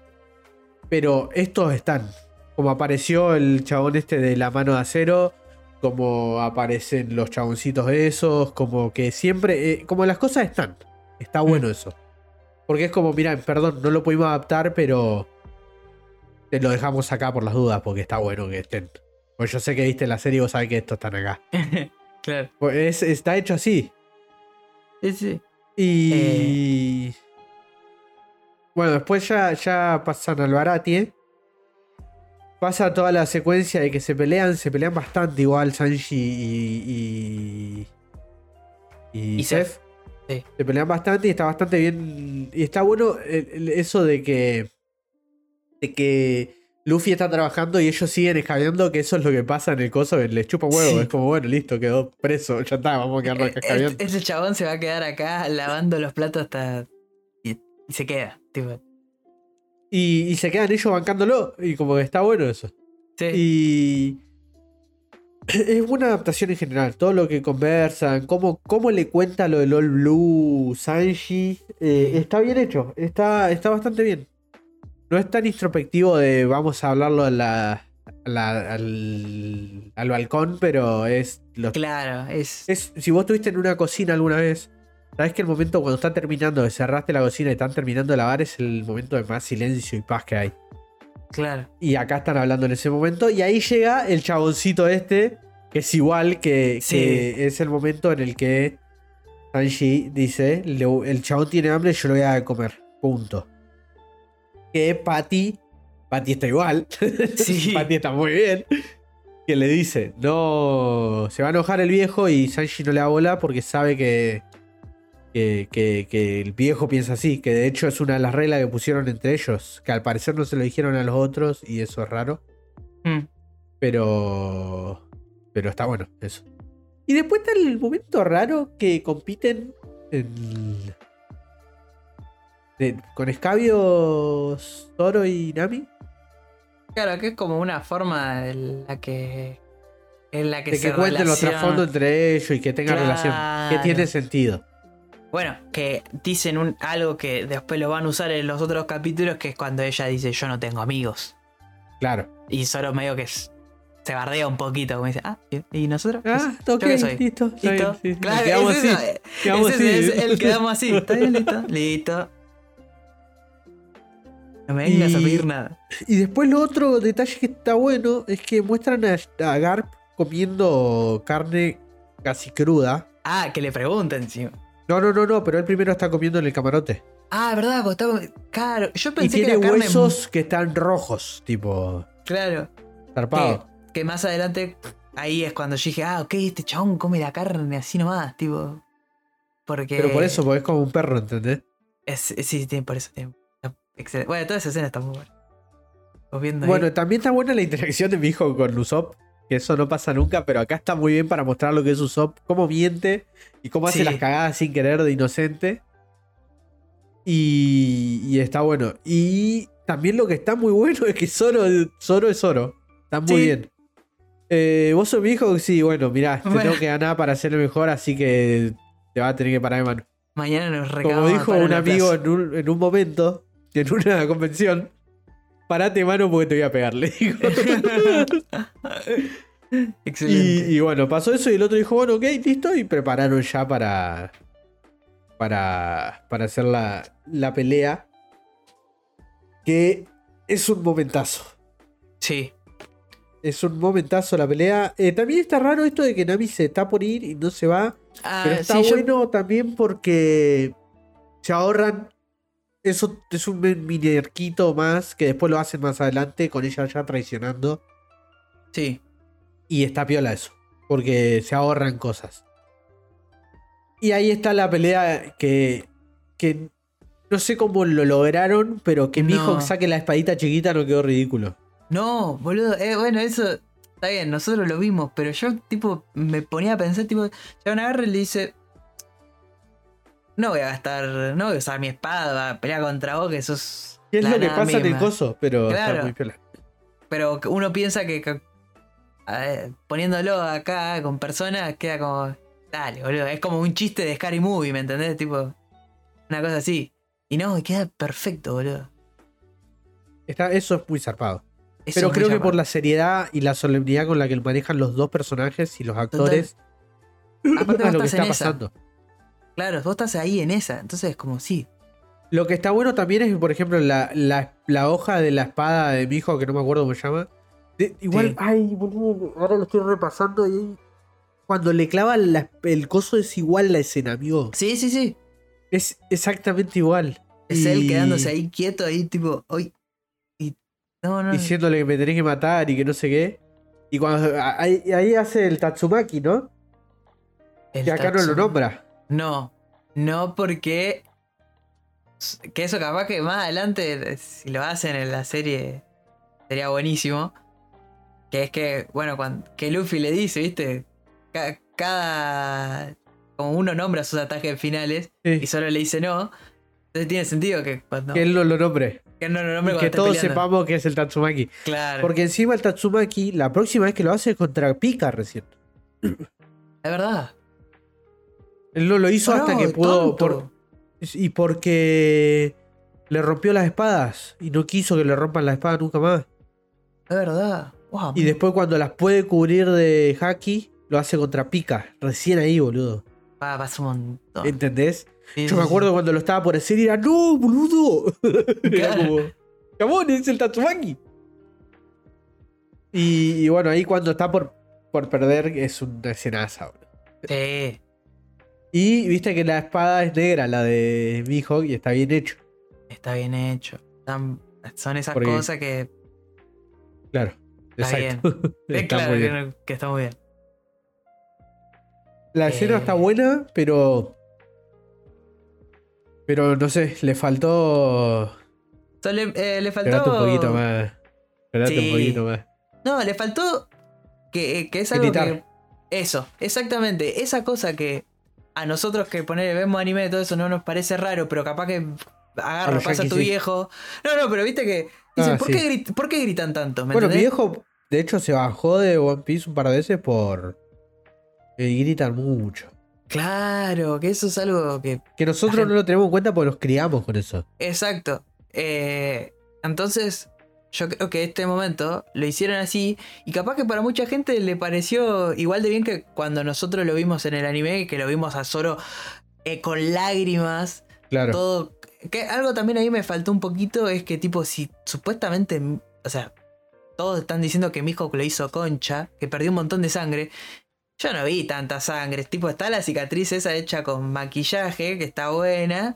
Pero estos están. Como apareció el chabón este de la mano de acero. Como aparecen los chaboncitos esos. Como que siempre. eh, como las cosas están. Está bueno eso. Porque es como, mira, perdón, no lo pudimos adaptar, pero. Te lo dejamos acá por las dudas. Porque está bueno que estén. Pues yo sé que viste la serie y vos sabés que estos están acá. claro. Pues es- está hecho así. Sí, sí. Y. Bueno, después ya, ya pasan al Barati. Pasa toda la secuencia de que se pelean, se pelean bastante igual Sanji y. y. y, Y Seth. Sí. Se pelean bastante y está bastante bien. Y está bueno eso de que. de que Luffy está trabajando y ellos siguen escabeando, que eso es lo que pasa en el coso, que les chupa huevo. Sí. Es como, bueno, listo, quedó preso, ya está, vamos a quedarnos acá escabeando. Este, ese chabón se va a quedar acá lavando los platos hasta. Y, y se queda. Tipo. Y, y se quedan ellos bancándolo. Y como que está bueno eso. Sí. Y. Es buena adaptación en general. Todo lo que conversan. Cómo, cómo le cuenta lo del All Blue Sanji. eh, está bien hecho. Está, está bastante bien. No es tan introspectivo de vamos a hablarlo a la, a la- al, al balcón, pero es, lo, Claro, es. es. Si vos estuviste en una cocina alguna vez. Sabes que el momento cuando están terminando, de cerraste la cocina y están terminando de lavar, es el momento de más silencio y paz que hay. Claro. Y acá están hablando en ese momento. Y ahí llega el chaboncito este, que es igual que, Sí. que es el momento en el que Sanji dice, "Le- el chabón tiene hambre, yo lo voy a comer. Punto. Que Patty, Patty está igual. Sí. Patty está muy bien. Que le dice, no, se va a enojar el viejo y Sanji no le da bola porque sabe que, que, que- que el viejo piensa así, que de hecho es una de las reglas que pusieron entre ellos, que al parecer no se lo dijeron a los otros y eso es raro, Mm. pero pero está bueno eso. Y después está el momento raro que compiten en con escabios Zoro y Nami, Claro, que es como una forma en la que. En la que de se que cuenten los relaciona- trasfondos entre ellos y que tengan relación, que tiene sentido. Bueno, que dicen un, algo que después lo van a usar en los otros capítulos, que es cuando ella dice: Yo no tengo amigos. Claro. Y Zoro medio que se bardea un poquito, como dice, ah, ¿y- ¿y nosotros? Ah, ¿Yo qué soy? listo. ¿Listo? sí, sí, Claro, quedamos es así. eso, quedamos ese así. es el quedamos así. ¿Está bien, listo? Listo. No me vengas a Y- pedir nada. Y después lo otro detalle que está bueno es que muestran a, a Garp comiendo carne casi cruda. Ah, que le pregunten encima. No, no, no, no, pero él primero está comiendo en el camarote. Ah, ¿verdad? Cuando estaba- Claro, yo Y pensé tiene que era carne... huesos que están rojos, tipo Claro. zarpado. Que, que más adelante, ahí es cuando yo dije, ah, ok, este chabón come la carne así nomás, tipo. Porque. Pero por eso, porque es como un perro, ¿entendés? Es, es- sí, tiene, por eso tiene. está Excelente. Bueno, toda esa escena está muy buena. Viendo ahí. Bueno, también está buena la interacción de mi hijo con Usopp. Que eso no pasa nunca, pero acá está muy bien para mostrar lo que es Usopp, cómo miente y cómo hace Sí. las cagadas sin querer de inocente. Y, y está bueno. Y también lo que está muy bueno es que Zoro, Zoro es Zoro. Está muy Sí. bien. Eh, vos sos mi hijo, sí, bueno, mirá, te tengo que ganar para ser el mejor, así que te va a tener que parar de mano. Mañana nos Como dijo un amigo en un, en un momento, en una convención, parate mano porque te voy a pegar, le dijo. Excelente. Y, y bueno, pasó eso y el otro dijo, bueno, ok, listo, y prepararon ya para. para. para hacer la, la pelea. Que es un momentazo. Sí. Es un momentazo la pelea. Eh, también está raro esto de que Nami se está por ir y no se va. Ah, Pero está sí, yo- bueno también porque se ahorran. Eso es un mini arquito más que después lo hacen más adelante con ella ya traicionando. Sí. Y está piola eso. Porque se ahorran cosas. Y ahí está la pelea que. que no sé cómo lo lograron, pero que mi No. hijo saque la espadita chiquita no quedó ridículo. No, boludo. eh, bueno, eso está bien, nosotros lo vimos, pero yo, tipo, me ponía a pensar, tipo, una agarra y le dice. No voy a gastar. No voy a usar mi espada para pelear contra vos, que sos. ¿Qué es lo que pasa en el misma". coso? Pero está Claro. muy piola. Pero uno piensa que, que, a ver, poniéndolo acá con personas queda como. Dale, boludo. Es como un chiste de Scary Movie, ¿me entendés? Tipo. Una cosa así. Y no, queda perfecto, boludo. Está, eso es muy zarpado. Eso Pero creo que por la seriedad y la solemnidad con la que manejan los dos personajes y los actores, Aparte vos lo que está esa. Claro, vos estás ahí en esa. Entonces es como sí. Lo que está bueno también es por ejemplo, la, la- la hoja de la espada de mi hijo, que no me acuerdo cómo se llama. de- igual, Sí. ay, boludo, ahora lo estoy repasando y ahí- cuando le clava la- el coso es igual la escena, amigo. Sí, sí, sí. Es exactamente igual. Es él quedándose ahí quieto, ahí tipo, hoy. Y. No, no. Diciéndole que me tenés que matar y que no sé qué. Y cuando ahí, ahí hace el Tatsumaki, ¿no? el Que acá no lo nombra. No, no porque. Que eso capaz que más adelante, si lo hacen en la serie, sería buenísimo. Que es que, bueno, cuando, que Luffy le dice, ¿viste? Ca- Cada. Como uno nombra sus ataques finales y solo le dice no. Entonces tiene sentido que cuando. Que él no lo nombre. que no lo nombre Y que todos peleando. sepamos que es el Tatsumaki. Claro. Porque encima el Tatsumaki, la próxima vez que lo hace es contra Pika recién. Es verdad. Él no lo hizo hasta que pudo. por- y porque le rompió las espadas. Y no quiso que le rompan las espadas nunca más. Es verdad. Wow, Y después cuando las puede cubrir de Haki, lo hace contra Pika. Recién ahí, boludo. pa- pasa un montón. ¿Entendés? Sí, Yo me sí, acuerdo cuando lo estaba por hacer y era, ¡No, boludo! era como, ¡Cabón, es el Tatsumaki! Y, y bueno, ahí cuando está por, por perder es una escenaza, boludo. Sí. Y viste que la espada es negra, la de Mihawk, y está bien hecho. Está bien hecho. Son esas Porque- cosas que. Claro. Está exacto. Es está claro muy que, bien. que está muy bien. La escena Eh. está buena, pero. Pero no sé, le faltó. Le, eh, le faltó. Esperate un poquito más. Esperate Sí. un poquito más. No, le faltó. Que, que es algo que. Eso, exactamente. Esa cosa que a nosotros que poner, vemos anime y todo eso no nos parece raro, pero capaz que agarra, pasa a tu sí. viejo. No, no, pero viste que. Dicen, Ah, ¿por, sí. qué grit- ¿por qué gritan tanto? ¿Me Bueno, mi viejo, de hecho, se bajó de One Piece un par de veces por. eh, gritan mucho. Claro, que eso es algo que Que nosotros gente- no lo tenemos en cuenta porque nos criamos con eso. Exacto. Eh, entonces, yo creo que este momento lo hicieron así. Y capaz que para mucha gente le pareció igual de bien que cuando nosotros lo vimos en el anime, que lo vimos a Zoro eh, con lágrimas. Claro. Todo. Que algo también a mí me faltó un poquito es que, tipo, si supuestamente. O sea, todos están diciendo que Mihawk lo hizo concha, que perdió un montón de sangre. Yo no vi tanta sangre. Tipo, está la cicatriz esa hecha con maquillaje, que está buena.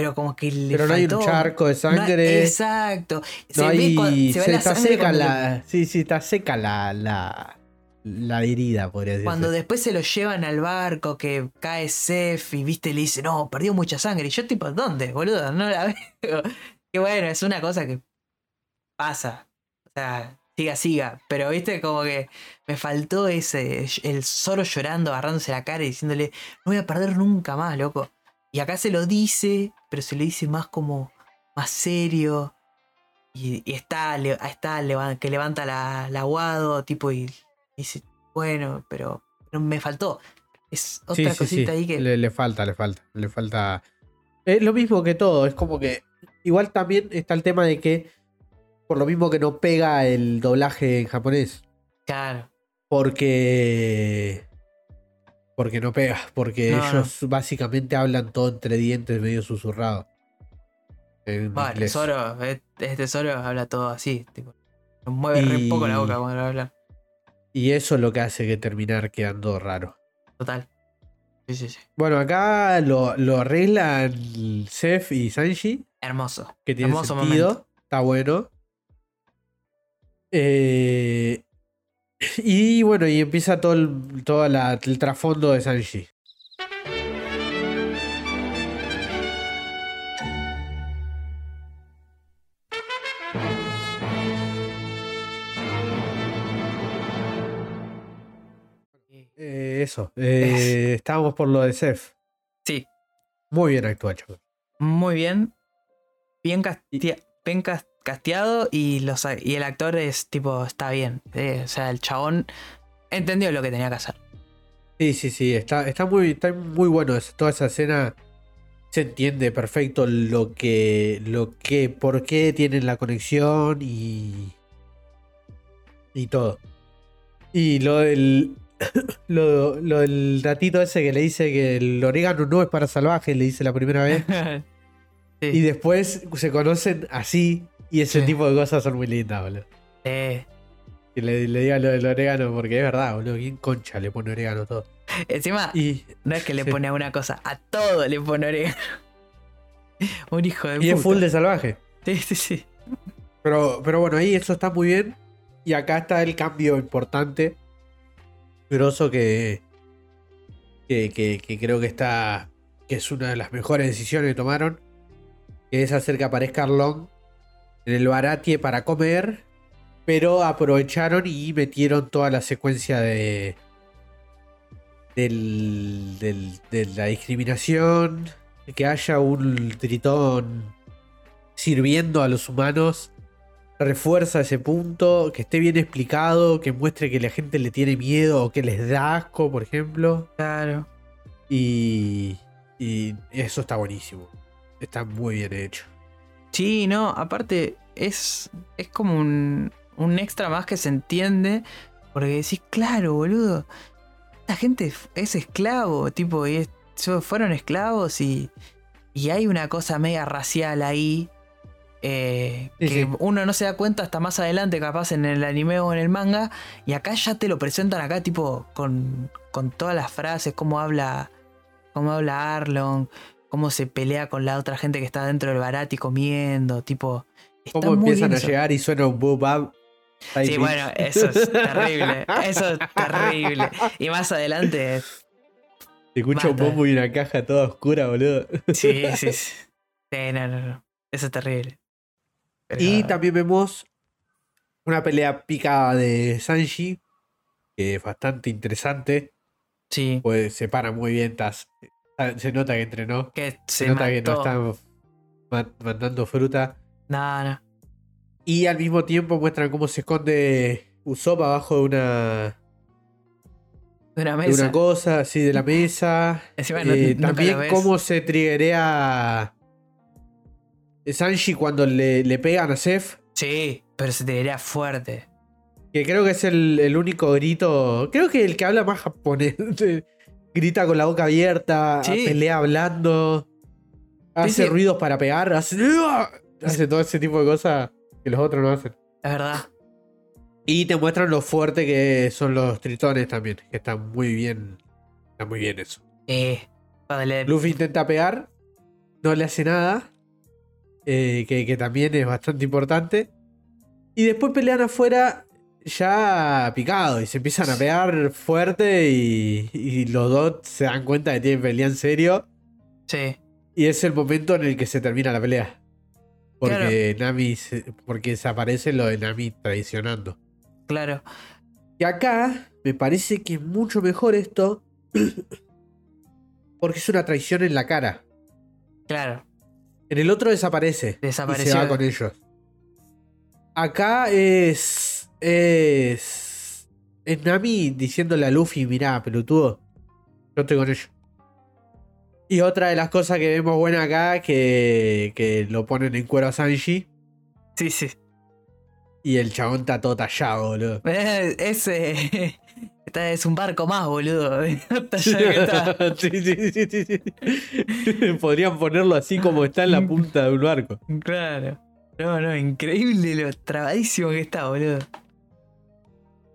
Pero como que le Pero no hay un charco de no- sangre. exacto. No ve hay- cuan- se ve se- la está sangre seca la. Sí, sí, está seca la, la, la herida, podría decirse. cuando después se lo llevan al barco, que cae Seth y viste, le dice, no, perdió mucha sangre. Y yo, tipo, ¿dónde, boludo? No la veo. Que bueno, es una cosa que pasa. O sea, siga, siga. Pero viste, como que me faltó ese, el Zoro llorando, agarrándose la cara y diciéndole, no voy a perder nunca más, loco. Y acá se lo dice, pero se lo dice más como, más serio. Y, y está, le- está que levanta la, la aguado, tipo, y dice, bueno, pero, pero me faltó. Es otra sí, cosita sí. ahí que... Le, le falta, le falta. Le falta. Es lo mismo que todo. Es como que. Igual también está el tema de que. Por lo mismo que no pega el doblaje en japonés. Claro. Porque. Porque no pega. Porque No, ellos básicamente hablan todo entre dientes, medio susurrado. Zoro, eh, este Zoro habla todo así, tipo, mueve re Y- poco la boca cuando habla. Y eso es lo que hace que terminar quedando raro. Total. Sí, sí, sí. Bueno, acá lo, lo arreglan Seth y Sanji. Hermoso. que tiene Hermoso sentido. momento. Está bueno. Eh, y bueno, y empieza todo el, todo la- el trasfondo de Sanji. Eh, eso. eh, estábamos por lo de Seth. Sí, Muy bien actuado, muy bien. Bien, castia- bien cas- casteado y, los, y el actor es tipo, está bien. Eh, o sea, el chabón entendió lo que tenía que hacer. Sí, sí, sí, está, está, muy, está muy bueno. eso, Toda esa escena se entiende perfecto lo que, lo que, por qué tienen la conexión y, y todo. Y lo del, lo, lo del datito ese que le dice que el orégano no es para salvajes, le dice la primera vez. Sí. y después se conocen así y ese Sí. tipo de cosas son muy lindas, boludo. Eh, Que le, le diga lo del orégano porque es verdad, boludo. ¿Quién concha le pone orégano a todo? encima, Y, no es que le sí. pone a una cosa, a todo le pone orégano. Un hijo de y puta. es full de salvaje. Sí, sí, sí. Pero, pero bueno, ahí eso está muy bien. Y acá está el cambio importante. Grosso que, que, que, que creo que está. que es una de las mejores decisiones que tomaron. Que es hacer que aparezca Arlong en el Baratie para comer. Pero aprovecharon y metieron toda la secuencia de. Del, del- de la discriminación. de Que haya un tritón sirviendo a los humanos refuerza ese punto, que esté bien explicado, que muestre que la gente le tiene miedo o que les da asco, por ejemplo. Claro. Y, y eso está buenísimo. Está muy bien hecho. Sí, no, aparte es, es como un, un extra más que se entiende, porque decís, claro, boludo, esta gente es esclavo, tipo, y es- fueron esclavos y, y hay una cosa media racial ahí. eh, Sí, que sí. uno no se da cuenta hasta más adelante, capaz en el anime o en el manga, y acá ya te lo presentan acá, tipo, con, con todas las frases, cómo habla, cómo habla Arlong, cómo se pelea con la otra gente que está dentro del Barati comiendo, tipo. está Cómo muy empiezan a eso. llegar y suena un boom. Sí, bueno, eso es terrible. Eso es terrible. Y más adelante. Te escucha un bombo y una caja toda oscura, boludo. Sí, sí, sí. Sí, no, no, no. Eso es terrible. Pero- Y también vemos una pelea picada de Sanji, que es bastante interesante. Sí, Pues se para muy bien. tas- Se nota que entrenó. que Se, se, nota que no mató. está ma- mandando fruta. No, no. Y al mismo tiempo muestran cómo se esconde Usopp abajo de una, De una de mesa. una cosa, así de la mesa. Encima no- Eh, también cómo se triggerea Sanji cuando le, le pegan a Seth. Sí, pero se tiraría fuerte. Que creo que es el, el único grito. Creo que el que habla más japonés. Grita con la boca abierta, Sí. pelea hablando, hace sí. ruidos para pegar, hace, hace todo ese tipo de cosas que los otros no hacen. Es verdad. Y te muestran lo fuerte que son los tritones también, que están muy bien. Está muy bien eso. Eh, cuando le- Luffy intenta pegar, no le hace nada, eh, que, que también es bastante importante. Y después pelean afuera ya picado y se empiezan a pegar fuerte y, y los dos se dan cuenta que tienen pelea en serio. Sí. Y es el momento en el que se termina la pelea. Porque Nami se- porque desaparece lo de Nami traicionando. Claro. Y acá me parece que es mucho mejor esto. Porque es una traición en la cara. Claro. En el otro desaparece. Y Desapareció. se va con ellos. Acá es. Es. Es Nami diciéndole a Luffy: Mirá, pelotudo. Yo estoy con ellos. Y otra de las cosas que vemos buena acá, que, que lo ponen en cuero a Sanji. Sí, sí. Y el chabón está todo tallado, boludo. Eh, Ese. Es un barco más, boludo. Está. sí, sí, sí, sí, sí. Podrían ponerlo así como está en la punta de un barco. Claro. No, no, increíble lo trabadísimo que está, boludo.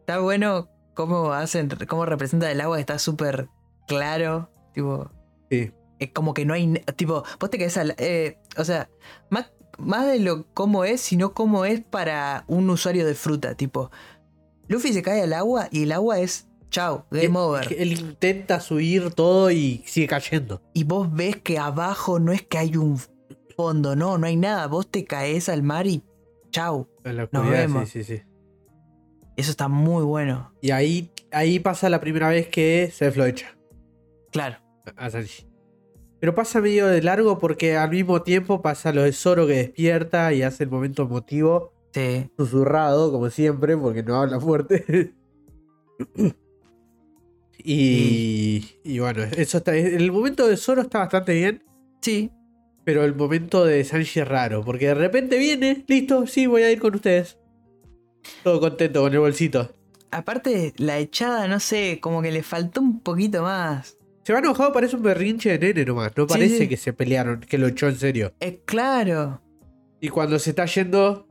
Está bueno cómo hacen, cómo representa el agua, está súper claro. Tipo, Sí. es como que no hay. Tipo, vos te quedás al. eh, o sea, más, más de lo cómo es, sino cómo es para un usuario de fruta. Tipo, Luffy se cae al agua y el agua es. Chao, game Él- over. Él intenta subir todo y sigue cayendo. Y vos ves que abajo no es que hay un fondo, no, no hay nada. Vos te caes al mar y. La Nos vemos. sí, sí, sí. Eso está muy bueno. Y ahí, ahí pasa la primera vez que se lo echa Claro. a Sanji. Pero pasa medio de largo porque al mismo tiempo pasa lo de Zoro que despierta y hace el momento emotivo, Sí. susurrado, como siempre, porque no habla fuerte. y, y bueno, eso está. El momento de Zoro está bastante bien. Sí. Pero el momento de Sanji es raro, porque de repente viene, listo, sí, voy a ir con ustedes. Todo contento con el bolsito. Aparte, la echada, no sé, como que le faltó un poquito más. Se va enojado, parece un berrinche de nene nomás. No Sí, parece sí. que se pelearon, que lo echó en serio. Es claro. Y cuando se está yendo,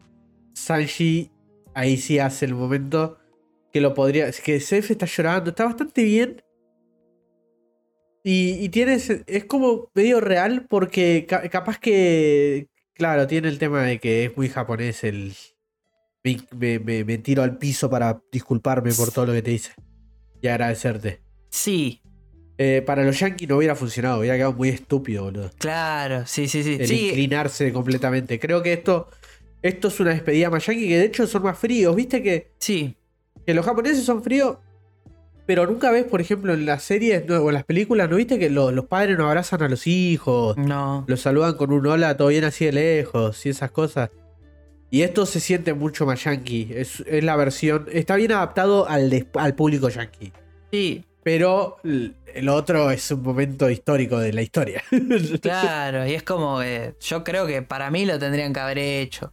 Sanji ahí sí hace el momento que lo podría. Es que Seth está llorando, está bastante bien. Y, y tiene. ese- Es como medio real porque ca- capaz que. Claro, tiene el tema de que es muy japonés el. Me, me- me- me tiro al piso para disculparme por todo lo que te hice. Y agradecerte. Sí, Eh, para los yankees no hubiera funcionado, hubiera quedado muy estúpido, boludo. claro, sí, sí, sí. El Sí, inclinarse completamente. Creo que esto, esto es una despedida más yankee que de hecho son más fríos. Viste que, sí, que los japoneses son fríos, pero nunca ves, por ejemplo, en las series no, o en las películas, ¿no viste que lo- los padres no abrazan a los hijos? no. Los saludan con un hola, todo bien así de lejos y esas cosas. Y esto se siente mucho más yankee. Es, es la versión. Está bien adaptado al, público yankee. Sí, Pero el otro es un momento histórico de la historia. claro. Y es como que yo creo que para mí lo tendrían que haber hecho.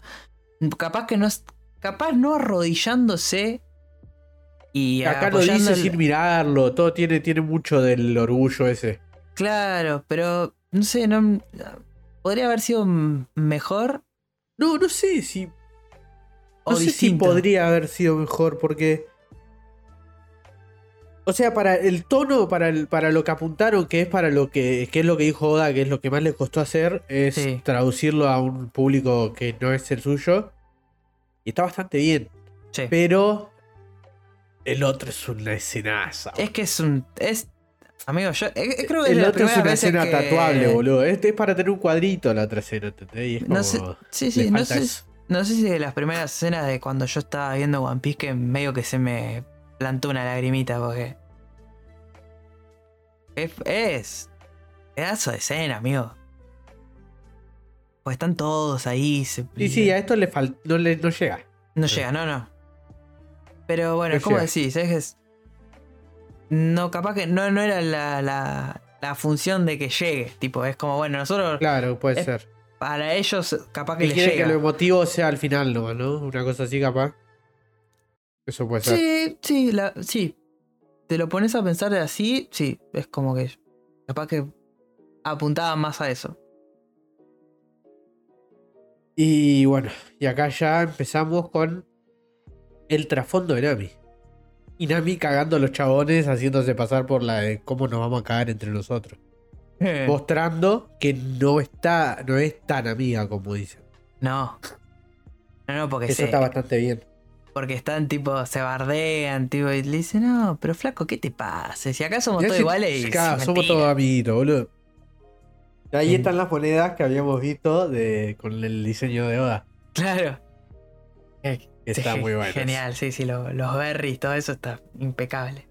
Capaz que no. Capaz no arrodillándose. Y Acá lo dice el- sin mirarlo. Todo tiene, tiene mucho del orgullo ese. Claro, pero no sé, no. Podría haber sido mejor No, no sé si. No sé si podría haber sido mejor porque. O sea, para el tono, para, el, para lo que apuntaron, que es para lo que, que es lo que dijo Oda, que es lo que más le costó hacer, es Sí. traducirlo a un público que no es el suyo. Y está bastante bien. Sí. Pero el otro es una escenaza. Es que es un. Es. Amigo, yo eh, eh, creo que es el las otro es una escena que- tatuable, boludo. Este es para tener un cuadrito la otra escena, ¿entendés? Y es No sé- Sí, le sí, no sé, no sé si de las primeras escenas de cuando yo estaba viendo One Piece que medio que se me plantó una lagrimita porque. Es. es pedazo de escena, amigo. Pues están todos ahí. Se, Sí, sí, a esto le fal- no, le, no llega. No llega, no, no. Pero bueno, No ¿cómo llega. decís? Es es- No, capaz que no, no era la, la, la función de que llegue. Tipo, es como, bueno, nosotros Claro, puede Es- ser. para ellos capaz que Y les quiere llega. que lo emotivo sea al final, ¿no? ¿no? Una cosa así, capaz. Eso puede ser. Sí, sí, la- sí. Te lo pones a pensar así, sí, es como que capaz que apuntaba más a eso. Y bueno, y acá ya empezamos con el trasfondo de Nami. Y Nami cagando a los chabones, haciéndose pasar por la de cómo nos vamos a cagar entre nosotros. Mostrando que no está, no es tan amiga como dicen. No. No, no, porque Eso se- está bastante bien. Porque están tipo, se bardean, tipo, y le dicen, no, pero flaco, ¿qué te pasa? Si acá somos todos si- iguales y es somos todos amiguitos, boludo. Ahí Sí. están las monedas que habíamos visto de, con el diseño de Oda. Claro. Que está Sí, muy bueno. Genial, sí, sí, lo- los berries, todo eso está impecable.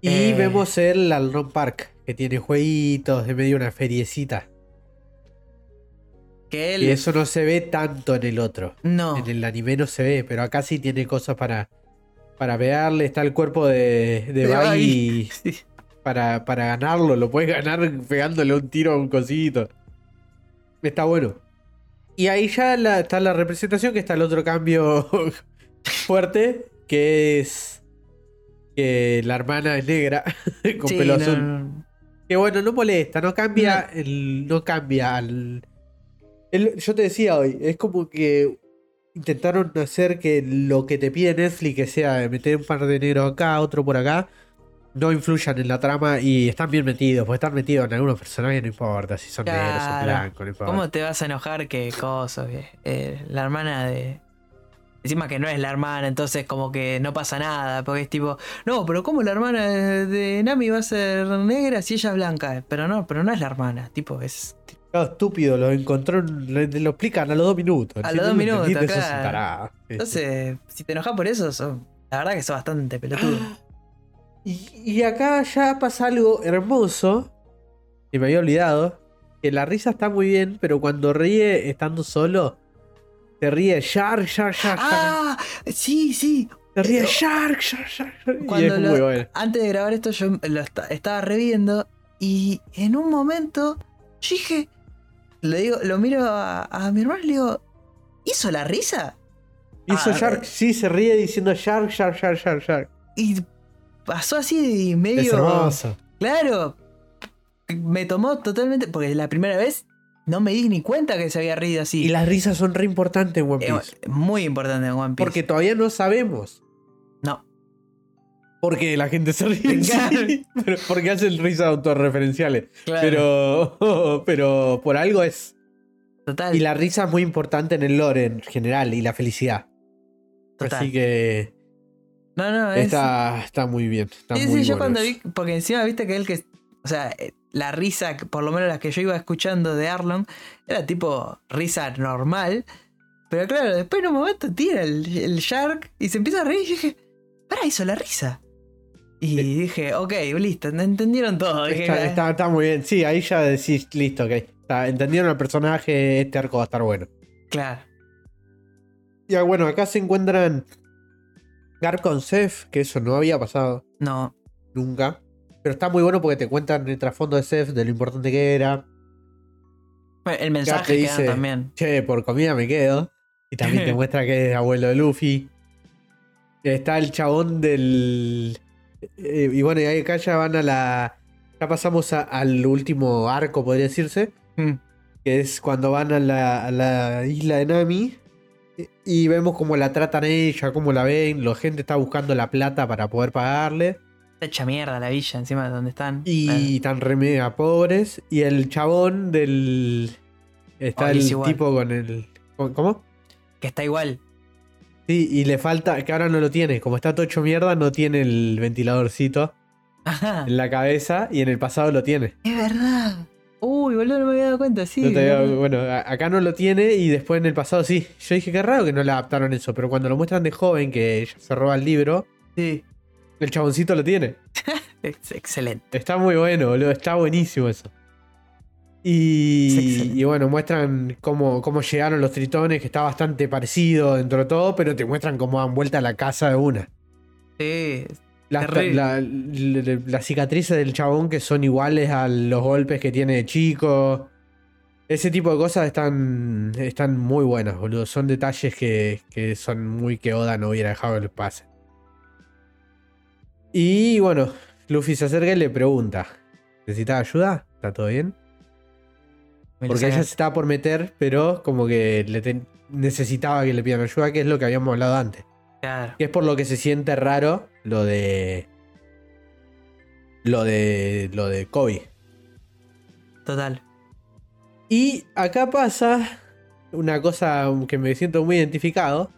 Y Eh. vemos el Alron Park, que tiene jueguitos de medio una feriecita. Que él. Y eso no se ve tanto en el otro. No. En el anime no se ve, pero acá sí tiene cosas para, para pegarle. Está el cuerpo de, de. Sí. para, para ganarlo. Lo puedes ganar pegándole un tiro a un cosito. Está bueno. Y ahí ya la- está la representación, que está el otro cambio fuerte, que es que la hermana es negra con Sí, pelo no, azul. no. Que bueno, no molesta, no cambia el. No cambia al. el- yo te decía hoy, es como que intentaron hacer que lo que te pide Netflix, que sea meter un par de negros acá, otro por acá, no influyan en la trama y están bien metidos, porque están metidos en algunos personajes, no importa si son negros o blancos, no importa. ¿Cómo te vas a enojar que cosa? que, eh, la hermana de. Encima que no es la hermana, entonces como que no pasa nada, porque es tipo, no, pero ¿cómo la hermana de, Nami va a ser negra si ella es blanca? Pero no, pero no es la hermana, tipo, es... Claro, estúpido, lo encontró, en- lo, lo explican a los dos minutos. A Si los no dos minutos, claro. Entonces, si te enojas por eso, la verdad que sos bastante pelotudo. Y, y acá ya pasa algo hermoso, que me había olvidado, que la risa está muy bien, pero cuando ríe estando solo, se ríe Shark, Shark, Shark, Shark. ¡Ah! Sí, sí. Se ríe eh, Shark, Shark, Shark. Cuando es lo- muy bueno. Antes de grabar esto, yo lo esta- estaba reviendo y en un momento yo dije, le digo, lo miro a, a mi hermano y le digo, ¿hizo la risa? Hizo ah, Shark, sí, se ríe diciendo Shark, Shark, Shark, Shark, Shark. Y pasó así medio. Es hermoso. Claro. Me tomó totalmente. Porque la primera vez no me di ni cuenta que se había reído así. Y las risas son re importantes en One Eh, Piece. muy importante en One Piece. Porque todavía no sabemos. No. Porque la gente se ríe. Claro. sí, pero porque hacen risas autorreferenciales. Claro. Pero, pero por algo es. Total. Y la risa es muy importante en el lore en general y la felicidad. total. Así que No, no, es. está, está muy bien. Está sí, muy sí, yo bueno cuando eso. vi. Porque encima viste que él que. O sea, eh, la risa, por lo menos las que yo iba escuchando de Arlong, era tipo risa normal. Pero claro, después en un momento tira el, el Shark y se empieza a reír. Y dije, para, hizo la risa. Y dije, ok, listo, entendieron todo. Dije, Está, está- está muy bien. Sí, ahí ya decís, listo, ok. Está- entendieron al personaje, este arco va a estar bueno. Claro. Ya bueno, acá se encuentran Garp con Seth, que eso no había pasado No. nunca. Pero está muy bueno porque te cuentan el trasfondo de Seth, de lo importante que era. El mensaje que dice- también. Che, por comida me quedo. Y también te muestra que es abuelo de Luffy. Está el chabón del. eh, y bueno, y ahí acá ya van a la. Ya pasamos a- al último arco, podría decirse. Mm. Que es cuando van a la, a la isla de Nami. Y- vemos cómo la tratan ella, cómo la ven. La gente está buscando la plata para poder pagarle. Está hecha mierda la villa encima de donde están. Y están re mega pobres. Y el chabón del. Está Oh, el es tipo con el. ¿Cómo? Que está igual. Sí, y le falta, que ahora no lo tiene, como está todo hecho mierda, no tiene el ventiladorcito Ajá. en la cabeza y en el pasado lo tiene. Es verdad. Uy, boludo, no me había dado cuenta, sí. No te es había- verdad. bueno, acá no lo tiene y después en el pasado sí. Yo dije que raro que no le adaptaron eso, pero cuando lo muestran de joven, que se roba el libro, Sí. el chaboncito lo tiene. Es excelente. Está muy bueno, boludo, está buenísimo eso. Es Y, y bueno, muestran cómo, cómo llegaron los tritones, que está bastante parecido dentro de todo, pero te muestran cómo dan vuelta a la casa de una. Sí. Las, la- cicatrices del chabón que son iguales a los golpes que tiene de chico. Ese tipo de cosas están, están muy buenas, boludo. Son detalles que, que son muy que Oda no hubiera dejado que les pase. Y bueno, Luffy se acerca y le pregunta: ¿Necesitas ayuda? ¿Está todo bien? Porque ella se estaba por meter, pero como que le necesitaba que le pidan ayuda, que es lo que habíamos hablado antes. Claro. Que es por lo que se siente raro lo de. Lo de. Lo de Kobe. Total. Y acá pasa una cosa que me siento muy identificado.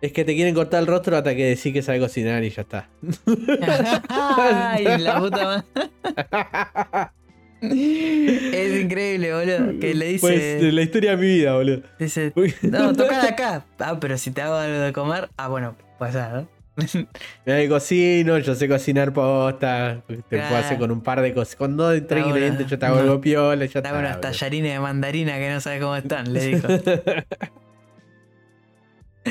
Es que te quieren cortar el rostro hasta que decís que sabe cocinar y ya está. Ay, la puta madre. Es increíble, boludo. Que le dice. Pues la historia de mi vida, boludo. dice no, toca de acá. Ah, pero si te hago algo de comer. Ah, bueno, pues ya, ¿no? Que cocino, yo sé cocinar posta. Te puedo hacer con un par de cosas. Con dos, tres ingredientes yo te hago algo piola Dame está. unos tallarines de mandarina que no sabes cómo están, le dijo.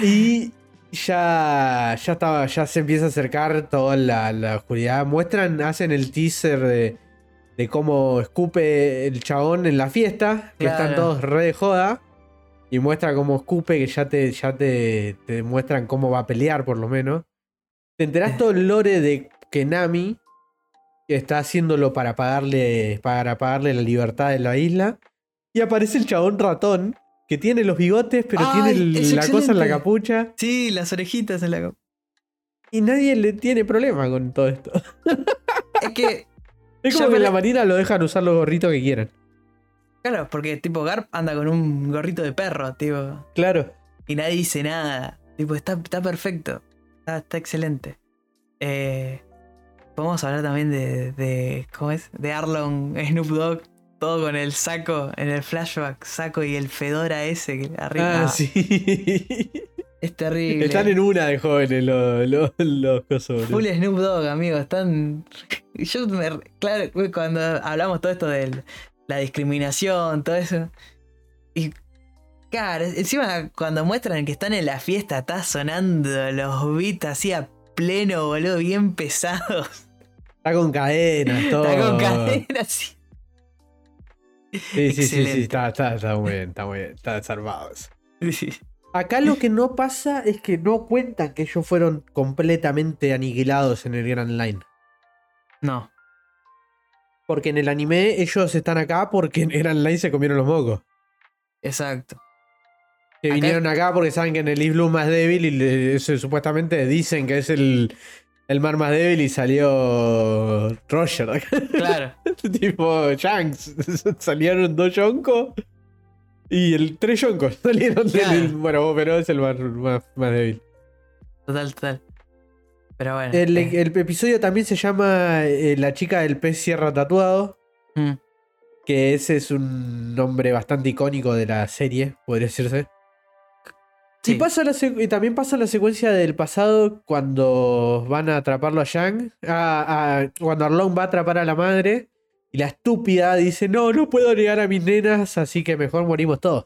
Y ya, ya estaba, ya se empieza a acercar toda la, la oscuridad. Muestran, hacen el teaser de, de cómo escupe el chabón en la fiesta. Que Claro. están todos re de joda. Y muestra cómo escupe, que ya te, ya te, te muestran cómo va a pelear, por lo menos. Te enterás todo el lore de que Nami está haciéndolo para pagarle, para pagarle la libertad de la isla. Y aparece el chabón ratón, que tiene los bigotes, pero Ay, tiene la cosa en la capucha. Sí, las orejitas en la. Y nadie le tiene problema con todo esto. Es que, Es como que en la marina lo dejan usar los gorritos que quieran. claro, porque tipo Garp anda con un gorrito de perro, tipo. Claro. Y nadie dice nada. Tipo, está, está perfecto. Está, está excelente. Eh, podemos hablar también de, de. ¿Cómo es? De Arlon Snoop Dogg. Todo con el saco, en el flashback, saco y el fedora ese que arriba. Ah, sí. Es terrible. Están en una de jóvenes los, los, boludo. Full Snoop Dogg, amigo. Están. Yo me. Claro, cuando hablamos todo esto de la discriminación, todo eso. Y. Claro, encima cuando muestran que están en la fiesta, está sonando los beats así a pleno, boludo, bien pesados. Está con cadenas, todo. Está con cadena así. Sí, sí, sí, sí, Excelente. está, está, está muy bien, está muy bien, está desarmado eso. Sí. Acá lo que no pasa es que no cuentan que ellos fueron completamente aniquilados en el Grand Line. No. Porque en el anime ellos están acá porque en el Grand Line se comieron los mocos. Exacto. Que Acá- vinieron acá porque saben que en el East Blue más débil y le- supuestamente dicen que es el, el mar más débil y salió Roger. Claro. tipo Shanks. Salieron dos yonkos y el tres yonkos salieron del- Claro. Bueno, pero es el mar más, más débil. Total, total. Pero bueno. El, eh, el episodio también se llama eh, La chica del pez sierra tatuado. mm, Que ese es un nombre bastante icónico de la serie, podría decirse. sí. Y, pasa la y también pasa la secuencia del pasado cuando van a atraparlo a Yang. a- a- cuando Arlong va a atrapar a la madre. Y la estúpida dice: No, no puedo negar a mis nenas, así que mejor morimos todos.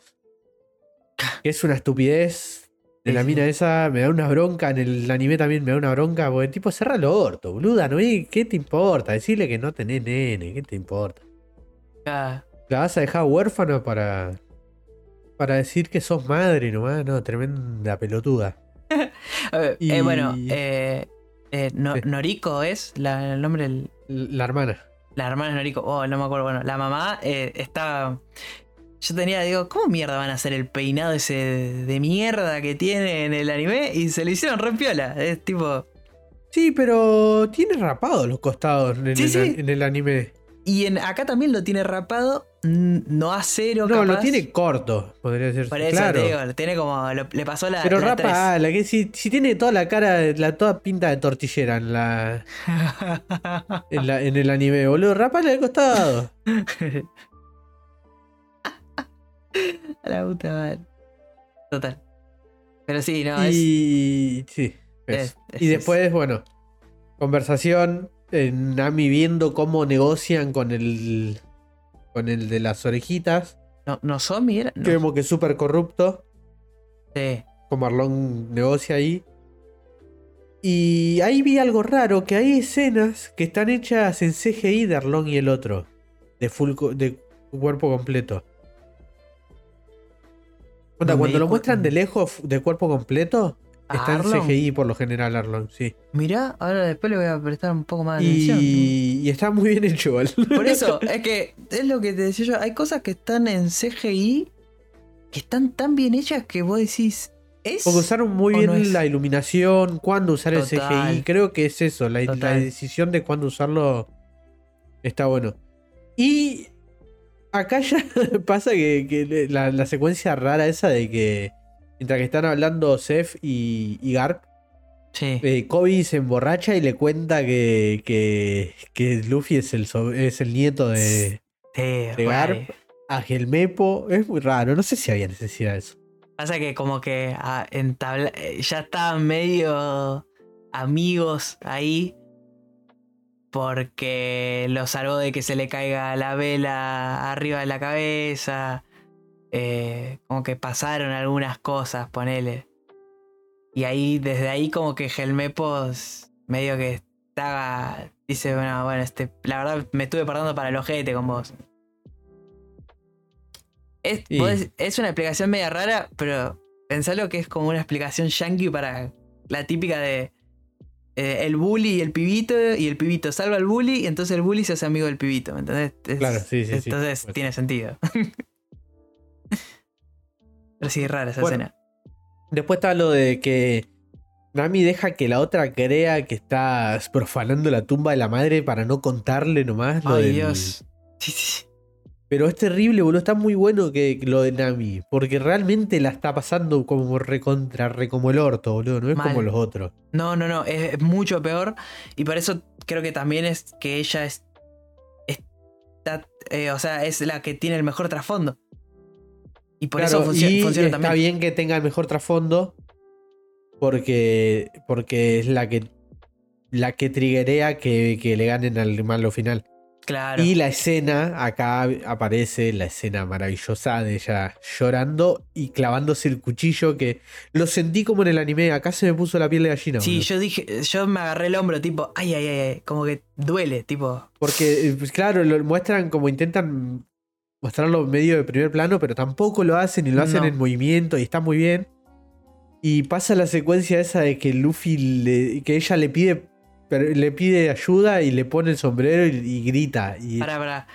Es una estupidez. De la mina esa me da una bronca. En el anime también me da una bronca. Porque tipo, cerra el orto, boluda. ¿no? ¿Y ¿Qué te importa? Decirle que no tenés nene. ¿Qué te importa? ah, ¿La vas a dejar huérfano para. para decir que sos madre nomás? No, tremenda pelotuda. a ver, Y- eh, bueno, eh, eh, No-. Noriko es la- el nombre del, La hermana. La hermana de Noriko, oh, no me acuerdo. Bueno, la mamá eh, estaba. Yo tenía, digo, ¿cómo mierda van a hacer el peinado ese de, mierda que tiene en el anime? Y se lo hicieron re piola. Es tipo. Sí, pero tiene rapado los costados en, Sí, el, sí. en el anime. Y en, acá también lo tiene rapado, no a cero, No, lo tiene corto, podría decir. Por eso claro. te digo, tiene como. lo- le pasó la. pero la rapa, ala, que si, si tiene toda la cara, la toda pinta de tortillera en la, en, la- en el anime, boludo. Rapale al costado. A la puta madre. Total. Pero sí, no, es. y. Sí. eso. es- es- y después, bueno, conversación. eh, Nami viendo cómo negocian con el. Con el de las orejitas. No, no Somi era. No, Que vemos que es súper corrupto. sí. como Arlong negocia ahí. Y ahí vi algo raro, que hay escenas que están hechas en CGI de Arlong y el otro. De full co- de cuerpo completo. Me cuando lo muestran de lejos, de cuerpo completo, ¿A está en? CGI por lo general Arlong, sí. Mirá, ahora después le voy a prestar un poco más de atención. Y, y está muy bien hecho, igual. Por eso, es que es lo que te decía yo. Hay cosas que están en CGI que están tan bien hechas que vos decís. ¿Es? Porque usaron muy ¿O bien no la iluminación, cuándo usar el. CGI. Creo que es eso, la, decisión de cuándo usarlo está bueno. Y acá ya pasa que, que la, la secuencia rara esa de que mientras que están hablando Seth y, y Garp, Sí. eh, Kobe se emborracha y le cuenta que, que, que Luffy es el, so- es el nieto de, Sí, de. Garp. A Gelmepo. Es muy raro, no sé si había necesidad de eso. Pasa que como que ah, eh, ya estaban medio amigos ahí. Porque lo salvó de que se le caiga la vela arriba de la cabeza. Eh, como que pasaron algunas cosas, ponele. Y ahí, desde ahí como que Gelmepos medio que estaba... Dice, bueno, bueno, este, la verdad me estuve parando para el ojete con vos. Es, es una explicación media rara, pero pensalo que es como una explicación yankee para la típica de eh, el bully y el pibito, y el pibito salva al bully, y entonces el bully se hace amigo del pibito, ¿me entendés? Es- Claro, sí, sí, sí. Entonces Pues- tiene sentido. pero sí, rara esa Bueno, escena. Después está lo de que Nami deja que la otra crea que está profanando la tumba de la madre para no contarle nomás lo Ay, del- Dios. Sí, sí, sí. Pero es terrible, boludo. Está muy bueno que que lo de Nami. Porque realmente la está pasando como recontra, re como el orto, boludo. No es Mal. como los otros. No, no, no, es, es mucho peor. Y por eso creo que también es que ella es. Está, eh, o sea, es la que tiene el mejor trasfondo. Y por Claro, eso funcio- y funciona está también. bien que tenga el mejor trasfondo. Porque, porque es la que la que triggerea que, que le ganen al malo final. Claro. Y la escena, acá aparece la escena maravillosa de ella llorando y clavándose el cuchillo que lo sentí como en el anime. Acá se me puso la piel de gallina. Sí, yo dije, yo me agarré el hombro, tipo, ay, ay, ay, ay, como que duele, tipo. Porque, eh, pues, claro, lo muestran como intentan mostrarlo medio de primer plano, pero tampoco lo hacen y lo hacen No. en movimiento y está muy bien. Y pasa la secuencia esa de que Luffy, le- que ella le pide, pero le pide ayuda y le pone el sombrero y, y grita. Y Para, para.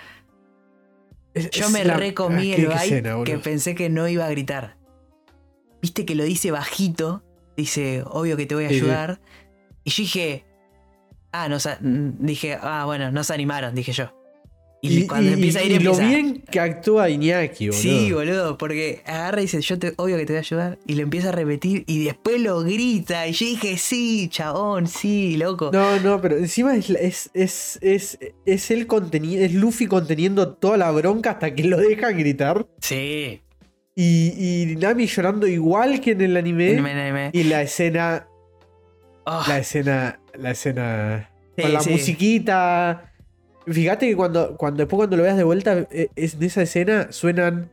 es- Yo es me la- recomí ah, el que pensé que no iba a gritar. Viste que lo dice bajito, dice, obvio que te voy a Sí, sí. ayudar. Y yo dije, ah, no, sa- mm, dije, ah, bueno, no se animaron, dije yo. Y, Y, cuando y- empieza a ir, y lo bien que actúa Iñaki, boludo. Sí, boludo, porque agarra y dice, yo te, obvio que te voy a ayudar. Y lo empieza a repetir y después lo grita. Y yo dije, sí, chabón, sí, loco. No, no, pero encima es, es, es, es, es él conteni- es Luffy conteniendo toda la bronca hasta que lo dejan gritar. Sí. Y, y Nami llorando igual que en el anime. Anime, anime. Y la escena. Oh, La escena. La escena. Sí, con la sí. musiquita. Fíjate que cuando, cuando después cuando lo veas de vuelta, eh, es, en esa escena suenan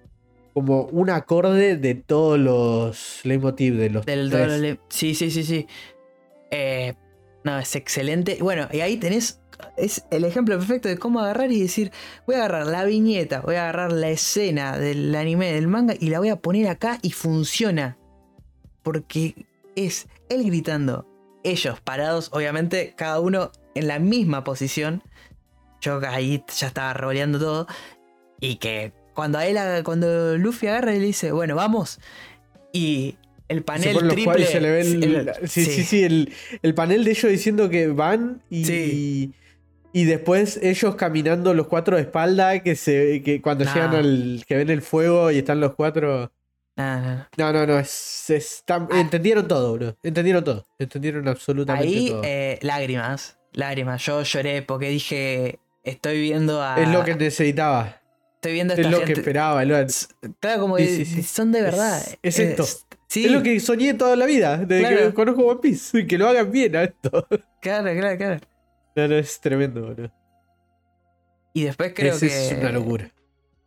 como un acorde de todos los leitmotiv de los del tres. Sí, sí, sí, sí. Eh, no, es excelente. Bueno, y ahí tenés. Es el ejemplo perfecto de cómo agarrar y decir: Voy a agarrar la viñeta, voy a agarrar la escena del anime, del manga, y la voy a poner acá y funciona. Porque es él gritando, ellos parados, obviamente, cada uno en la misma posición. Yo ahí ya estaba revoleando todo. Y que cuando a él, cuando Luffy agarra y le dice, bueno, vamos. Y el Se panel los triple. se le ve el, el- sí, sí, sí, el, el panel de ellos diciendo que van y, Sí. y después ellos caminando los cuatro de espalda, que se que cuando llegan al que ven el fuego y están los cuatro. No, no, no. No, no, no, es, es tan- Ah. entendieron todo, bro. Entendieron todo. Entendieron absolutamente Ahí, todo. eh, lágrimas. Lágrimas. Yo lloré porque dije, estoy viendo a. es lo que necesitaba. Estoy viendo a Es esta lo que esperaba. lo- Claro, como que sí, sí. son de verdad. Es- es esto. Es lo que soñé toda la vida, desde Claro. que conozco One Piece. Que lo hagan bien a esto. Claro, claro, claro. No, no, es tremendo, bro. Y después creo Ese que. es una locura.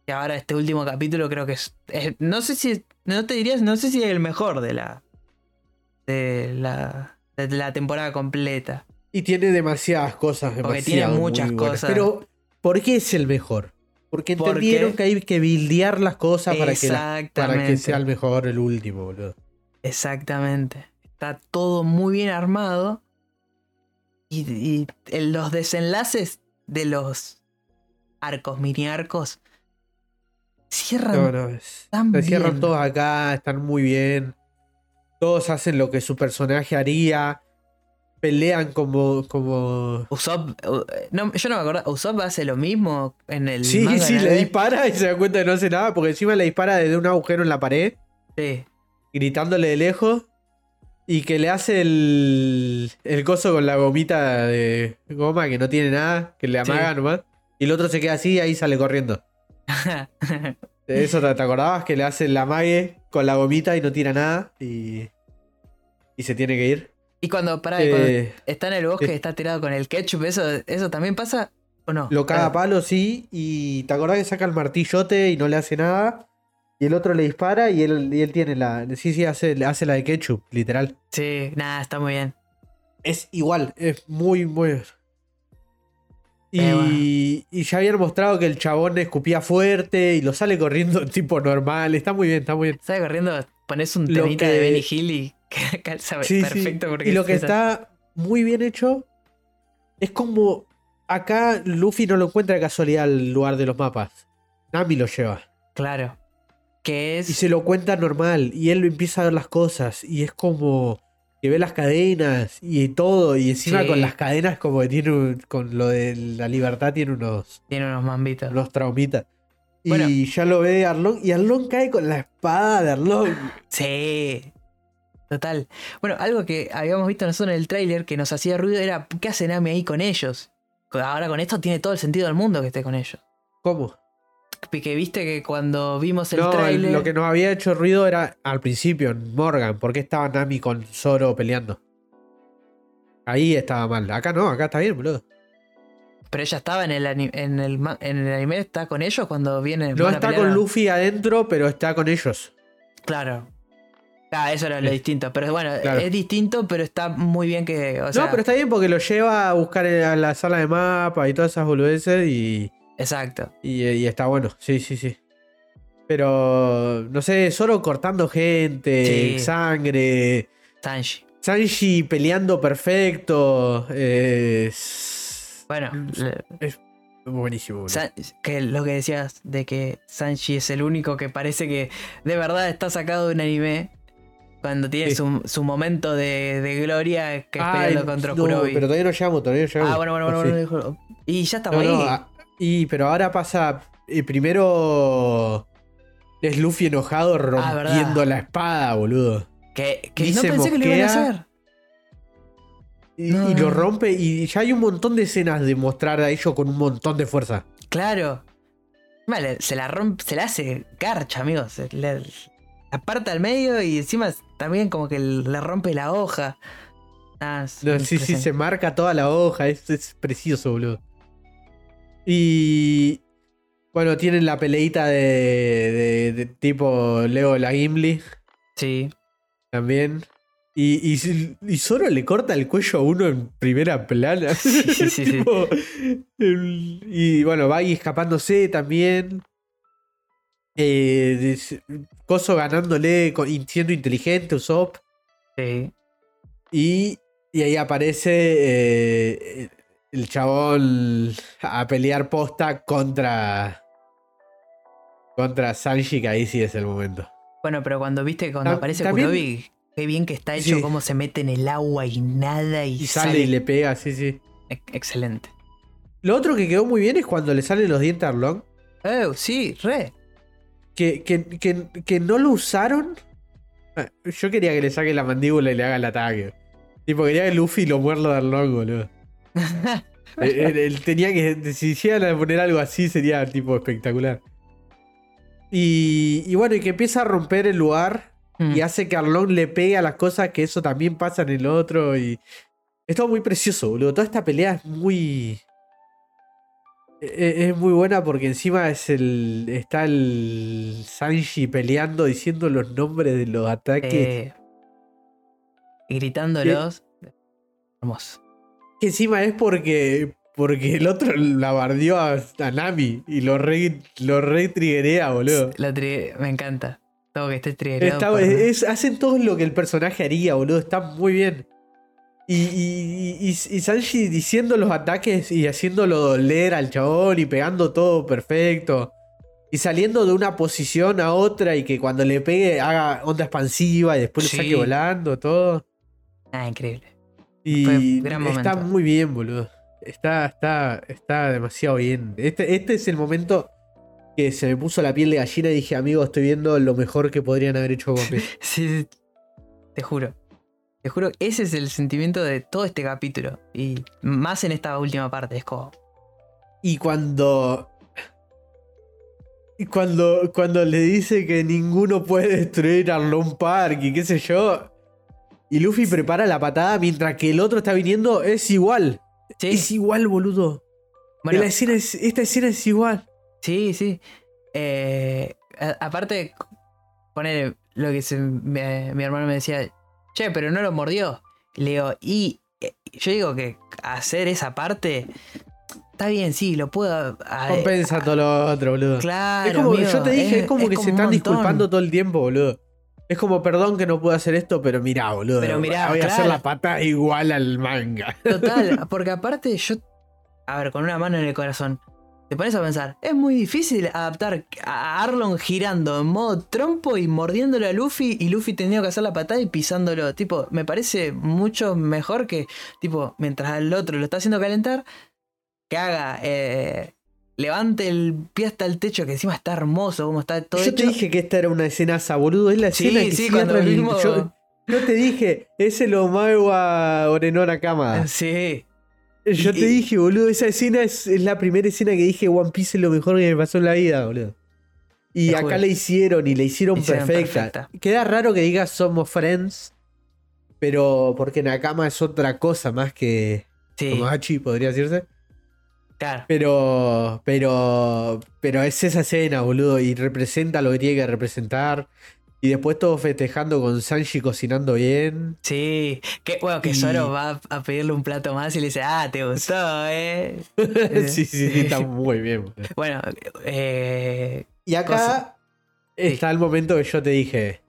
que ahora este último capítulo creo que es, es- no sé si no te dirías no sé si es el mejor de la de la de la temporada completa Y tiene demasiadas cosas. Porque tiene muchas cosas. Pero, ¿por qué es el mejor? Porque ¿Por entendieron que hay que buildear las cosas para que, la- para que sea el mejor el último, boludo. Exactamente. Está todo muy bien armado. Y, y el- los desenlaces de los arcos, mini arcos, cierran No, no, es- tan se cierran bien. todos acá, están muy bien. Todos hacen lo que su personaje haría. Pelean como. como... Usopp, no, yo no me acuerdo, Usopp hace lo mismo en el Sí, manga, sí, ¿no? le dispara y se da cuenta que no hace nada. Porque encima le dispara desde un agujero en la pared. Sí. gritándole de lejos y que le hace el, el coso con la gomita de goma que no tiene nada, que le Sí. amaga nomás. Y el otro se queda así y ahí sale corriendo. Eso te, te acordabas que le hace el amague con la gomita y no tira nada y, y se tiene que ir. Y cuando, pará, cuando Eh, está en el bosque, eh. está tirado con el ketchup, ¿eso, eso también pasa o no? lo caga palo, sí, y te acordás que saca el martillote y no le hace nada. Y el otro le dispara y él, y él tiene la. Sí, sí, hace, hace la de ketchup, literal. Sí, nada, está muy bien. Es igual, es muy, muy. Y, Eh, bueno. y ya habían mostrado que el chabón escupía fuerte y lo sale corriendo tipo normal. Está muy bien, está muy bien. ¿Sabes corriendo? Pones un temita que- de Benny Hill y calza Sí, sí. perfecto porque Y lo es que esa- está muy bien hecho es como acá Luffy no lo encuentra de casualidad el lugar de los mapas. Nami lo lleva. Claro. Que es. Y se lo cuenta normal. Y él empieza a ver las cosas. Y es como que ve las cadenas y todo. Y encima Sí. con las cadenas como que tiene un- con lo de la libertad tiene unos, Tiene unos mambitos. unos traumitas. Y ya lo ve Arlong. Y Arlong cae con la espada de Arlong. Sí. Total. Bueno, algo que habíamos visto nosotros en el tráiler que nos hacía ruido era ¿qué hace Nami ahí con ellos? Ahora con esto tiene todo el sentido del mundo que esté con ellos. ¿Cómo? Que viste que cuando vimos el no, tráiler. lo que nos había hecho ruido era al principio Morgan. ¿Por qué estaba Nami con Zoro peleando? Ahí estaba mal. Acá no, acá está bien, boludo. Pero ella estaba en el, ani- en el, ma- en el anime, está con ellos cuando viene. No está con Luffy adentro, pero está con ellos. Claro. Ah, eso era lo Sí. distinto. Pero bueno, Claro. es distinto, pero está muy bien que. O sea, no, pero está bien porque lo lleva a buscar a la sala de mapa y todas esas boludeces y, Exacto. y, y está bueno. Sí, sí, sí. Pero, no sé, Zoro cortando gente, Sí. sangre, Sanji. Sanji peleando perfecto. eh, es Bueno, le- buenísimo. boludo. San- que lo que decías de que Sanji es el único que parece que de verdad está sacado de un anime. Cuando tiene Sí. su, su momento de, de gloria que es Ay, peleando contra no, Kurobi. pero todavía no llegamos, todavía no llegamos. ah, bueno, bueno, bueno, sí. bueno, Y ya estamos No, ahí. ah, y pero ahora pasa. eh, primero es Luffy enojado Ah, rompiendo la espada, boludo. que que no pensé que lo iban a hacer. Y, lo rompe y ya hay un montón de escenas de mostrar a ellos con un montón de fuerza. Claro. Vale, se la rompe, se la hace garcha, amigos. Se la aparta al medio y encima también como que le rompe la hoja. Ah, No, sí, sí, se marca toda la hoja, es, es precioso, boludo. Y bueno, tienen la peleita de, de- de tipo Leo la Gimli Sí. también. Y, y, y Zoro le corta el cuello a uno en primera plana. Sí, sí, sí, y bueno, Baggy escapándose también. Eh, Coso ganándole, siendo inteligente, Usopp. Sí. Y, y ahí aparece eh, el chabón a pelear posta contra. Contra Sanji, que ahí sí es el momento. Bueno, pero cuando viste cuando aparece también- Kurobi, qué bien que está hecho, Sí. cómo se mete en el agua y nada y, Y sale y le pega, sí, sí. Ex- Excelente. Lo otro que quedó muy bien es cuando le salen los dientes a Arlong. Oh, sí, re. Que, que, que, que no lo usaron. Ah, Yo quería que le saque la mandíbula y le haga el ataque. Tipo, quería que Luffy lo muerda de Arlong, boludo. Él, él- él tenía que. Si a poner algo así, sería tipo espectacular. Y, y bueno, y que empieza a romper el lugar Mm. y hace que Arlong le pegue a las cosas que eso también pasa en el otro. Y es todo muy precioso, boludo. Toda esta pelea es muy. Es muy buena porque encima es el. Está el Sanji peleando diciendo los nombres de los ataques. Eh, y gritándolos. Hermoso. Que encima es porque porque el otro la bardeó a, a Nami y lo re, lo re boludo. Tri- me encanta. Todo que esté triggerado. Está- por- es- hacen todo lo que el personaje haría, boludo. Está muy bien. Y, y, y, y Sanji diciendo los ataques y haciéndolo doler al chabón y pegando todo perfecto. Y saliendo de una posición a otra y que cuando le pegue haga onda expansiva y después Sí. lo saque volando, todo. Ah, increíble. Y gran está muy bien, boludo. Está, está, está demasiado bien. Este, este es el momento que se me puso la piel de gallina y dije, amigo, estoy viendo lo mejor que podrían haber hecho con One Piece". Sí, sí, te juro. Te juro, ese es el sentimiento de todo este capítulo. Y más en esta última parte. Es como. Y cuando. Y cuando, cuando le dice que ninguno puede destruir Arlong Park y qué sé yo. Y Luffy prepara la patada mientras que el otro está viniendo, es igual. Sí, Es igual, boludo. bueno, La escena es- esta escena es igual. sí, sí. Eh, a- aparte, poner lo que se- mi, mi hermano me decía, che, pero no lo mordió. Le digo, y eh, yo digo que hacer esa parte. Está bien, sí, lo puedo. a- Compensa todo lo otro, boludo. Claro. es como, amigo, yo te dije, es, como que se están montón. disculpando todo el tiempo, boludo. Es como, perdón que no puedo hacer esto, pero mirá, boludo. Pero mirá, voy a hacer la pata igual al manga. Total, porque aparte yo, a ver, con una mano en el corazón, te pones a pensar, es muy difícil adaptar a Arlon girando en modo trompo y mordiéndolo a Luffy y Luffy teniendo que hacer la patada y pisándolo. Tipo, me parece mucho mejor que, tipo, mientras el otro lo está haciendo calentar, que haga, eh, levante el pie hasta el techo, que encima está hermoso, como está todo Yo te dije que esta era una escenaza, boludo. Es la Sí, escena que sí, cuando el- vimos- yo, yo te dije, es el Omaewa Orenora Kama. Sí, Yo te dije, boludo, esa escena es, es la primera escena que dije One Piece es lo mejor que me pasó en la vida, boludo. Y acá la hicieron y la hicieron, perfecta. perfecta. Queda raro que digas somos friends, pero porque Nakama es otra cosa más que sí, Tomodachi, podría decirse. claro. Pero, pero, pero es esa escena, boludo, y representa lo que tiene que representar. Y después todos festejando con Sanji cocinando bien. Sí, que bueno, que Y- Zoro va a pedirle un plato más y le dice, ah, te gustó, eh. sí, sí, sí, está muy bien. Bueno, eh, Y acá Cosa. está el momento que yo te dije.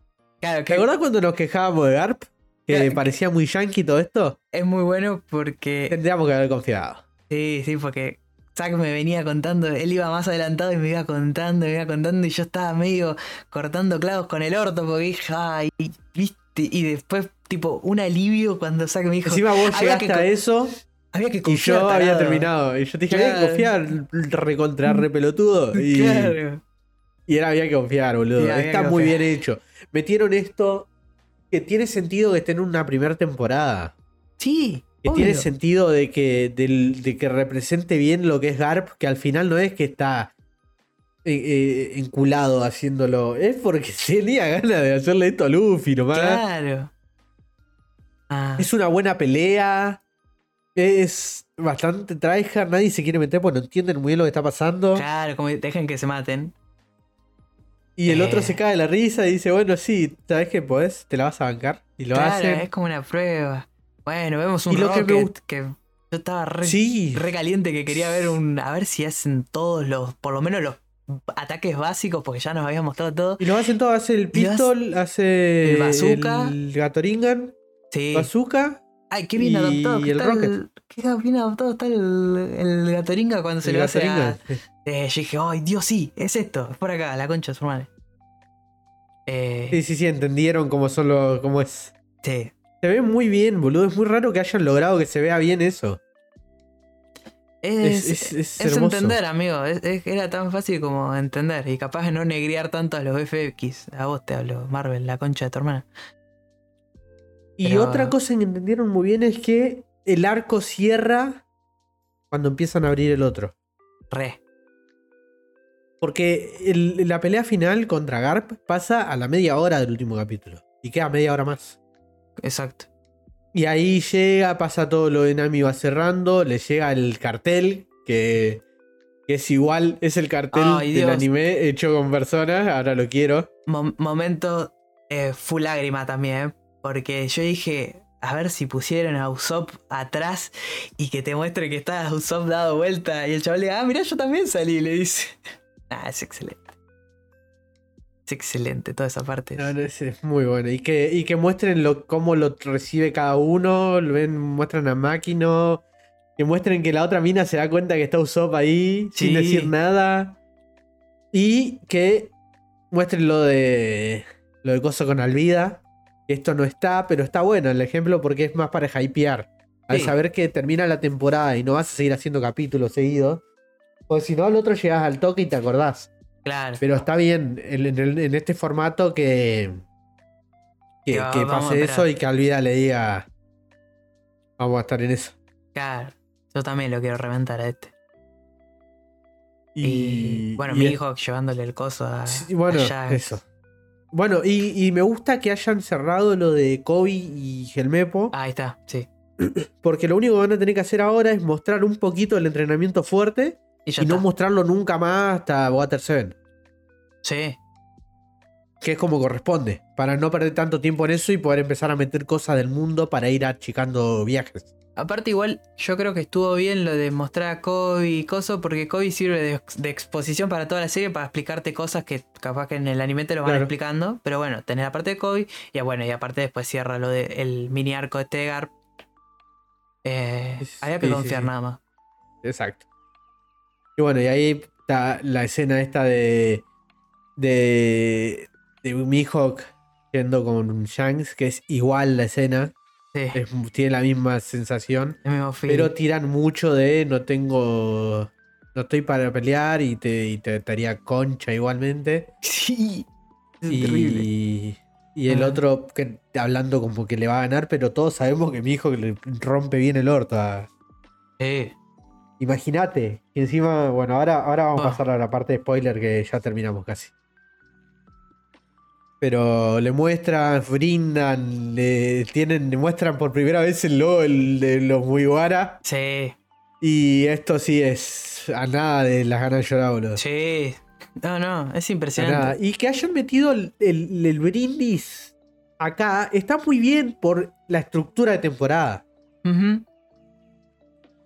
claro, ¿Te que acordás cuando nos quejábamos de Garp? Que Claro, que- parecía muy yankee todo esto. es muy bueno porque, Tendríamos que haber confiado. sí, sí, porque Zack me venía contando, él iba más adelantado y me iba contando, me iba contando y yo estaba medio cortando clavos con el orto porque dije, ay, viste, y después, tipo, un alivio cuando Zack me dijo, Encima vos había llegaste que a eso había que y confiar, yo había tarado". terminado. Y yo te dije, Claro. había que confiar, recontra re pelotudo. Y, Claro. y era había que confiar, boludo. Está muy confiar. bien hecho. Metieron esto que tiene sentido que esté en una primera temporada. Sí. Que obvio. tiene sentido de que, de que represente bien lo que es Garp, que al final no es que está eh, eh, enculado haciéndolo, es porque tenía ganas de hacerle esto a Luffy nomás. Claro. Ah, Es una buena pelea, es bastante tryhard, nadie se quiere meter porque no entienden muy bien lo que está pasando. claro, como dejen que se maten. Y el Eh. otro se cae de la risa y dice, bueno, sí, ¿sabes qué podés? Te la vas a bancar. Y lo claro, es como una prueba. Bueno, vemos un Y lo que me Rocket que, yo estaba re, Sí. re caliente que quería ver un. A ver si hacen todos los. Por lo menos los ataques básicos, porque ya nos habían mostrado todo. Y lo hacen todo, hace el pistol, hace el bazooka. el Gatoringan, Sí. bazooka Ay, qué bien y adaptado. que el está Rocket. Qué bien adaptado está el, el Gatoringa cuando se le hace a. Eh, yo dije, ay, Dios, sí, es esto. Es por acá, la concha de su madre. Eh, Sí, sí, sí, entendieron cómo son los, cómo es. sí. Se ve muy bien, boludo. Es muy raro que hayan logrado que se vea bien eso. Es, Es- es- es es hermoso. entender, amigo. Era tan fácil como entender. Y capaz de no negriar tanto a los FX. A vos te hablo, Marvel, la concha de tu hermana. Y Pero- otra cosa que entendieron muy bien es que el arco cierra cuando empiezan a abrir el otro. Re. Porque el- la pelea final contra Garp pasa a la media hora del último capítulo. Y queda media hora más. Exacto. Y ahí llega, pasa todo lo de Nami va cerrando, le llega el cartel, que, que es igual, es el cartel Ay, del Dios. anime hecho con personas, ahora lo quiero. Mom- momento eh, full lágrima también. Porque yo dije, a ver si pusieron a Usopp atrás y que te muestre que está Usopp dado vuelta. Y el chaval le dice, ah, mira, yo también salí, le dice. Ah, es excelente. Es excelente toda esa parte. No, no, es, es muy bueno. Y que, y que muestren lo, cómo lo recibe cada uno. Lo ven, muestran a Máquino. Que muestren que la otra mina se da cuenta que está Usopp ahí sin decir nada. Y que muestren lo de. Lo de coso con Alvida. Esto no está, pero está bueno el ejemplo porque es más para hypear. Al Sí. saber que termina la temporada y no vas a seguir haciendo capítulos seguidos. Porque si no, al otro llegas al toque y te acordás. Claro. Pero está bien en, en el- en este formato que, que, pase eso y que Alvida le diga vamos a estar en eso. Claro. Yo también lo quiero reventar a este. Y, Y bueno, y mi es- hijo llevándole el coso a. sí, bueno, a eso. Bueno, y, y me gusta que hayan cerrado lo de Kobe y Gelmepo, Ahí está, sí. porque lo único que van a tener que hacer ahora es mostrar un poquito el entrenamiento fuerte Y ya y no está. mostrarlo nunca más hasta Water 7. Sí, Que es como corresponde, para no perder tanto tiempo en eso y poder empezar a meter cosas del mundo para ir achicando viajes. Aparte, igual, yo creo que estuvo bien lo de mostrar a Kobe y coso, porque Kobe sirve de, de exposición para toda la serie para explicarte cosas que capaz que en el anime te lo van Claro. explicando. Pero bueno, tenés la parte de Kobe, y bueno, y aparte después cierra lo del mini arco de Garp. Eh, había que sí, sí, confiar sí. nada más. Exacto. Y bueno, y ahí está la escena esta de. de. de Mihawk yendo con Shanks, que es igual la escena. Sí, es- tiene la misma sensación. Pero tiran mucho de no tengo. No estoy para pelear y te, y te daría concha igualmente. Sí, es terrible. Y, y el otro que, hablando como que le va a ganar, pero todos sabemos que mi hijo le rompe bien el orto a, Sí. Imagínate. Y encima, bueno, ahora, ahora vamos a Ah. pasar a la parte de spoiler que ya terminamos casi. Pero le muestran, brindan, le tienen, le muestran por primera vez el logo el de los Mugiwara. Sí, Y esto sí es a nada de las ganas de llorar, boludo. sí. No, no, es impresionante. Y que hayan metido el, el- el brindis acá está muy bien por la estructura de temporada. Ujú.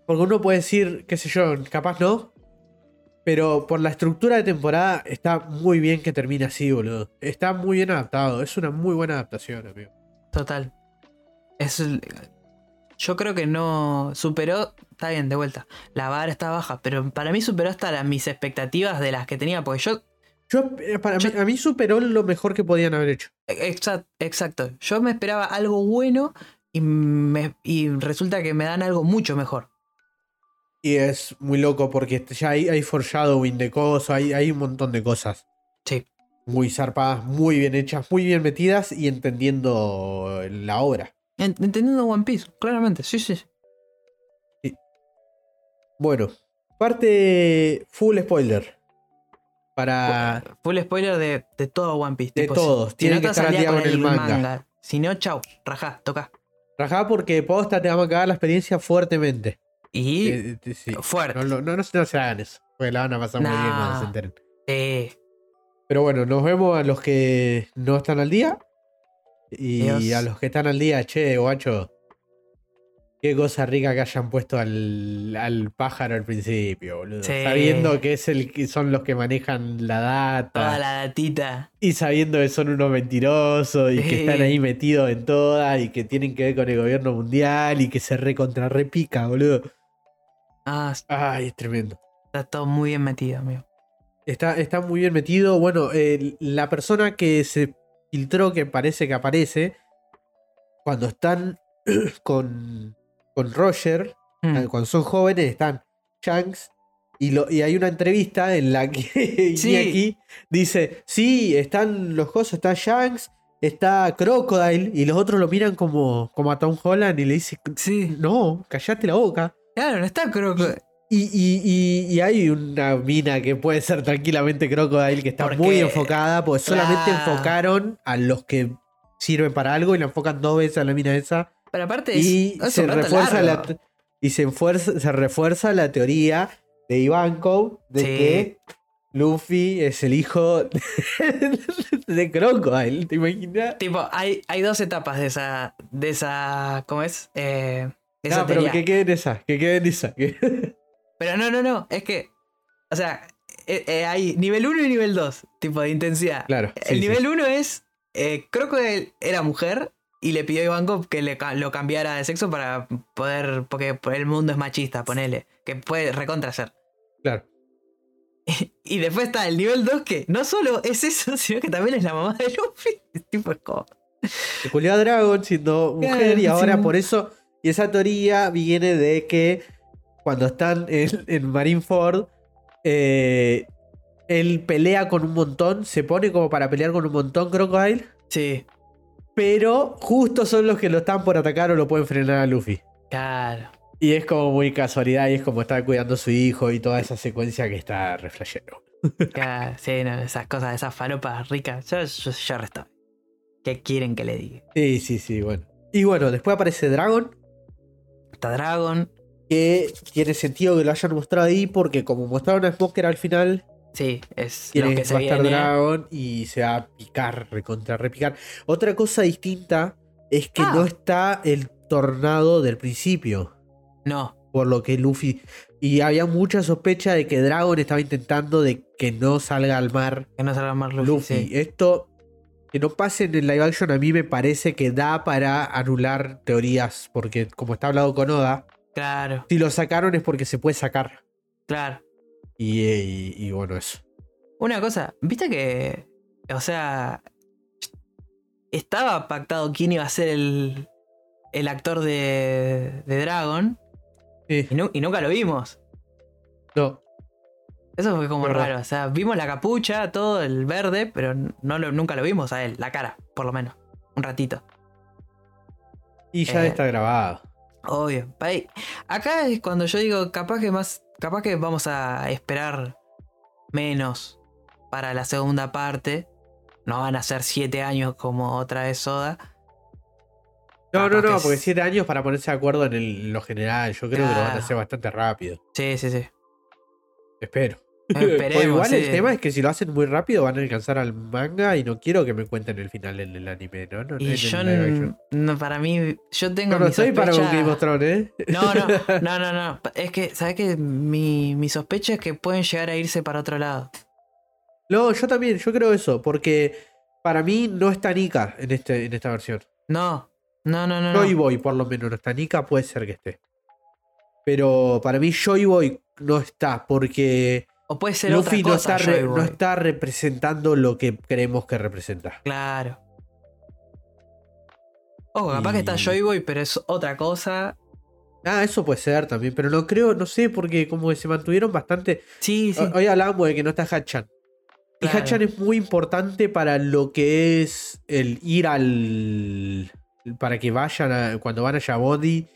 Porque uno puede decir, qué sé yo, capaz no. Pero por la estructura de temporada está muy bien que termine así, boludo. Está muy bien adaptado. Es una muy buena adaptación, amigo. Total. Es yo creo que no superó, está bien, de vuelta. La vara está baja, pero para mí superó hasta las, mis expectativas de las que tenía, porque yo, Yo, eh, para Yo- mí, a mí superó lo mejor que podían haber hecho. exa- exacto, yo me esperaba algo bueno y, me- y resulta que me dan algo mucho mejor. Y es muy loco porque ya hay, hay foreshadowing de cosas, hay, hay un montón de cosas. Sí, Muy zarpadas, muy bien hechas, muy bien metidas y entendiendo la obra. En- entendiendo One Piece, claramente, sí, sí. Bueno, parte full spoiler. Para. Full spoiler de, de todo One Piece. De tipo, todos, Si, no que estar al día con con el manga. manga. Si no, chau, rajá, toca. Rajá porque posta te vamos a cagar la experiencia fuertemente. Y Eh, eh, sí. fuerte. No, no, no, no se hagan eso. Porque la van a pasar muy bien cuando se enteren. Sí. Pero bueno, nos vemos a los que no están al día. Y Dios. a los que están al día, che, guacho. Qué cosa rica que hayan puesto al, al pájaro al principio, boludo. Sí. Sabiendo que es el que son los que manejan la data. Toda la datita. Y sabiendo que son unos mentirosos y que están ahí metidos en todas y que tienen que ver con el gobierno mundial y que se recontra repica, boludo. Ah, Ay, es tremendo. está todo muy bien metido, amigo. Está, está muy bien metido. Bueno, la persona que se filtró, que parece que aparece, cuando están con, con Roger, Mm. eh, cuando son jóvenes, están Shanks. Y, lo, y hay una entrevista en la que Sí. Dice: Sí, están los cosas, está Shanks, está Crocodile. Y los otros lo miran como, como a Tom Holland y le dice: Sí. No, callate la boca. Claro, no está Croco. Y, y- y- y hay una mina que puede ser tranquilamente Crocodile que está Porque- muy enfocada, porque solamente Ah. enfocaron a los que sirven para algo y la enfocan dos veces a la mina esa. Pero aparte Y es se refuerza, largo. la, y se, enfuerza- se refuerza la teoría de Ivankov de Sí. que Luffy es el hijo de Crocodile, ¿te imaginas? Tipo, hay, hay dos etapas de esa. de esa. ¿Cómo es? Eh, No, pero que quede esa, que quede esa. que- Pero no, no, no. Es que. O sea, eh, eh, hay nivel 1 y nivel 2, tipo de intensidad. Claro. El nivel 1 es. Eh, Crocodile era mujer y le pidió a Ivankov que le, lo cambiara de sexo para poder. Porque el mundo es machista, ponele. Que puede recontra ser. Claro. Y después está el nivel 2 que no solo es eso, sino que también es la mamá de Luffy. tipo, es como. Se culió a Dragon siendo mujer Claro, y ahora sí. por eso. Y esa teoría viene de que cuando están en, en Marineford, eh, él pelea con un montón, se pone como para pelear con un montón Crocodile, Sí, pero justo son los que lo están por atacar o lo pueden frenar a Luffy. claro. Y es como muy casualidad y es como estar cuidando a su hijo y toda esa secuencia que está re flashero. claro sí, no, esas cosas, esas falopas ricas. Yo, yo, yo resto. ¿Qué quieren que le diga? Sí, sí, sí, bueno. Y bueno, después aparece Dragon, Dragon. que tiene sentido que lo hayan mostrado ahí porque como mostraron a Smoker al final, Sí, es tiene lo que se viene. Dragon y se va a picar, recontra repicar. Otra cosa distinta es que Ah. no está el tornado del principio. No, Por lo que Luffy. Y había mucha sospecha de que Dragon estaba intentando de que no salga al mar que no salga más Luffy. Luffy. sí. Esto, que no pase en el live action, a mí me parece que da para anular teorías. Porque como está hablado con Oda, Claro, si lo sacaron es porque se puede sacar. claro. Y, y- y bueno, eso. Una cosa, viste que. O sea. Estaba pactado quién iba a ser el. El actor de. de Dragon. Sí. Y nunca lo vimos. No, Eso fue como Verdad. raro. O sea, vimos la capucha, todo el verde, pero no lo, nunca lo vimos a él, la cara, por lo menos. Un ratito. y ya Eh. está grabado. Obvio. Ahí. Acá es cuando yo digo, capaz que más. Capaz que vamos a esperar menos para la segunda parte. No van a ser siete años como otra vez Soda. No, no, no, porque siete años para ponerse de acuerdo en, el- en lo general. Yo creo que lo van a hacer bastante rápido. Sí, sí, sí. Espero. O igual el tema es que si lo hacen muy rápido van a alcanzar al manga y no quiero que me cuenten el final en el anime, ¿no? no Y en yo, no, para mí, yo tengo No, no mi estoy para un Game of Thrones, ¿eh? No, no, no, no, no. Es que, ¿sabes qué? Mi, mi sospecha es que pueden llegar a irse para otro lado. No, yo también, yo creo eso, porque para mí no está Nika en, este, en esta versión. No, no, no, no. Joy no. Boy, por lo menos, no está Nika, puede ser que esté. Pero para mí Joy Boy no está, porque O puede ser Luffy otra no, cosa. está re- Joy Boy. no está representando lo que creemos que representa. Claro. Ojo, capaz que está Joy Boy, pero es otra cosa. Ah, eso puede ser también, pero no creo, no sé, porque como que se mantuvieron bastante. Sí, sí. Hoy hablábamos de que no está Hachan. Y. Hachan es muy importante para lo que es el ir al. Para que vayan a- cuando van a Yabodi,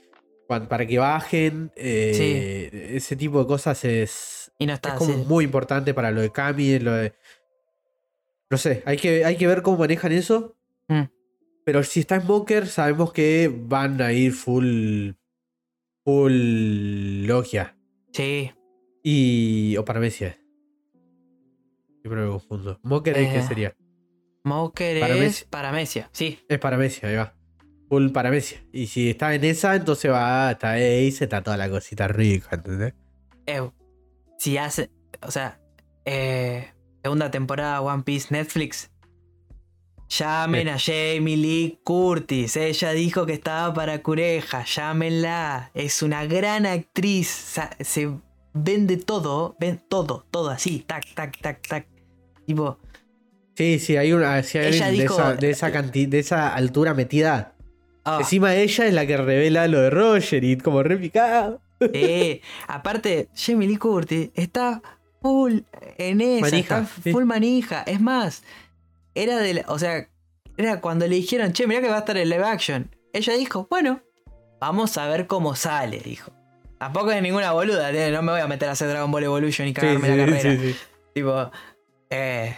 para que bajen. eh, Ese tipo de cosas es, Y no es está como sí. muy importante para lo de Kami, lo de. No sé, hay que, hay que ver cómo manejan eso. Mm. Pero si está Smoker, sabemos que van a ir full. Full Logia. Sí. Y. O Paramecia. Siempre me confundo. Smoker es qué Eh, sería. Moker es Paramecia. Sí. Es Paramecia, ahí va. Full Paramecia. Y si está en esa, entonces va hasta Ace, está toda la cosita rica, ¿entendés? Eh, si hace. O sea, eh, segunda temporada One Piece Netflix. Llamen a Jamie Lee Curtis. Ella dijo que estaba para Cureja. Llámenla. Es una gran actriz. Se vende todo. Ven todo, todo así. Tac, tac, tac, tac. Tipo, Sí, sí, hay una. Si hay Ella alguien dijo- de, esa, de, esa canti- de esa altura metida. ah, Encima ella es la que revela lo de Roger y como repicado. Eh, aparte, Jamie Lee Curtis está full en esa. Manija, está sí. full manija. Es más, era de la- O sea, era cuando le dijeron, che, mirá que va a estar en live action. Ella dijo, bueno, vamos a ver cómo sale, dijo. Tampoco es ninguna boluda, ¿eh? no me voy a meter a hacer Dragon Ball Evolution y cagarme la carrera. sí, sí. Tipo, eh,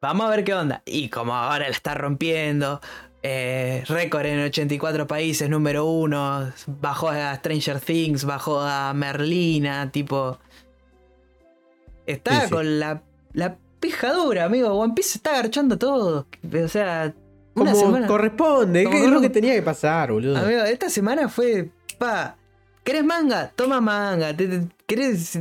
vamos a ver qué onda. Y como ahora la está rompiendo, eh, récord en 84 países, número uno, bajó a Stranger Things, bajó a Merlina, tipo... Está Sí, sí. con la, la pija dura, amigo. One Piece está agarchando todo. O sea, una Como semana. corresponde, Como que es lo que tenía que pasar, boludo. Amigo, esta semana fue. Pa. ¿Querés manga? Toma manga. ¿Te- te- ¿Querés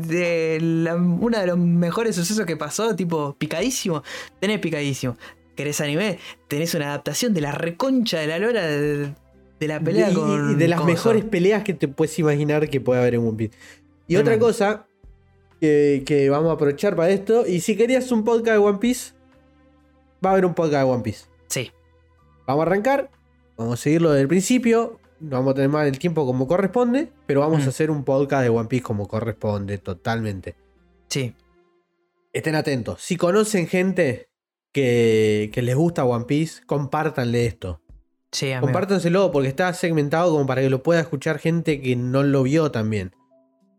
la- uno de los mejores sucesos que pasó? Tipo, picadísimo. Tenés picadísimo. ¿Querés anime? Tenés una adaptación de la reconcha de la lora de, de la pelea y, con. y de las mejores peleas que te puedes imaginar que puede haber en One Piece. Y otra cosa que, que vamos a aprovechar para esto, y si querías un podcast de One Piece, va a haber un podcast de One Piece. Sí, Vamos a arrancar, vamos a seguirlo desde el principio, no vamos a tener más el tiempo como corresponde, pero vamos Mm. a hacer un podcast de One Piece como corresponde, totalmente. sí. Estén atentos. Si conocen gente que, que les gusta One Piece, compártanle esto. Sí, amigo. Compártanselo porque está segmentado como para que lo pueda escuchar gente que no lo vio también.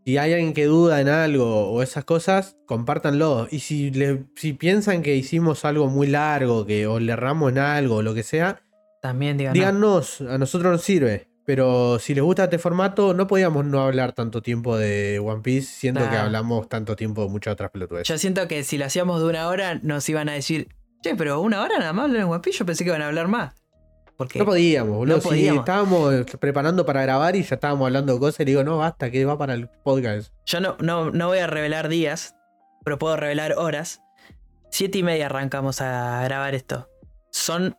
Si hay alguien que duda en algo o esas cosas, compártanlo. Y si, le- si piensan que hicimos algo muy largo, que o le erramos en algo o lo que sea, También digan. no. díganos, a nosotros nos sirve. Pero si les gusta este formato, no podíamos no hablar tanto tiempo de One Piece, siendo que hablamos tanto tiempo de muchas otras pelotudes. Yo siento que si lo hacíamos de una hora, nos iban a decir, che, pero una hora nada más hablan en. Yo pensé que iban a hablar más. Porque No podíamos, boludo. No Si podíamos. estábamos preparando para grabar y ya estábamos hablando de cosas, y le digo, no, basta, que va para el podcast. yo no, no, no voy a revelar días, pero puedo revelar horas. Siete y media arrancamos a grabar esto. Son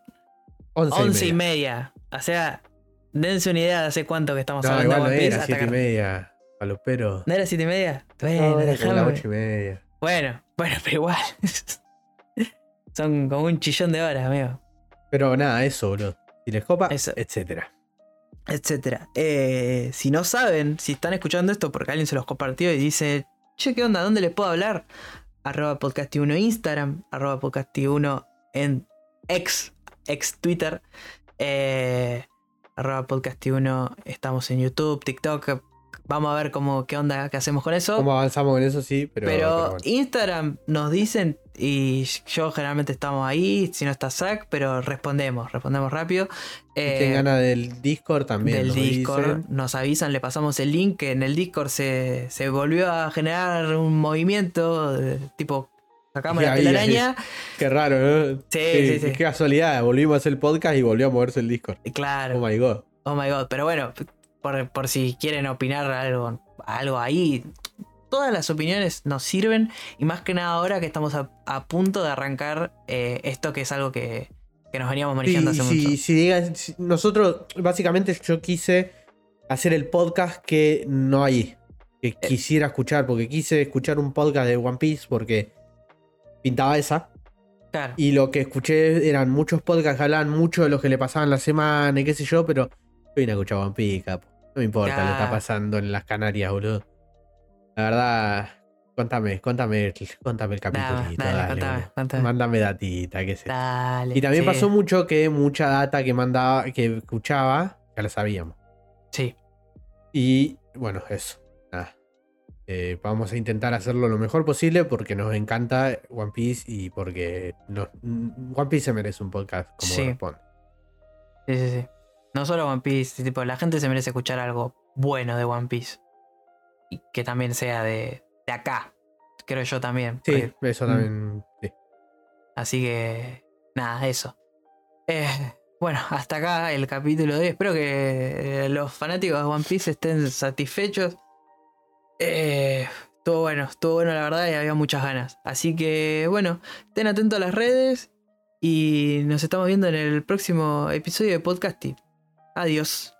Once, once y y media. O sea, dense una idea de hace cuánto que estamos No, hablando igual de no One Piece. era hasta siete y media. A los peros. ¿No era siete y media? Bueno, No, era ocho y media. Bueno, bueno, pero igual. Son como un chillón de horas, amigo. Pero nada, eso, boludo. Si les copa, Eso. etcétera. etcétera. Eh, si no saben, si están escuchando esto porque alguien se los compartió y dice, che, ¿qué onda? ¿Dónde les puedo hablar? Arroba podcasti1 Instagram, arroba podcasti1 en ex, ex Twitter, eh, arroba podcasti1, estamos en YouTube, TikTok. Vamos a ver cómo, qué onda, qué hacemos con eso. ¿Cómo avanzamos con eso? Sí, pero. Pero, pero bueno. Instagram nos dicen, y yo generalmente estamos ahí, si no está Zack, pero respondemos, respondemos rápido. Eh, tienen ganas del Discord también. del nos Discord. dicen. Nos avisan, le pasamos el link. Que en el Discord se, se volvió a generar un movimiento de- tipo. Sacamos la telaraña. Qué raro, ¿no? Sí, sí, sí. Qué casualidad. Volvimos a hacer el podcast y volvió a moverse el Discord. Claro. Oh my god. Oh my god. Pero bueno, por, por si quieren opinar algo, algo ahí. Todas las opiniones nos sirven. Y más que nada ahora que estamos a, a punto de arrancar eh, esto que es algo que, que nos veníamos manejando Sí, hace sí, mucho. si digan- si- nosotros, básicamente, yo quise hacer el podcast que no hay. Que Eh. quisiera escuchar, porque quise escuchar un podcast de One Piece porque pintaba esa. Claro. Y lo que escuché eran muchos podcasts que hablaban mucho de lo que le pasaban la semana y qué sé yo, pero yo vine a escuchar One Piece, capo. No me importa lo que está pasando en las Canarias, boludo. La verdad, contame, contame, contame el capítulo. Dale, dale, contame, contame. Mándame datita, qué sé. Dale. Y también sí, pasó mucho que mucha data que mandaba, que escuchaba, ya la sabíamos. Sí. Y bueno, eso. Nada. Eh, vamos a intentar hacerlo lo mejor posible porque nos encanta One Piece y porque nos- One Piece se merece un podcast como Sí. corresponde. Sí, sí, sí. No solo One Piece, tipo, la gente se merece escuchar algo bueno de One Piece. Y que también sea de, de acá. Creo yo también. Sí, porque- eso mm. también. sí. Así que. Nada, eso. Eh, bueno, hasta acá el capítulo de hoy. Espero que eh, los fanáticos de One Piece estén satisfechos. Eh, estuvo bueno, estuvo bueno la verdad y había muchas ganas. Así que bueno, estén atentos a las redes y nos estamos viendo en el próximo episodio de Podcasting. Adiós.